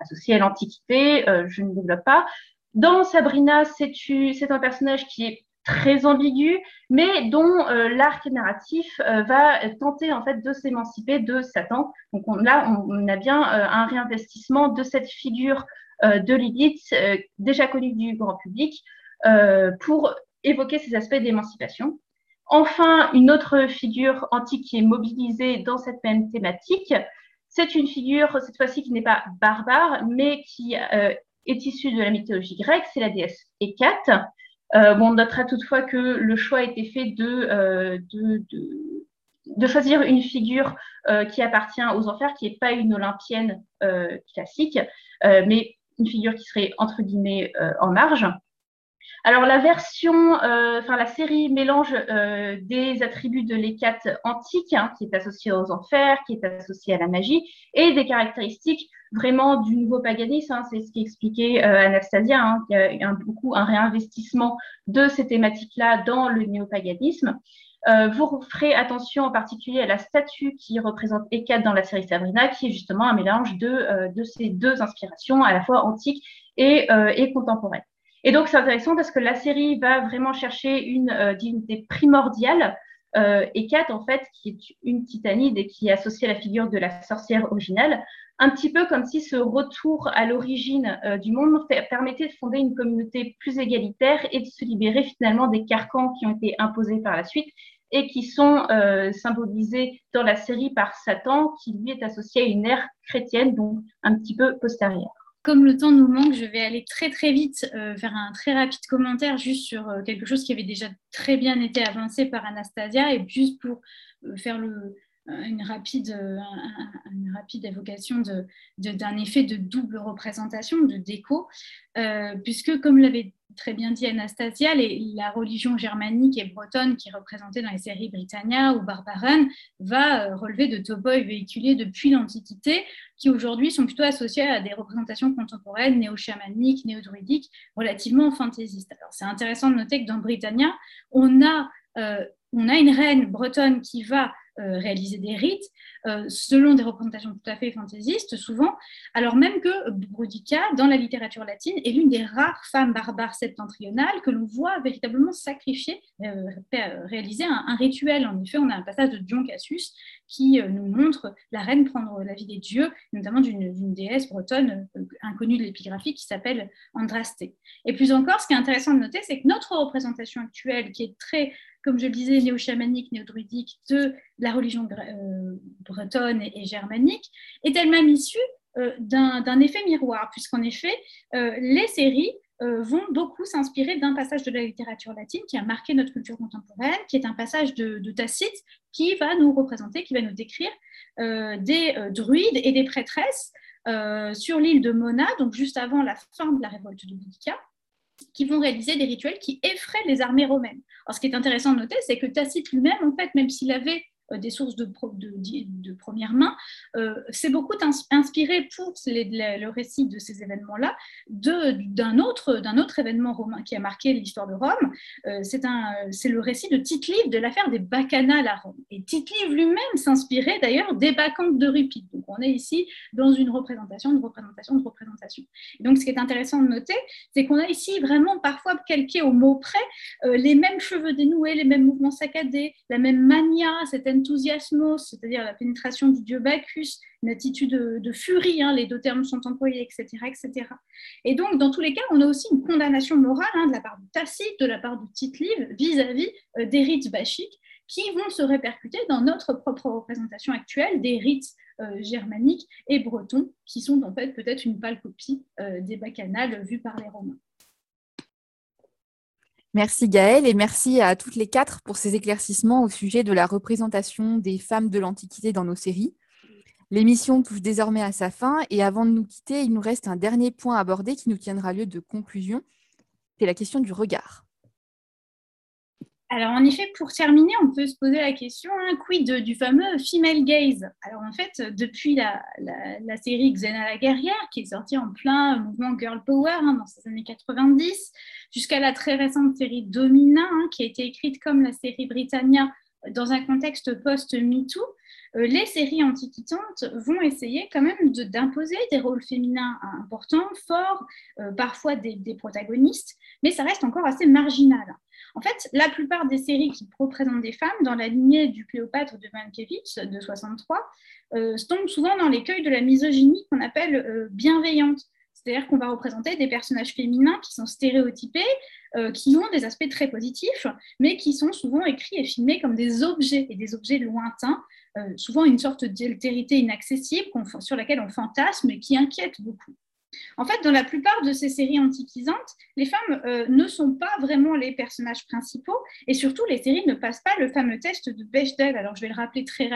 associée à l'Antiquité. Euh, je ne développe pas. Dans Sabrina, c'est un personnage qui est très ambigu, mais dont euh, l'arc narratif euh, va tenter en fait de s'émanciper de Satan. Donc on, là, on, a bien euh, un réinvestissement de cette figure de Lilith, déjà connue du grand public, pour évoquer ces aspects d'émancipation. Enfin, une autre figure antique qui est mobilisée dans cette même thématique, c'est une figure, cette fois-ci, qui n'est pas barbare, mais qui est issue de la mythologie grecque, c'est la déesse Hécate, bon, on notera toutefois que le choix a été fait de, euh, de, de, choisir une figure euh, qui appartient aux enfers, qui n'est pas une olympienne euh, classique, euh, mais une figure qui serait entre guillemets euh, en marge. Alors la version, enfin la série mélange des attributs de l'hécate antique, hein, qui est associée aux enfers, qui est associée à la magie, et des caractéristiques vraiment du nouveau paganisme. Hein, c'est ce qui expliquait euh, Anastasia. Hein, y a un, beaucoup un réinvestissement de ces thématiques-là dans le néopaganisme. Euh, vous ferez attention en particulier à la statue qui représente Hécate dans la série Sabrina, qui est justement un mélange de, euh, de ces deux inspirations, à la fois antique et, euh, et contemporaine. Et donc c'est intéressant parce que la série va vraiment chercher une euh, divinité primordiale euh, Hécate, en fait, qui est une titanide et qui est associée à la figure de la sorcière originale, un petit peu comme si ce retour à l'origine euh, du monde permettait de fonder une communauté plus égalitaire et de se libérer finalement des carcans qui ont été imposés par la suite et qui sont euh, symbolisés dans la série par Satan, qui lui est associé à une ère chrétienne, donc un petit peu postérieure. Comme le temps nous manque, je vais aller très très vite euh, faire un très rapide commentaire juste sur euh, quelque chose qui avait déjà très bien été avancé par Anastasia et juste pour euh, faire le, une, rapide, une rapide évocation d'un de, effet de double représentation, de déco, euh, puisque comme l'avait très bien dit Anastasia, la religion germanique et bretonne qui est représentée dans les séries Britannia ou Barbaran va euh, relever de toboy véhiculés depuis l'Antiquité, qui aujourd'hui sont plutôt associés à des représentations contemporaines, néo-chamaniques, néo-druidiques, relativement fantaisistes. Alors c'est intéressant de noter que dans Britannia, on a, euh, on a une reine bretonne qui va euh, réaliser des rites euh, selon des représentations tout à fait fantaisistes, souvent, alors même que Boudica, dans la littérature latine, est l'une des rares femmes barbares septentrionales que l'on voit véritablement sacrifier, euh, réaliser un, rituel. En effet, on a un passage de Dion Cassius qui nous montre la reine prendre la vie des dieux, notamment d'une déesse bretonne inconnue de l'épigraphie qui s'appelle Andrasté. Et plus encore, ce qui est intéressant de noter, c'est que notre représentation actuelle, qui est très comme je le disais, néo-chamanique, néo-druidique de la religion euh, bretonne et, germanique, est elle-même issue euh, d'un effet miroir, puisqu'en effet, euh, les séries vont beaucoup s'inspirer d'un passage de la littérature latine qui a marqué notre culture contemporaine, qui est un passage de, Tacite qui va nous représenter, qui va nous décrire des druides et des prêtresses sur l'île de Mona, donc juste avant la fin de la révolte de Boudica, qui vont réaliser des rituels qui effraient les armées romaines. Alors, ce qui est intéressant de noter, c'est que Tacite lui-même, en fait, même s'il avait euh, des sources de, de, de première main, euh, s'est beaucoup inspiré pour le récit de ces événements-là d'un autre, autre événement romain qui a marqué l'histoire de Rome. Euh, c'est le récit de Tite-Live de l'affaire des bacchanales à Rome. Et Tite-Live lui-même s'inspirait d'ailleurs des bacchantes d'Euripide. Donc on est ici dans une représentation, une représentation, une représentation. Et donc ce qui est intéressant de noter, c'est qu'on a ici vraiment parfois calqué au mot près euh, les mêmes cheveux dénoués, les mêmes mouvements saccadés, la même mania, cette enthousiasmos, c'est-à-dire la pénétration du dieu Bacchus, une attitude de, furie, hein, les deux termes sont employés, etc., etc. Et donc, dans tous les cas, on a aussi une condamnation morale hein, de la part de Tacite, de la part de Tite-Live, vis-à-vis euh, des rites bachiques, qui vont se répercuter dans notre propre représentation actuelle des rites germaniques et bretons, qui sont en fait peut-être une pâle copie des bacchanales vues par les Romains. Merci Gaëlle et merci à toutes les quatre pour ces éclaircissements au sujet de la représentation des femmes de l'Antiquité dans nos séries. L'émission touche désormais à sa fin et avant de nous quitter, il nous reste un dernier point à aborder qui nous tiendra lieu de conclusion. C'est la question du regard. Alors, en effet, pour terminer, on peut se poser la question, hein, quid du fameux female gaze? Alors, en fait, depuis la, série Xena la guerrière, qui est sortie en plein mouvement girl power hein, dans ces années 90, jusqu'à la très récente série Domina, hein, qui a été écrite comme la série Britannia dans un contexte post-MeToo, euh, les séries antiquitantes vont essayer quand même d'imposer des rôles féminins importants, forts, euh, parfois des, des, protagonistes, mais ça reste encore assez marginal. En fait, la plupart des séries qui représentent des femmes, dans la lignée du Cléopâtre de Mankiewicz de 63, euh, tombent souvent dans l'écueil de la misogynie qu'on appelle euh, bienveillante. C'est-à-dire qu'on va représenter des personnages féminins qui sont stéréotypés, euh, qui ont des aspects très positifs, mais qui sont souvent écrits et filmés comme des objets, et des objets lointains, souvent une sorte d'altérité inaccessible sur laquelle on fantasme et qui inquiète beaucoup. En fait, dans la plupart de ces séries antiquisantes, les femmes euh, ne sont pas vraiment les personnages principaux et surtout, les séries ne passent pas le fameux test de Bechdel. Alors, je vais le rappeler très,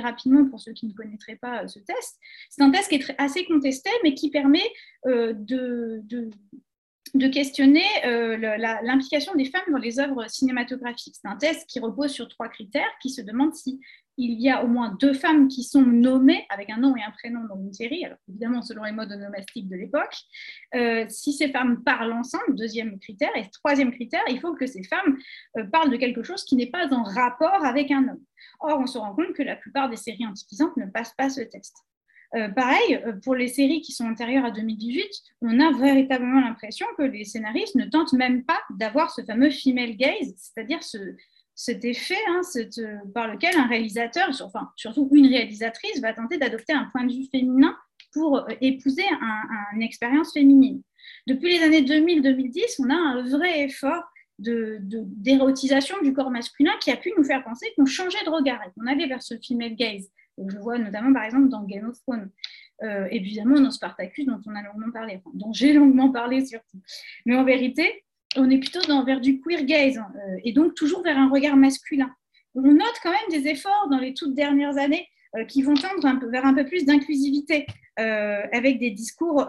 rapidement pour ceux qui ne connaîtraient pas euh, ce test. C'est un test qui est assez contesté, mais qui permet euh, de, questionner l'implication des femmes dans les œuvres cinématographiques. C'est un test qui repose sur trois critères qui se demandent si il y a au moins deux femmes qui sont nommées avec un nom et un prénom dans une série, alors évidemment selon les modes onomastiques de l'époque. Euh, si ces femmes parlent ensemble, deuxième critère, et troisième critère, il faut que ces femmes euh, parlent de quelque chose qui n'est pas en rapport avec un homme. Or, on se rend compte que la plupart des séries antiquisantes ne passent pas ce test. Euh, pareil, pour les séries qui sont antérieures à 2018, on a véritablement l'impression que les scénaristes ne tentent même pas d'avoir ce fameux female gaze, c'est-à-dire ce, cet effet hein, euh, par lequel un réalisateur, enfin surtout une réalisatrice, va tenter d'adopter un point de vue féminin pour euh, épouser une expérience féminine. Depuis les années 2000-2010, on a un vrai effort d'érotisation du corps masculin qui a pu nous faire penser qu'on changeait de regard et qu'on allait vers ce female gaze. Je vois notamment par exemple dans Game of Thrones. Euh, évidemment dans Spartacus dont on longuement parlé, dont j'ai longuement parlé surtout. Mais en vérité, on est plutôt dans, vers du queer gaze hein, euh, et donc toujours vers un regard masculin. On note quand même des efforts dans les toutes dernières années euh, qui vont tendre vers un peu plus d'inclusivité, avec des discours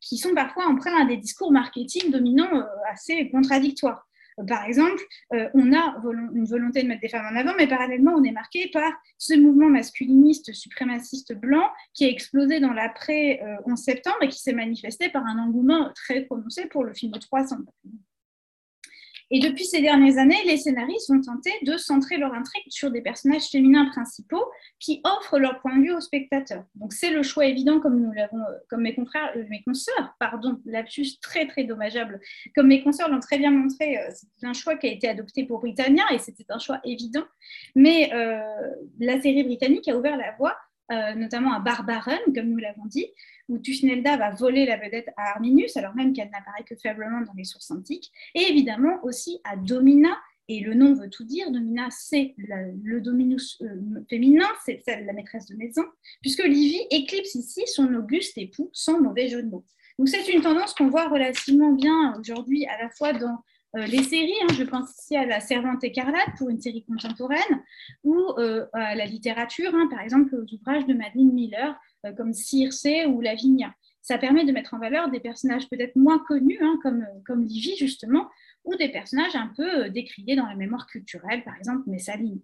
qui sont parfois emprunts à des discours marketing dominants assez contradictoires. Par exemple, euh, on a une volonté de mettre des femmes en avant, mais parallèlement, on est marqué par ce mouvement masculiniste suprémaciste blanc qui a explosé dans l'après-11 septembre et qui s'est manifesté par un engouement très prononcé pour le film de 300. Et depuis ces dernières années, les scénaristes ont tenté de centrer leur intrigue sur des personnages féminins principaux qui offrent leur point de vue aux spectateurs. Donc c'est le choix évident, comme nous l'avons, comme mes confrères, euh, mes consoeurs, pardon, lapsus très très dommageable, comme mes consoeurs l'ont très bien montré, euh, c'est un choix qui a été adopté pour Britannia et c'était un choix évident. Mais euh, la série britannique a ouvert la voie notamment à Barbaron, comme nous l'avons dit, où Tusnelda va voler la vedette à Arminius, alors même qu'elle n'apparaît que faiblement dans les sources antiques, et évidemment aussi à Domina, et le nom veut tout dire, Domina, c'est le dominus euh, féminin, c'est la maîtresse de maison, puisque Livy éclipse ici son auguste époux, sans mauvais jeu de mots. Donc c'est une tendance qu'on voit relativement bien aujourd'hui, à la fois dans euh, les séries, hein, je pense ici à La Servante écarlate pour une série contemporaine, ou euh, à la littérature, hein, par exemple aux ouvrages de Madeleine Miller, euh, comme Circe ou Lavinia. Ça permet de mettre en valeur des personnages peut-être moins connus, hein, comme, comme Livy justement, ou des personnages un peu décriés dans la mémoire culturelle, par exemple Messaline.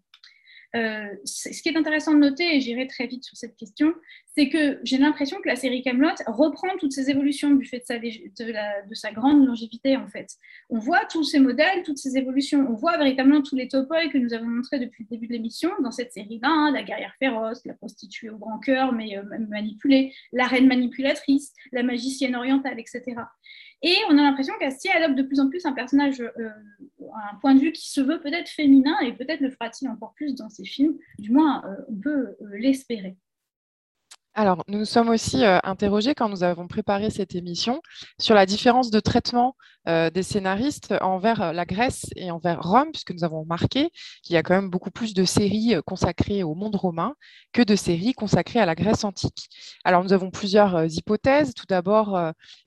Euh, ce qui est intéressant de noter, et j'irai très vite sur cette question, c'est que j'ai l'impression que la série Camelot reprend toutes ces évolutions du fait de sa, de, sa, grande longévité en fait. On voit tous ces modèles, toutes ces évolutions, on voit véritablement tous les topoïs que nous avons montrés depuis le début de l'émission dans cette série-là, hein, la guerrière féroce, la prostituée au grand cœur mais euh, manipulée, la reine manipulatrice, la magicienne orientale, etc. Et on a l'impression qu'Astier adopte de plus en plus un personnage, euh, un point de vue qui se veut peut-être féminin, et peut-être le fera-t-il encore plus dans ses films, du moins euh, on peut euh, l'espérer. Alors, nous nous sommes aussi euh, interrogés quand nous avons préparé cette émission sur la différence de traitement euh, des scénaristes envers euh, la Grèce et envers Rome, puisque nous avons remarqué qu'il y a quand même beaucoup plus de séries consacrées au monde romain que de séries consacrées à la Grèce antique. Alors, nous avons plusieurs hypothèses. Tout d'abord,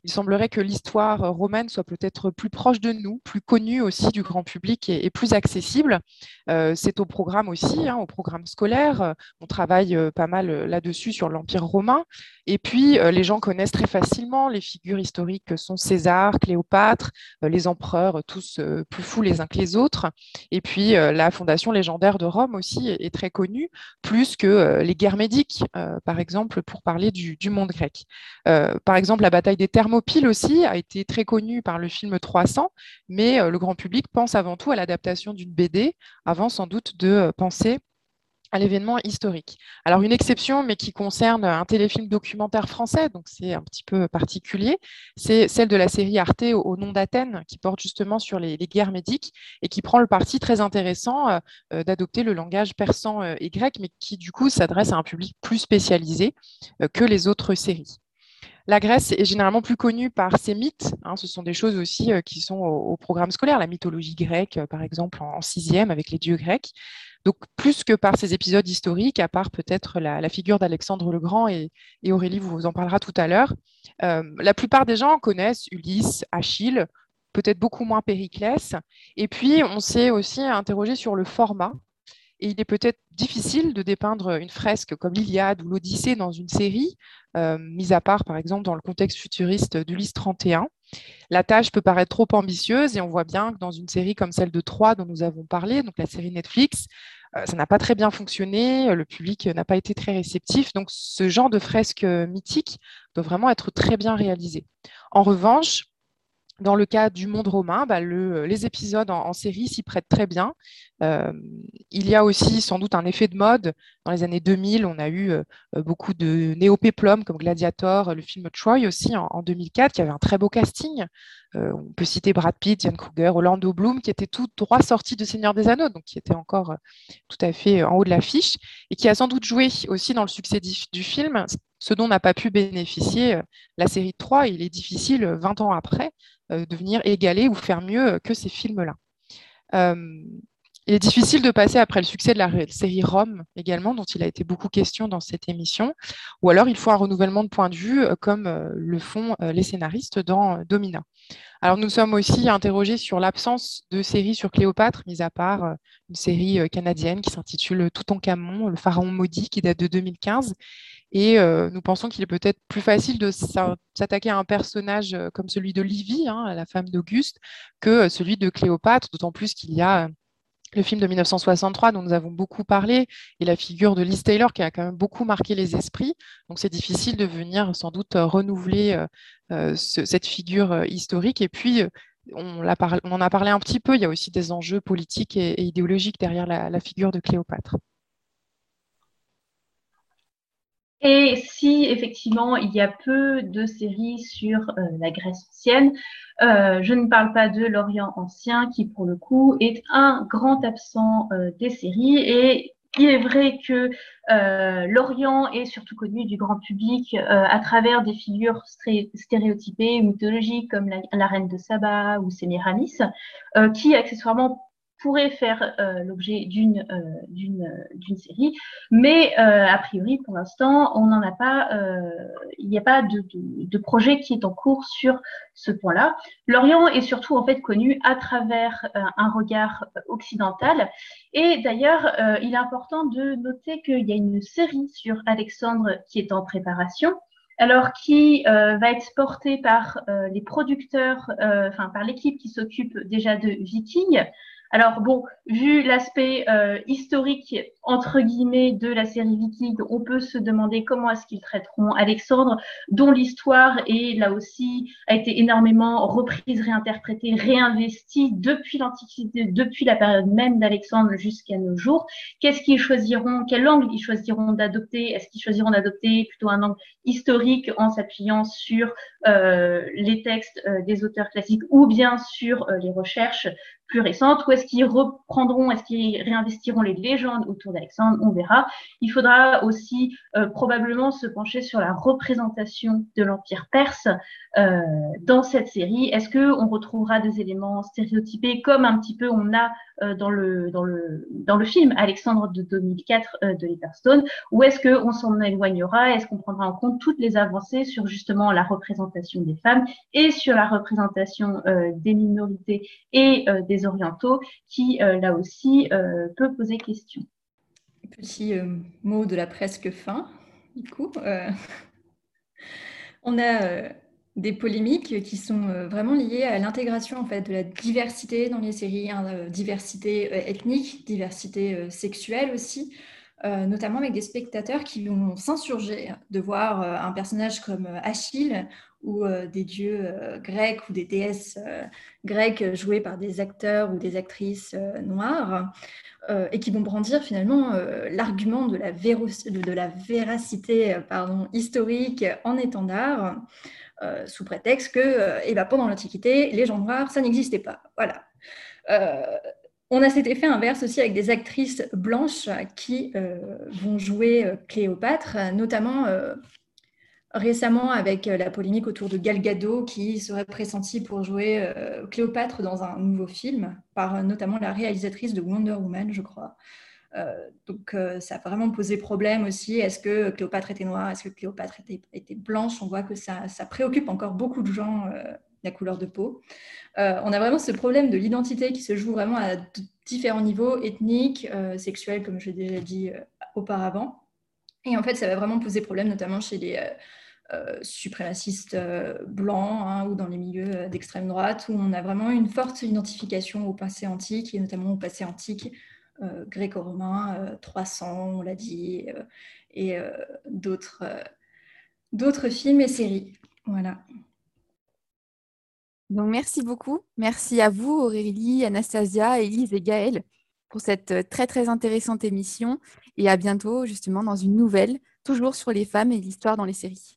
il semblerait que l'histoire romaine soit peut-être plus proche de nous, plus connue aussi du grand public et, plus accessible. C'est au programme aussi, hein, au programme scolaire. On travaille pas mal là-dessus sur l'Empire romain. Et puis, euh, les gens connaissent très facilement les figures historiques que sont César, Cléopâtre, euh, les empereurs, tous euh, plus fous les uns que les autres. Et puis, la fondation légendaire de Rome aussi est, très connue, plus que les guerres médiques, par exemple, pour parler du, monde grec. par exemple, la bataille des Thermopyles aussi a été très connue par le film 300, mais le grand public pense avant tout à l'adaptation d'une BD, avant sans doute de penser à l'événement historique. Alors une exception, mais qui concerne un téléfilm documentaire français, donc c'est un petit peu particulier, c'est celle de la série Arte au, nom d'Athènes, qui porte justement sur les, guerres médiques et qui prend le parti très intéressant euh, euh, d'adopter le langage persan euh, et grec, mais qui du coup s'adresse à un public plus spécialisé que les autres séries. La Grèce est généralement plus connue par ses mythes. Hein. ce sont des choses aussi qui sont au, programme scolaire. La mythologie grecque, par exemple, en, sixième avec les dieux grecs. Donc, plus que par ces épisodes historiques, à part peut-être la, figure d'Alexandre le Grand, et, Aurélie vous en parlera tout à l'heure, euh, la plupart des gens connaissent Ulysse, Achille, peut-être beaucoup moins Périclès. Et puis, on s'est aussi interrogé sur le format. Et il est peut-être difficile de dépeindre une fresque comme l'Iliade ou l'Odyssée dans une série, euh, mise à part par exemple dans le contexte futuriste d'Ulysse 31. La tâche peut paraître trop ambitieuse et on voit bien que dans une série comme celle de Troie dont nous avons parlé, donc la série Netflix, ça n'a pas très bien fonctionné, le public n'a pas été très réceptif, donc ce genre de fresque mythique doit vraiment être très bien réalisé. En revanche, dans le cas du monde romain, bah, les épisodes en, série s'y prêtent très bien. Euh, il y a aussi sans doute un effet de mode. Dans les années 2000, on a eu euh, beaucoup de néo-péplum comme Gladiator, le film Troy aussi en, 2004, qui avait un très beau casting. Euh, on peut citer Brad Pitt, Ian Kruger, Orlando Bloom, qui étaient tous droit sortis de Seigneur des Anneaux, donc qui étaient encore tout à fait en haut de l'affiche, et qui a sans doute joué aussi dans le succès du, film, ce dont n'a pas pu bénéficier la série de Troy. Il est difficile, 20 ans après, de venir égaler ou faire mieux que ces films-là. Il est difficile de passer après le succès de la série Rome également, dont il a été beaucoup question dans cette émission, ou alors il faut un renouvellement de point de vue euh, comme euh, le font euh, les scénaristes dans Domina. Alors nous sommes aussi interrogés sur l'absence de séries sur Cléopâtre, mis à part une série canadienne qui s'intitule Toutankhamon, le pharaon maudit, qui date de 2015. Et nous pensons qu'il est peut-être plus facile de s'attaquer à un personnage comme celui de Livy, hein, la femme d'Auguste, que celui de Cléopâtre, d'autant plus qu'il y a le film de 1963 dont nous avons beaucoup parlé et la figure de Liz Taylor qui a quand même beaucoup marqué les esprits. Donc c'est difficile de venir sans doute renouveler euh, euh, cette figure euh, historique. Et puis, on, en a parlé un petit peu, il y a aussi des enjeux politiques et, idéologiques derrière la, figure de Cléopâtre. Et si effectivement il y a peu de séries sur la Grèce ancienne, euh, je ne parle pas de l'Orient ancien, qui pour le coup est un grand absent euh, des séries. Et il est vrai que euh, l'Orient est surtout connu du grand public à travers des figures stéréotypées, mythologiques, comme la, reine de Saba ou Sémiramis, qui accessoirement pourrait faire euh, l'objet d'une euh, d'une série, mais euh, a priori pour l'instant on n'en a pas, il n'y a pas de, de, de, projet qui est en cours sur ce point-là. L'Orient est surtout en fait connu à travers un regard occidental, et d'ailleurs il est important de noter qu'il y a une série sur Alexandre qui est en préparation alors qui euh, va être portée par euh, les producteurs, euh, enfin par l'équipe qui s'occupe déjà de Viking, alors bon, vu l'aspect euh, historique entre guillemets de la série Viking, on peut se demander comment est-ce qu'ils traiteront Alexandre, dont l'histoire est là aussi a été énormément reprise, réinterprétée, réinvestie depuis l'Antiquité, depuis la période même d'Alexandre jusqu'à nos jours. Qu'est-ce qu'ils choisiront, quel angle ils choisiront d'adopter? Est-ce qu'ils choisiront d'adopter plutôt un angle historique en s'appuyant sur euh, les textes euh, des auteurs classiques ou bien sur les recherches? Plus récentes ou est-ce qu'ils reprendront, est-ce qu'ils réinvestiront les légendes autour d'Alexandre On verra. Il faudra aussi euh, probablement se pencher sur la représentation de l'Empire perse euh, dans cette série. Est-ce qu'on retrouvera des éléments stéréotypés comme un petit peu on a euh, dans, le, dans, le, dans le film Alexandre de 2004 de Letterstone ou est-ce qu'on s'en éloignera? Est-ce qu'on prendra en compte toutes les avancées sur justement la représentation des femmes et sur la représentation des minorités et des orientaux qui, euh, là aussi, euh, peut poser question. Petit euh, mot de la presque fin, du coup. on a des polémiques qui sont vraiment liées à l'intégration en fait de la diversité dans les séries, hein, diversité ethnique, diversité sexuelle aussi, notamment avec des spectateurs qui vont s'insurger de voir un personnage comme Achille ou euh, des dieux euh, grecs ou des déesses euh, grecques jouées par des acteurs ou des actrices noires, et qui vont brandir finalement l'argument de, la de la véracité pardon, historique en étendard, sous prétexte que eh ben, pendant l'Antiquité, les gens noirs, ça n'existait pas. Voilà. On a cet effet inverse aussi avec des actrices blanches qui vont jouer Cléopâtre, notamment récemment avec euh, la polémique autour de Gal Gadot qui serait pressentie pour jouer euh, Cléopâtre dans un nouveau film par euh, notamment la réalisatrice de Wonder Woman, je crois. donc ça a vraiment posé problème aussi. Est-ce que Cléopâtre était noire? Est-ce que Cléopâtre était, blanche? On voit que ça, préoccupe encore beaucoup de gens, la couleur de peau. On a vraiment ce problème de l'identité qui se joue vraiment à différents niveaux, ethniques, sexuels, comme je l'ai déjà dit auparavant. Et en fait, ça va vraiment poser problème, notamment chez les euh, suprémacistes euh, blancs hein, ou dans les milieux euh, d'extrême droite, où on a vraiment une forte identification au passé antique, et notamment au passé antique gréco-romain, 300, on l'a dit, et d'autres d'autres films et séries. Voilà. Donc, merci beaucoup. Merci à vous, Aurélie, Anastasia, Elise et Gaëlle, pour cette très, très intéressante émission. Et à bientôt, justement, dans une nouvelle, toujours sur les femmes et l'histoire dans les séries.